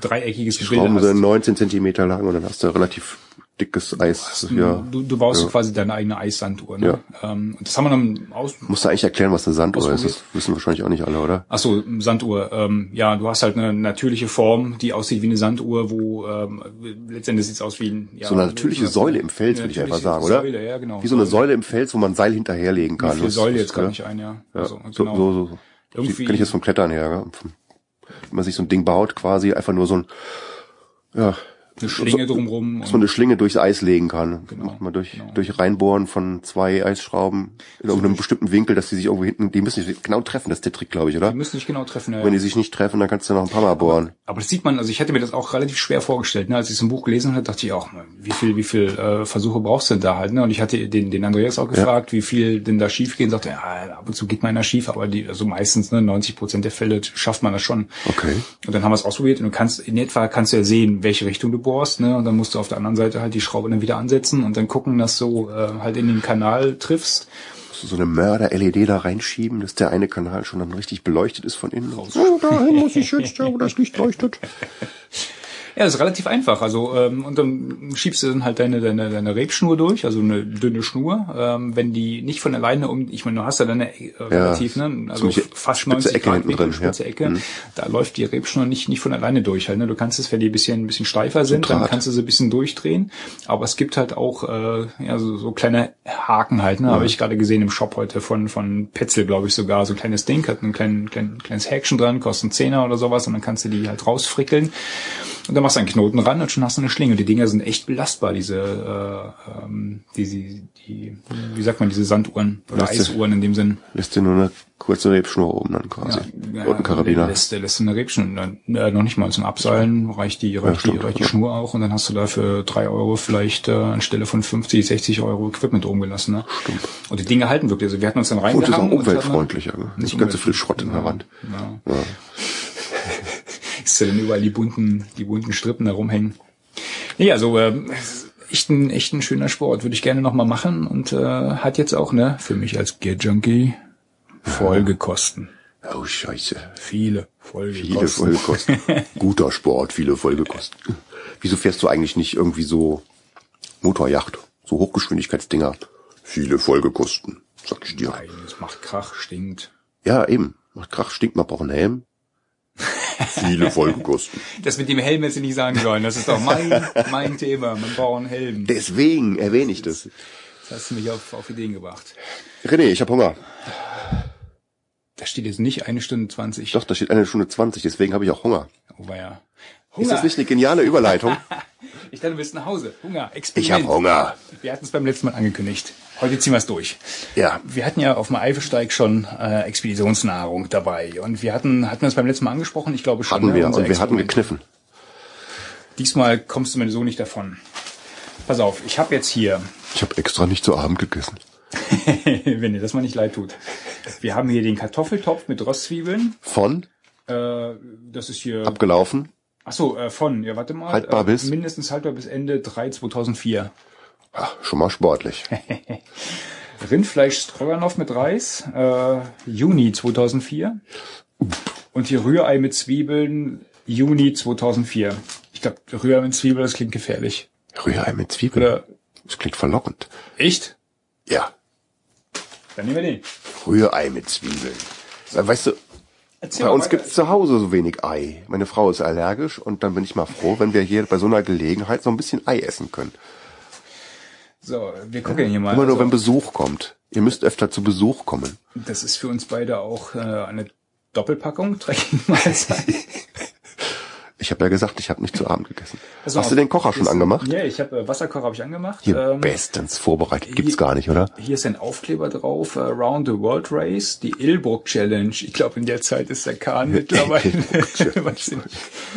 dreieckiges die Schrauben sind 19 Zentimeter lang und dann hast du relativ dickes Eis. Ja. Du, du baust ja. quasi deine eigene Eissanduhr. Ne? Ja. Ähm, das haben wir dann aus. Musst du eigentlich erklären, was eine Sanduhr ist? Das wissen wahrscheinlich auch nicht alle, oder? Ach so, Sanduhr. Ähm, ja, du hast halt eine natürliche Form, die aussieht wie eine Sanduhr, wo ähm, letztendlich sieht's aus wie ein ja, so eine natürliche eine, Säule im Fels, würde ich einfach sagen, oder? Säule, ja, genau. Wie so eine Säule im Fels, wo man Seil hinterherlegen kann. Wie Säule jetzt gar nicht ein, ja. ja. Also, genau. So, so, so. Irgendwie kann ich jetzt vom Klettern her, ja. wenn man sich so ein Ding baut, quasi einfach nur so ein ja, eine Schlinge drumrum. Dass man eine Schlinge durchs Eis legen kann. Genau, Macht man durch, genau. durch Reinbohren von zwei Eisschrauben in irgendeinem bestimmten Winkel, dass die sich irgendwo hinten, die müssen sich genau treffen, das ist der Trick, glaube ich, oder? Die müssen nicht genau treffen. Ja, Wenn die sich nicht treffen, dann kannst du noch ein paar Mal bohren. Aber das sieht man, also ich hätte mir das auch relativ schwer vorgestellt. Ne? Als ich so ein Buch gelesen habe, dachte ich auch, wie viel, wie viel äh, Versuche brauchst du denn da halt? Ne? Und ich hatte den, den Andreas auch gefragt, wie viel denn da schief gehen. Sagte, ja, ab und zu geht man da schief, aber die, also meistens, ne, 90 Prozent der Fälle schafft man das schon. Okay. Und dann haben wir es ausprobiert und du kannst, in etwa kannst du ja sehen, welche Richtung du bohrst, ne? Und dann musst du auf der anderen Seite halt die Schraube dann wieder ansetzen und dann gucken, dass du äh, halt in den Kanal triffst. Musst du so eine Mörder-LED da reinschieben, dass der eine Kanal schon dann richtig beleuchtet ist von innen. Oh, dahin muss ich jetzt, da wo das Licht leuchtet. Ja, das ist relativ einfach. Also ähm, und dann schiebst du dann halt deine deine deine Rebschnur durch, also eine dünne Schnur. Ähm, wenn die nicht von alleine um, ich meine, du hast ja dann eine äh, relativ, ne, also fast spitze 90 Ecke Grad Winkel, drin, ja. spitze Ecke. Mhm. Da läuft die Rebschnur nicht nicht von alleine durch. Halt, ne? Du kannst es, wenn die ein bisschen ein bisschen steifer sind, dann Draht. kannst du sie ein bisschen durchdrehen. Aber es gibt halt auch äh, ja so, so kleine Haken halt. Ne, habe ich gerade gesehen im Shop heute von von Petzel, glaube ich sogar. So ein kleines Ding hat ein klein, klein, kleines Häkchen dran, kostet einen Zehner oder sowas und dann kannst du die halt rausfrickeln. Und dann machst du einen Knoten ran und schon hast du eine Schlinge. Die Dinger sind echt belastbar, diese, äh, ähm, die, die, die, wie sagt man, diese Sanduhren oder Lässt Eisuhren in dem Sinn. Lässt dir nur eine kurze Rebschnur oben dann quasi. Und ein Der Karabiner. lässt, lässt eine Rebschnur, äh, noch nicht mal zum Abseilen, reicht die, reicht, die, stimmt. reicht die Schnur auch und dann hast du da für drei Euro vielleicht äh, anstelle von 50, 60 Euro Equipment rumgelassen. Ne? Stimmt. Und die Dinge halten wirklich. Also wir hatten uns dann Und ist auch reingehangen. und umweltfreundlicher. Ne? Nicht ganz so viel Schrott in der Wand. Ja. Ist ja dann überall die bunten, die bunten Strippen da rumhängen. Nee, also ähm, echt ein, echt ein schöner Sport. Würde ich gerne nochmal machen und äh, hat jetzt auch, ne, für mich als Gear Junkie Folgekosten. Oh, scheiße. Viele Folgekosten. Viele Folgekosten. Guter Sport, viele Folgekosten. Wieso fährst du eigentlich nicht irgendwie so Motorjacht, so Hochgeschwindigkeitsdinger? Viele Folgekosten, sag ich dir. Nein, es macht Krach, stinkt. Ja, eben. Macht Krach, stinkt, man braucht einen Helm. Viele Folgekosten. Das mit dem Helm hätte ich nicht sagen sollen. Das ist doch mein, mein Thema. Man braucht einen Helm. Deswegen erwähne ich das. Das hast du mich auf, auf Ideen gebracht. René, ich habe Hunger. Da steht jetzt nicht eine Stunde zwanzig. Doch, da steht eine Stunde zwanzig, deswegen habe ich auch Hunger. Oh, ja. Ist das nicht eine geniale Überleitung? Ich dachte, du bist nach Hause. Hunger, Experiment. Ich habe Hunger. Wir hatten es beim letzten Mal angekündigt. Heute ziehen wir es durch. Ja. Wir hatten ja auf dem Eifelsteig schon äh, Expeditionsnahrung dabei. Und wir hatten, hatten wir es beim letzten Mal angesprochen? Ich glaube schon. Hatten ne? wir. Und wir hatten gekniffen. Diesmal kommst du mir so nicht davon. Pass auf, ich habe jetzt hier, Ich habe extra nicht zu Abend gegessen. wenn dir das mal nicht leid tut, wir haben hier den Kartoffeltopf mit Röstzwiebeln. Von, Äh, das ist hier, abgelaufen. ach so, äh, von, ja warte mal. Haltbar äh, bis? Mindestens haltbar bis Ende 3 2004. Ah, schon mal sportlich. Rindfleisch Stroganoff mit Reis, äh, Juni 2004. Und hier Rührei mit Zwiebeln, Juni 2004. Ich glaube, Rührei mit Zwiebeln, das klingt gefährlich. Rührei mit Zwiebeln. Oder, Das klingt verlockend. echt? Ja. Dann nehmen wir den. Rührei mit Zwiebeln. Weißt du, Erzähl bei uns gibt's zu Hause so wenig Ei. Meine Frau ist allergisch und dann bin ich mal froh, wenn wir hier bei so einer Gelegenheit so ein bisschen Ei essen können. So, wir gucken hier mal. Immer nur, Also, wenn Besuch kommt. Ihr müsst öfter zu Besuch kommen. das ist für uns beide auch äh, eine Doppelpackung, Trekkingmahlzeit. Ich habe ja gesagt, ich habe nicht zu Abend gegessen. Also Hast du den Kocher schon angemacht? Ja, ich habe äh, Wasserkocher habe ich angemacht. Hier Ähm, bestens vorbereitet. Gibt's hier- gar nicht, oder? Hier ist ein Aufkleber drauf, äh, Round the World Race, die Ilbrook Challenge. Ich glaube, in der Zeit ist der Kahn mittlerweile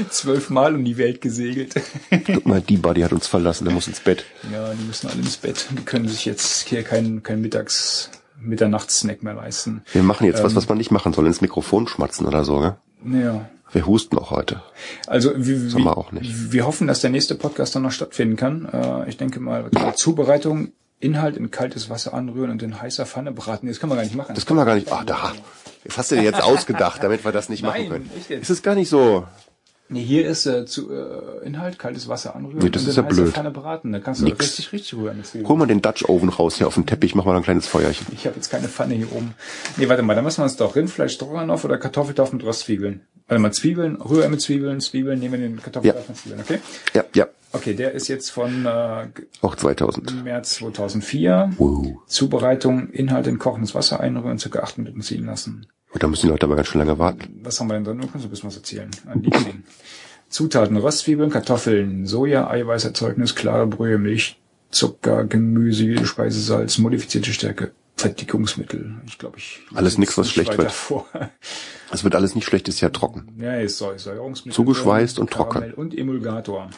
zwölfmal um die Welt gesegelt. Guck mal, die Buddy hat uns verlassen, der muss ins Bett. ja, die müssen alle ins Bett. Die können sich jetzt hier keinen kein Mittags Mitternachtssnack mehr leisten. Wir machen jetzt Ähm. was, was man nicht machen soll, ins Mikrofon schmatzen oder so, ne? Ja. Wir husten auch heute. Also wir, man auch nicht. wir hoffen, dass der nächste Podcast dann noch stattfinden kann. Äh, ich denke mal, Zubereitung, Inhalt in kaltes Wasser anrühren und in heißer Pfanne braten. Das kann man gar nicht machen. Das können wir gar nicht. Ah, da. Jetzt hast du dir jetzt ausgedacht, damit wir das nicht machen Nein, können. echt jetzt? Ist es gar nicht so. Nee, hier ist äh, zu, äh, Inhalt, kaltes Wasser anrühren Nee, das und ist ja blöd. Pfanne braten. Da kannst du Nix. richtig, richtig rühren. Hol mal den Dutch Oven raus hier auf den Teppich, mach mal ein kleines Feuerchen. Ich habe jetzt keine Pfanne hier oben. Nee, warte mal, da müssen wir uns doch Rindfleisch, Stroganoff oder Kartoffeltopf mit Röstzwiebeln. Warte mal, Zwiebeln, Rührei mit Zwiebeln, Zwiebeln, nehmen wir den Kartoffeltopf mit Zwiebeln, okay? Ja, ja. Okay, der ist jetzt von äh, Auch 2000. März 2004. Wow. Zubereitung, Inhalt in kochendes Wasser einrühren, circa acht Minuten ziehen lassen. Und da müssen die Leute aber ganz schön lange warten. Was haben wir denn drin? Du kannst ein bisschen was erzählen. Ein Liebling. Zutaten Röstzwiebeln, Kartoffeln, Soja, Eiweißerzeugnis, klare Brühe, Milch, Zucker, Gemüse, Speisesalz, modifizierte Stärke, Verdickungsmittel. Ich glaube, ich Alles nix, was schlecht wird. Vor. Es wird alles nicht schlecht, ist ja trocken. Ja, ist Säu- Säuerungsmittel. Zugeschweißt und trocken. Und Emulgator.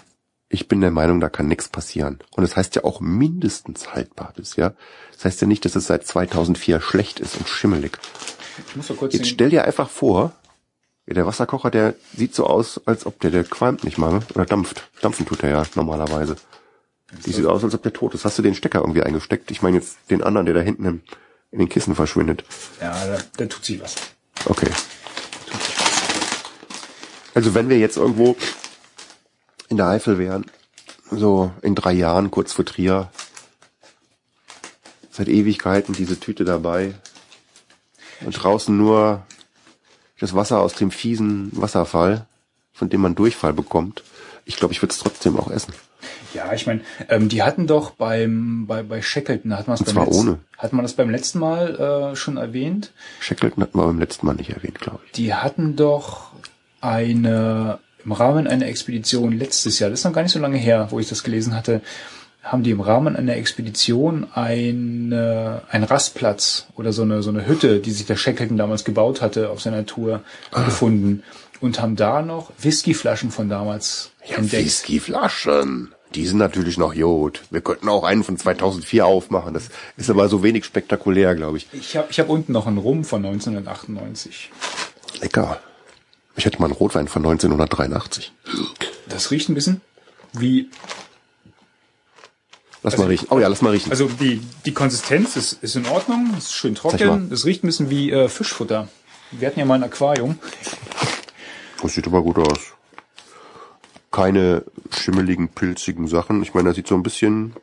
Ich bin der Meinung, da kann nichts passieren. Und es das heißt ja auch mindestens haltbar ist, ja. Das heißt ja nicht, dass es seit 2004 schlecht ist und schimmelig. Ich muss kurz Jetzt stell dir einfach vor, der Wasserkocher, der sieht so aus, als ob der, der qualmt nicht mal, ne? oder dampft. Dampfen tut er ja normalerweise. Die sieht aus, als ob der tot ist. Hast du den Stecker irgendwie eingesteckt? Ich meine jetzt den anderen, der da hinten im, in den Kissen verschwindet. ja, da, da tut sich was. Okay. Also wenn wir jetzt irgendwo in der Eifel wären, so in drei Jahren, kurz vor Trier, seit Ewigkeiten diese Tüte dabei und draußen nur das Wasser aus dem fiesen Wasserfall, von dem man Durchfall bekommt. Ich glaube, ich würde es trotzdem auch essen. Ja, ich meine, ähm, die hatten doch beim bei bei Shackleton hat man es beim letzten, ohne. hat man das beim letzten Mal äh, schon erwähnt. Shackleton hatten wir beim letzten Mal nicht erwähnt, glaube ich. Die hatten doch eine im Rahmen einer Expedition letztes Jahr, das ist noch gar nicht so lange her, wo ich das gelesen hatte, haben die im Rahmen einer Expedition eine, einen Rastplatz oder so eine, so eine Hütte, die sich der Shackleton damals gebaut hatte auf seiner Tour, Ah. gefunden und haben da noch Whiskyflaschen von damals entdeckt. Whiskyflaschen. Die sind natürlich noch Jod. Wir könnten auch einen von 2004 aufmachen. Das ist aber so wenig spektakulär, glaube ich. Ich habe ich hab unten noch einen Rum von 1998. Lecker. Ich hätte mal einen Rotwein von 1983. Das riecht ein bisschen wie, Lass mal riechen. Oh ja, lass mal riechen. also die, die Konsistenz ist, ist in Ordnung, ist schön trocken, es riecht ein bisschen wie äh, Fischfutter. Wir hatten ja mal ein Aquarium. Das sieht aber gut aus. Keine schimmeligen, pilzigen Sachen. Ich meine, das sieht so ein bisschen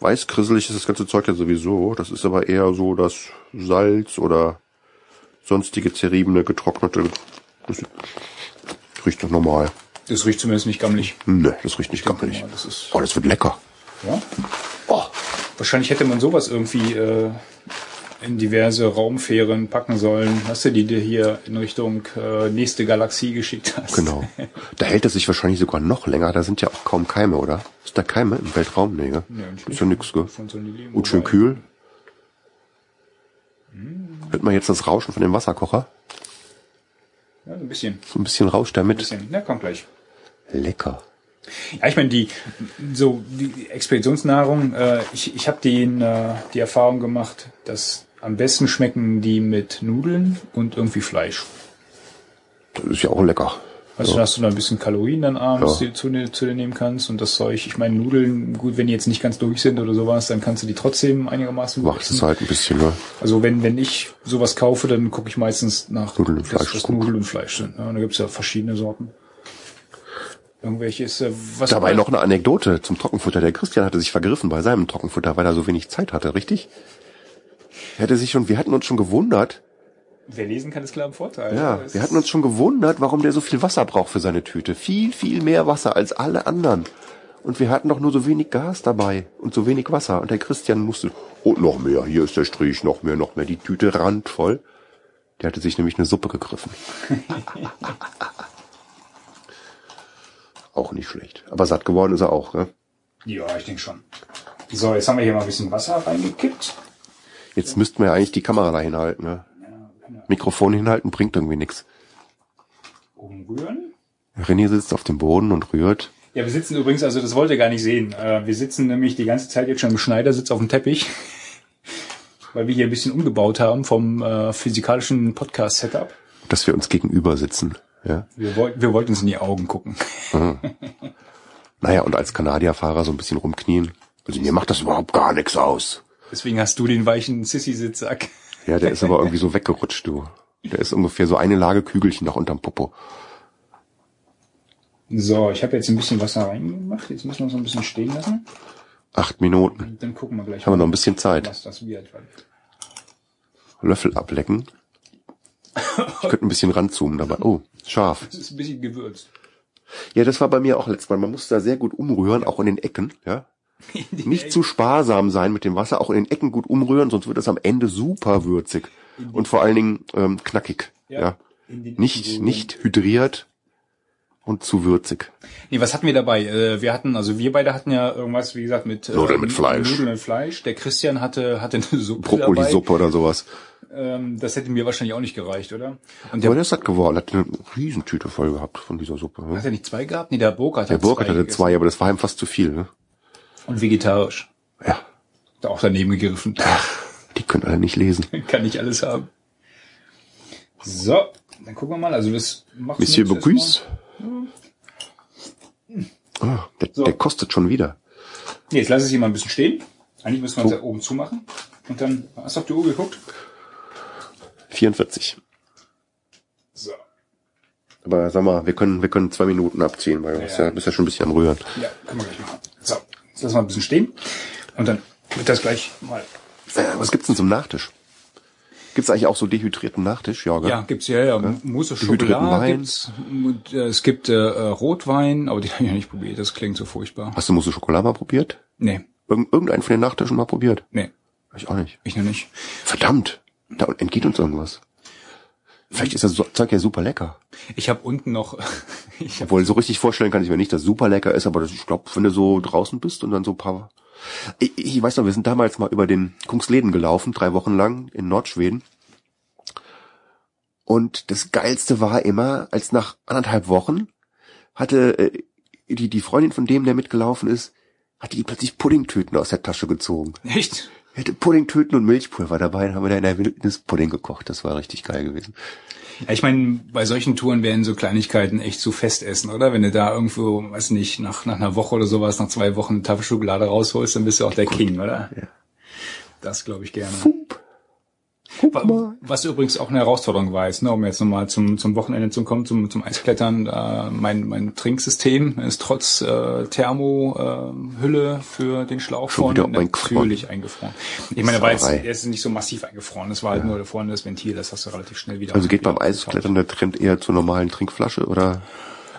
weißkrisselig ist das ganze Zeug ja sowieso. Das ist aber eher so das Salz oder sonstige zerriebene, getrocknete. Das riecht doch normal. Das riecht zumindest nicht gammelig. Ne, das riecht nicht gammelig. mal, das ist- Oh, das wird lecker. Ja? Oh, Wahrscheinlich hätte man sowas irgendwie äh, in diverse Raumfähren packen sollen. Hast du die dir hier in Richtung äh, nächste Galaxie geschickt hast? genau. Da hält es sich wahrscheinlich sogar noch länger. Da sind ja auch kaum Keime, oder? Ist da Keime im Weltraum? Nee? Ja, natürlich. ist ja nix, gell? So Und schön kühl. Hört man jetzt das Rauschen von dem Wasserkocher? Ja, ein bisschen. So ein bisschen rauscht der Ein bisschen. Na, kommt gleich. Lecker. Ja, ich meine, die so die Expeditionsnahrung, äh, ich, ich habe den äh, die Erfahrung gemacht, dass am besten schmecken die mit Nudeln und irgendwie Fleisch. Das ist ja auch lecker. Also Ja. hast du da ein bisschen Kalorien dann abends, Ja. die du zu, dir- zu dir nehmen kannst und das Zeug. Ich meine, Nudeln, gut, wenn die jetzt nicht ganz durch sind oder sowas, dann kannst du die trotzdem einigermaßen gut Macht es halt ein bisschen, ne? Also wenn, wenn ich sowas kaufe, dann gucke ich meistens nach Nudeln und Fleisch gut. Nudeln und Fleisch sind. Ja, und da gibt's ja verschiedene Sorten. Irgendwelches, äh, was Dabei noch eine Anekdote zum Trockenfutter. Der Christian hatte sich vergriffen bei seinem Trockenfutter, weil er so wenig Zeit hatte, richtig? Er hatte sich schon, wir hatten uns schon gewundert, Wer lesen kann, ist klar im Vorteil. ja, wir hatten uns schon gewundert, warum der so viel Wasser braucht für seine Tüte. Viel, viel mehr Wasser als alle anderen. Und wir hatten doch nur so wenig Gas dabei und so wenig Wasser. Und der Christian musste, oh, noch mehr, hier ist der Strich, noch mehr, noch mehr. Die Tüte randvoll. Der hatte sich nämlich eine Suppe gegriffen. auch nicht schlecht. Aber satt geworden ist er auch, ne? Ja, ich denke schon. So, jetzt haben wir hier mal ein bisschen Wasser reingekippt. Jetzt müssten wir ja eigentlich die Kamera da hinhalten, ne? Mikrofon hinhalten bringt irgendwie nichts. Umrühren. René sitzt auf dem Boden und rührt. Ja, wir sitzen übrigens, also das wollt ihr gar nicht sehen. Äh, Wir sitzen nämlich die ganze Zeit jetzt schon im Schneidersitz auf dem Teppich, weil wir hier ein bisschen umgebaut haben vom äh, physikalischen Podcast-Setup. dass wir uns gegenüber sitzen. Ja. Wir, wollten, wir wollten uns in die Augen gucken. Naja, und als Kanadierfahrer so ein bisschen rumknien. Also mir macht das überhaupt gar nichts aus. Deswegen hast du den weichen Sissy-Sitzsack. Ja, der ist aber irgendwie so weggerutscht, du. Der ist ungefähr so eine Lage Kügelchen noch unterm Popo. So, ich habe jetzt ein bisschen Wasser reingemacht. Jetzt müssen wir es noch ein bisschen stehen lassen. Acht Minuten. Dann gucken wir gleich Haben wir noch ein bisschen Zeit. was das wird. Löffel ablecken. Ich könnte ein bisschen ranzoomen dabei. Oh, scharf. Das ist ein bisschen gewürzt. Ja, das war bei mir auch letztes Mal. Man muss da sehr gut umrühren, auch in den Ecken, ja. Nicht zu sparsam sein mit dem Wasser, auch in den Ecken gut umrühren, sonst wird es am Ende super würzig. Und vor allen Dingen ähm, knackig. Ja, Ja. Nicht, Ecken nicht hydriert, und zu würzig. Nee, was hatten wir dabei? Äh, wir hatten, also wir beide hatten ja irgendwas, wie gesagt, mit äh, Nudeln mit Fleisch. Nudeln mit Fleisch. Der Christian hatte hatte eine Suppe Brokkolisuppe oder sowas. Ähm, das hätte mir wahrscheinlich auch nicht gereicht, oder? Und Aber der der ist satt geworden, hat eine Riesentüte voll gehabt von dieser Suppe. Ne? hat er nicht zwei gehabt? Nee, der Burkhardt Der hat Burkhardt zwei hatte gegessen. zwei, aber das war ihm fast zu viel. Ne? Und vegetarisch. Ja, Da auch daneben gegriffen. die können alle nicht lesen. Kann nicht alles haben. So, dann gucken wir mal. Also das macht Monsieur Bocuse. Ah, der, So. der kostet schon wieder. Nee, jetzt lasse ich ihn mal ein bisschen stehen. Eigentlich müssen wir uns da oben zumachen. Und dann, hast du auf die Uhr geguckt? 44. So. Aber sag mal, wir können, wir können zwei Minuten abziehen, weil du bist Ja. ja, bist ja schon ein bisschen am Rühren. Ja, können wir gleich machen. So, jetzt lassen wir ein bisschen stehen. Und dann wird das gleich mal. Äh, was gibt's denn zum Nachtisch? Gibt's eigentlich auch so dehydrierten Nachtisch? Ja, gell? Ja, gibt's ja, ja. Mousse Dehydrierten Chocolat Wein. gibt's. Und, äh, es gibt äh, äh, Rotwein, aber den habe ich noch nicht probiert. Das klingt so furchtbar. Hast du Mousse Schokolade mal probiert? Nee, Irgend, irgendeinen von den Nachtischen mal probiert? nee, Ich auch nicht. ich noch nicht. Verdammt, da entgeht uns irgendwas. Vielleicht ist das Zeug ja super lecker. Ich habe unten noch, ich hab, Obwohl, so richtig vorstellen kann ich mir nicht, dass es super lecker ist, aber das, ich glaube, wenn du so draußen bist und dann so ein paar... Ich, ich weiß noch, wir sind damals mal über den Kungsläden gelaufen, drei Wochen lang in Nordschweden. Und das Geilste war immer, als nach anderthalb Wochen hatte äh, die, die Freundin von dem, der mitgelaufen ist, hatte die plötzlich Puddingtüten aus der Tasche gezogen. echt? Hatte Puddingtüten und Milchpulver dabei, dann haben wir da in der Wildnis Pudding gekocht. Das war richtig geil gewesen. Ja, ich meine, bei solchen Touren werden so Kleinigkeiten echt zu Festessen, oder? Wenn du da irgendwo, weiß nicht, nach, nach einer Woche oder sowas, nach zwei Wochen eine Tafel Schokolade rausholst, dann bist du auch der King, oder? Ja. Das glaube ich gerne. Pup. Was übrigens auch eine Herausforderung war, ist, ne, um jetzt nochmal zum, zum Wochenende zu kommen, zum, zum Eisklettern. Äh, mein, mein Trinksystem ist trotz äh, Thermohülle äh, für den Schlauch Schon natürlich eingefroren. Ich meine, jetzt, Sauerei. er ist nicht so massiv eingefroren. Das war halt nur da vorne das Ventil, das hast du relativ schnell wieder. Also geht beim Eisklettern der Trend eher zur normalen Trinkflasche oder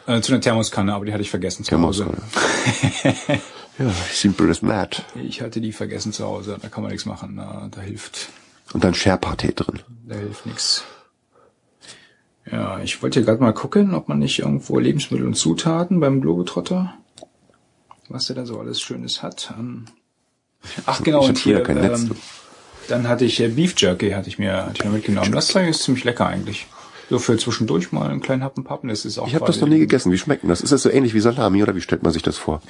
Äh, zu einer Thermoskanne, aber die hatte ich vergessen zu Hause. Thermoskanne? ja, simple as that. Ich hatte die vergessen zu Hause. Da kann man nichts machen. Da, da hilft, Und dann Sherpa-Tee drin. da hilft nichts. Ja, ich wollte hier gerade mal gucken, ob man nicht irgendwo Lebensmittel und Zutaten beim Globetrotter, was der da so alles Schönes hat. Ähm, Ach genau, Ich und hier, kein Netz. ähm, dann hatte ich Beef Jerky, hatte ich mir, hatte ich mir mitgenommen. Das Zeug ist ziemlich lecker eigentlich. So für zwischendurch mal einen kleinen Happen pappen, das ist auch Ich habe das noch nie gegessen. Wie schmeckt denn das? Ist das so ähnlich wie Salami oder wie stellt man sich das vor?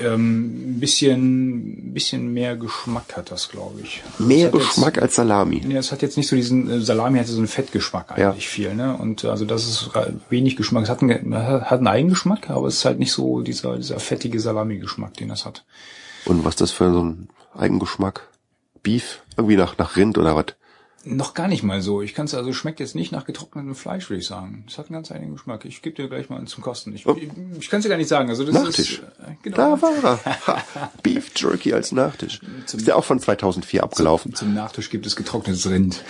Ähm, ein bisschen, bisschen mehr Geschmack hat das, glaube ich. Mehr Geschmack als Salami. Jetzt, ja, es hat jetzt nicht so diesen, äh, Salami hatte so einen Fettgeschmack Ja. eigentlich viel, ne? Und äh, also das ist wenig Geschmack. Es hat einen, hat einen Eigengeschmack, aber es ist halt nicht so dieser, dieser fettige Salami-Geschmack, den das hat. Und was ist das für so ein Eigengeschmack? Beef? Irgendwie nach, nach Rind oder was? Noch gar nicht mal so. Ich kann es also schmeckt jetzt nicht nach getrocknetem Fleisch, würde ich sagen. Es hat einen ganz eigenen Geschmack. Ich gebe dir gleich mal einen zum Kosten. Ich, ich, ich kann es dir gar nicht sagen. Also das Nachtisch. ist äh, genau. Da war er. Beef Jerky als Nachtisch. Ist der auch von 2004 abgelaufen? Zum Nachtisch gibt es getrocknetes Rind.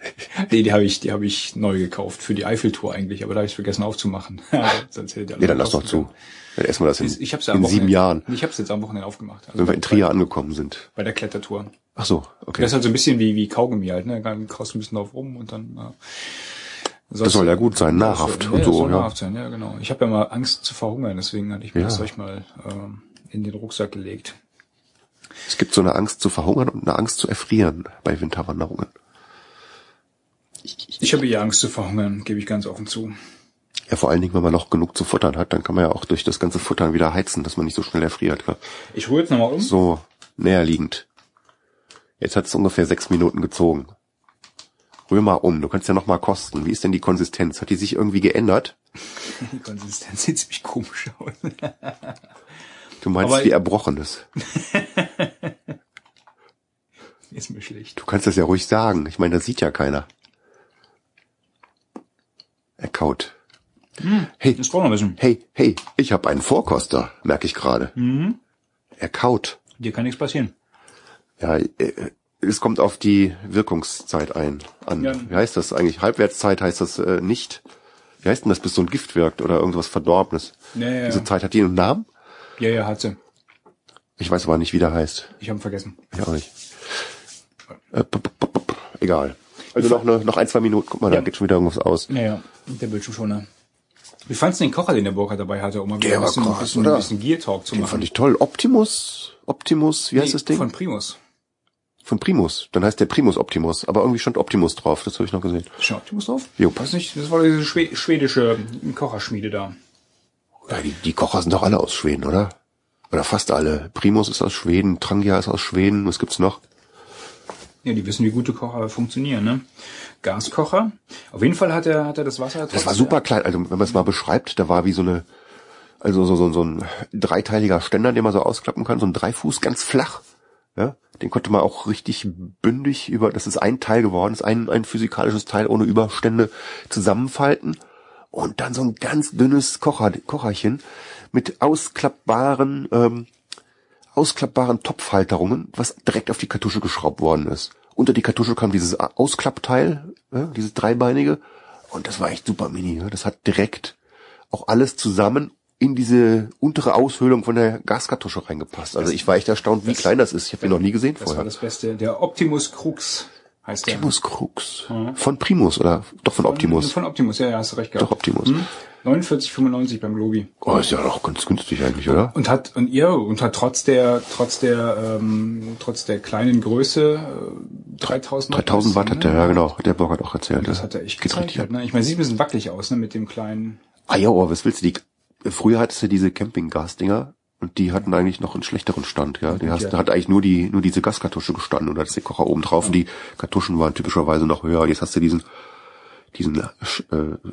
nee, die habe ich, die habe ich neu gekauft für die Eiffeltour eigentlich, aber da habe ich vergessen aufzumachen. Sonst hätte der Nee, dann lass doch zu. Dann essen wir das in, Ich habe ja in sieben Jahren, Ich habe es jetzt am Wochenende aufgemacht. Also wenn wir in Trier angekommen sind. bei der Klettertour. Ach so, okay. Das ist halt so ein bisschen wie wie Kaugummi halt, ne? Dann kaust du ein bisschen drauf rum und dann. Äh, Das soll ja gut sein, nahrhaft ja, und das so, soll ja. nahrhaft sein, ja genau. Ich habe ja mal Angst zu verhungern, deswegen hatte ich mir Ja. das Zeug mal ähm, in den Rucksack gelegt. Es gibt so eine Angst zu verhungern und eine Angst zu erfrieren bei Winterwanderungen. Ich habe eher Angst zu verhungern, gebe ich ganz offen zu. Ja, vor allen Dingen, wenn man noch genug zu futtern hat, dann kann man ja auch durch das ganze Futtern wieder heizen, dass man nicht so schnell erfriert. Klar. Ich rühre jetzt nochmal um. So, näher liegend. Jetzt hat es ungefähr sechs Minuten gezogen. Rühr mal um, du kannst ja noch mal kosten. Wie ist denn die Konsistenz? Hat die sich irgendwie geändert? Die Konsistenz sieht ziemlich komisch aus. Du meinst Aber- wie Erbrochenes. Ist mir schlecht. Du kannst das ja ruhig sagen. Ich meine, das sieht ja keiner. Er kaut. Hey, Das noch ein bisschen. hey, hey, ich habe einen Vorkoster, merke ich gerade. Er kaut. Dir kann nichts passieren. Ja, äh, es kommt auf die Wirkungszeit ein an. Ja. Wie heißt das eigentlich? Halbwertszeit heißt das äh, nicht. Wie heißt denn das, bis so ein Gift wirkt oder irgendwas Verdorbenes? Ja, ja, Diese. Zeit hat die einen Namen? Ja, ja, hat sie. Ich weiß aber nicht, wie der heißt. Ich habe ihn vergessen. Ich auch nicht. Äh, p- p- p- p- egal. Also noch, eine, noch ein, zwei Minuten. Guck mal, da geht schon wieder irgendwas aus. Ja, ja. Der Bildschirmschoner. Wie fandst du den Kocher, den der Burkhardt dabei hatte, um mal Der ein war bisschen, krass, bisschen, oder? bisschen Gear Talk zu Den machen? fand ich toll. Optimus, Optimus, wie heißt Nee, das Ding? Von Primus. Von Primus. Dann heißt der Primus Optimus. Aber irgendwie stand Optimus drauf. Das habe ich noch gesehen. Ist schon Optimus drauf? Jo. Weiß nicht, das war diese Schwe schwedische Kocherschmiede da. Ja, die, die Kocher sind doch alle aus Schweden, oder? Oder fast alle. Primus ist aus Schweden, Trangia ist aus Schweden. Was gibt's noch? Ja, die wissen, wie gute Kocher funktionieren, ne? Gaskocher. Auf jeden Fall hat er, hat er das Wasser. Das war super klein. Also wenn man es mal beschreibt, da war wie so eine, also so, so, so ein dreiteiliger Ständer, den man so ausklappen kann, so ein Dreifuß, ganz flach. Ja, den konnte man auch richtig bündig über, das ist ein Teil geworden, ist ein, ein physikalisches Teil ohne Überstände zusammenfalten. Und dann so ein ganz dünnes Kocher, Kocherchen mit ausklappbaren, ähm, ausklappbaren Topfhalterungen, was direkt auf die Kartusche geschraubt worden ist. Unter die Kartusche kam dieses Ausklappteil, ja, dieses dreibeinige, und das war echt super mini. Ja. Das hat direkt auch alles zusammen in diese untere Aushöhlung von der Gaskartusche reingepasst. Also ich war echt erstaunt, wie klein das ist. Ich habe ihn noch nie gesehen Das war vorher. das Beste. Der Optimus Crux heißt der. Optimus Crux. Von Primus oder doch von Optimus. Von Optimus, ja, ja, hast du recht gehabt. Doch Optimus. Hm? 49,95 beim Globi. Oh, ist ja doch ganz günstig eigentlich, oder? Und hat und ihr und hat trotz der trotz der ähm, trotz der kleinen Größe äh, 3000 Watt 3000 Watt hat der, ne? ja genau, hat der Burger auch erzählt. Das hat er echt. Halt, ne? Ich meine, sieht ein bisschen wackelig aus, ne, mit dem kleinen. Ah ja, oh, was willst du? Die, früher hattest du diese Campinggasdinger und die hatten eigentlich noch einen schlechteren Stand, ja. Die hast, Ja. da hat eigentlich nur die, nur diese Gaskartusche gestanden und da ist der Kocher oben drauf und die Kartuschen waren typischerweise noch höher. Jetzt hast du diesen, diesen äh,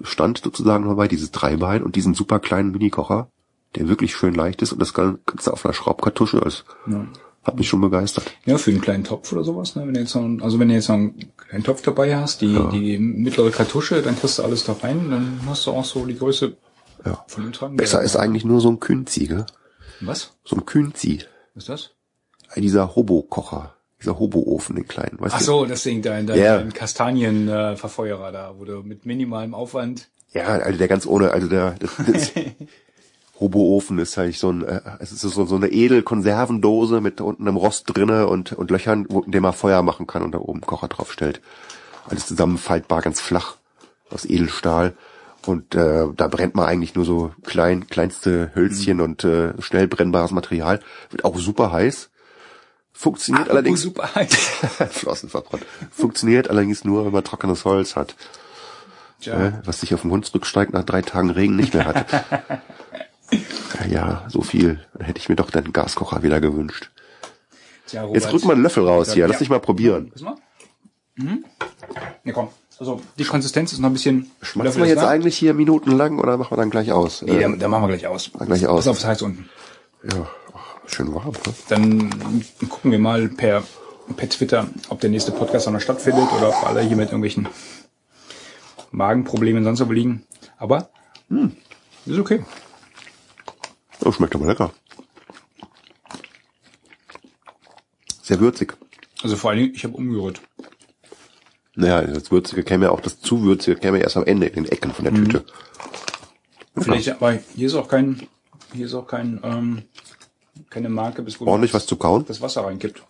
Stand sozusagen dabei, dieses Dreibein und diesen super kleinen Minikocher, der wirklich schön leicht ist und das Ganze auf einer Schraubkartusche ist. Ja. Hat mich schon begeistert. Ja, für einen kleinen Topf oder sowas, ne? Wenn du jetzt noch, einen- also wenn du jetzt noch einen kleinen Topf dabei hast, die, die mittlere Kartusche, dann kriegst du alles da rein, dann hast du auch so die Größe Ja. von dem Tragen. Besser ist eigentlich nur so ein Künzi, gell? Was? So ein Künzi. Was ist das? Dieser Hobo-Kocher. Dieser Hobo-Ofen, den kleinen, weißt Ach du? so, das Ding da in deinem yeah. Kastanienverfeuerer äh, da, wo du mit minimalem Aufwand. Ja, also der ganz ohne, also der das, das Hobo-Ofen ist halt so ein, äh, es ist so, so eine Edelkonservendose mit unten einem Rost drinne und, und Löchern, wo, in dem man Feuer machen kann und da oben Kocher drauf stellt. Alles zusammenfaltbar, ganz flach, aus Edelstahl. Und äh, da brennt man eigentlich nur so klein, kleinste Hölzchen und äh, schnell brennbares Material. Wird auch super heiß. Funktioniert allerdings super heiß. Flossen verbrannt. Funktioniert allerdings nur, wenn man trockenes Holz hat. Tja. Äh, was sich auf dem Hunsrücksteig nach drei Tagen Regen nicht mehr hat. ja, ja, so viel. Dann hätte ich mir doch den Gaskocher wieder gewünscht. Tja, Jetzt Robert. rück mal einen Löffel raus hier. Lass Ja. dich mal probieren. Lass mal. Mhm. Ja, komm. Also, die Konsistenz ist noch ein bisschen... Schmatzen wir jetzt da. eigentlich hier minutenlang oder machen wir dann gleich aus? Nee, Äh, da, da machen wir gleich aus. gleich aus. Pass auf, das heißt unten. ja, schön warm. Ne? Dann gucken wir mal per, per Twitter, ob der nächste Podcast auch noch stattfindet oder ob alle hier mit irgendwelchen Magenproblemen sonst wo liegen. Aber, hm, ist okay. Oh, schmeckt aber lecker. Sehr würzig. Also vor allen Dingen, ich habe umgerührt. Naja, das Würzige käme ja auch, das zu Würzige käme ja erst am Ende in den Ecken von der Tüte. Vielleicht, aber hier ist auch kein, hier ist auch kein, ähm, keine Marke, bis wo Ordentlich was zu kauen. das Wasser reinkippt.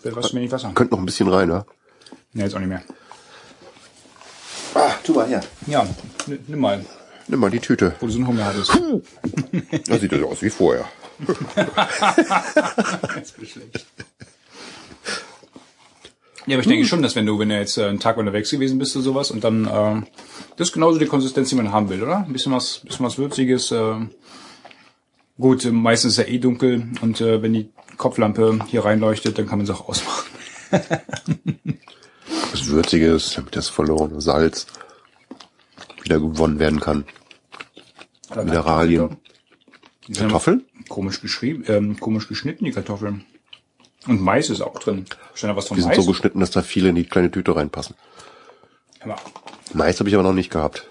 Vielleicht was mir nicht Wasser. Könnte noch ein bisschen rein, ja? Nee, jetzt auch nicht mehr. Ah, tu mal her. Ja, n- nimm mal, Nimm mal die Tüte. wo du so einen Hunger hattest. Da sieht das aus wie vorher. Das ist schlecht. Ja, aber ich denke schon, dass wenn du, wenn du jetzt äh, einen Tag unterwegs gewesen bist oder sowas und dann, äh, das ist genauso die Konsistenz, die man haben will, oder? Ein bisschen was, bisschen was Würziges, äh, gut, meistens ist ja eh dunkel und äh, wenn die Kopflampe hier reinleuchtet, dann kann man es auch ausmachen. Was Würziges, damit das verlorene Salz wieder gewonnen werden kann. Mineralien. Die sind Kartoffeln? Komisch geschrieben, ähm, komisch geschnitten, die Kartoffeln. Und Mais ist auch drin. Stand da was von Die sind Mais? so geschnitten, dass da viele in die kleine Tüte reinpassen. Aber Mais habe ich aber noch nicht gehabt.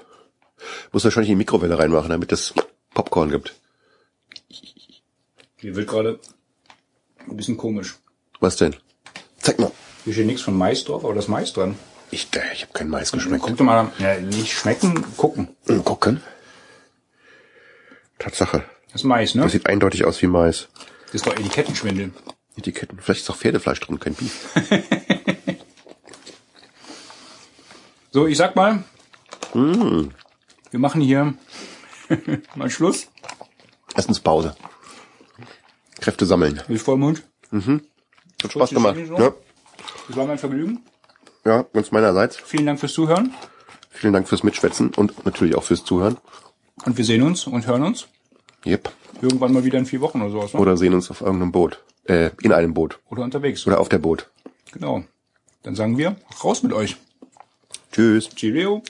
Muss wahrscheinlich in die Mikrowelle reinmachen, damit es Popcorn gibt. Hier wird gerade ein bisschen komisch. Was denn? Zeig mal. Hier steht nichts von Mais drauf, aber das Mais dran. Ich, äh, ich habe keinen Mais geschmeckt. Guck doch mal, ja, nicht schmecken, gucken. Hm, Gucken. Tatsache. Das ist Mais, ne? Das sieht eindeutig aus wie Mais. Das ist doch Etikettenschwindel. Etiketten. Vielleicht ist auch Pferdefleisch drin, kein Beef. So, ich sag mal, Wir machen hier mal Schluss. Essenspause. Kräfte sammeln. Mit Vollmond. Hat Spaß gemacht. Ja, Das war mein Vergnügen. ja, ganz meinerseits. Vielen Dank fürs Zuhören. Vielen Dank fürs Mitschwätzen und natürlich auch fürs Zuhören. Und wir sehen uns und hören uns Yep. irgendwann mal wieder in vier Wochen oder sowas. Ne? Oder sehen uns auf irgendeinem Boot. Äh, in einem Boot. Oder unterwegs. Oder auf der Boot. Genau. Dann sagen wir, raus mit euch. Tschüss. Cheerio.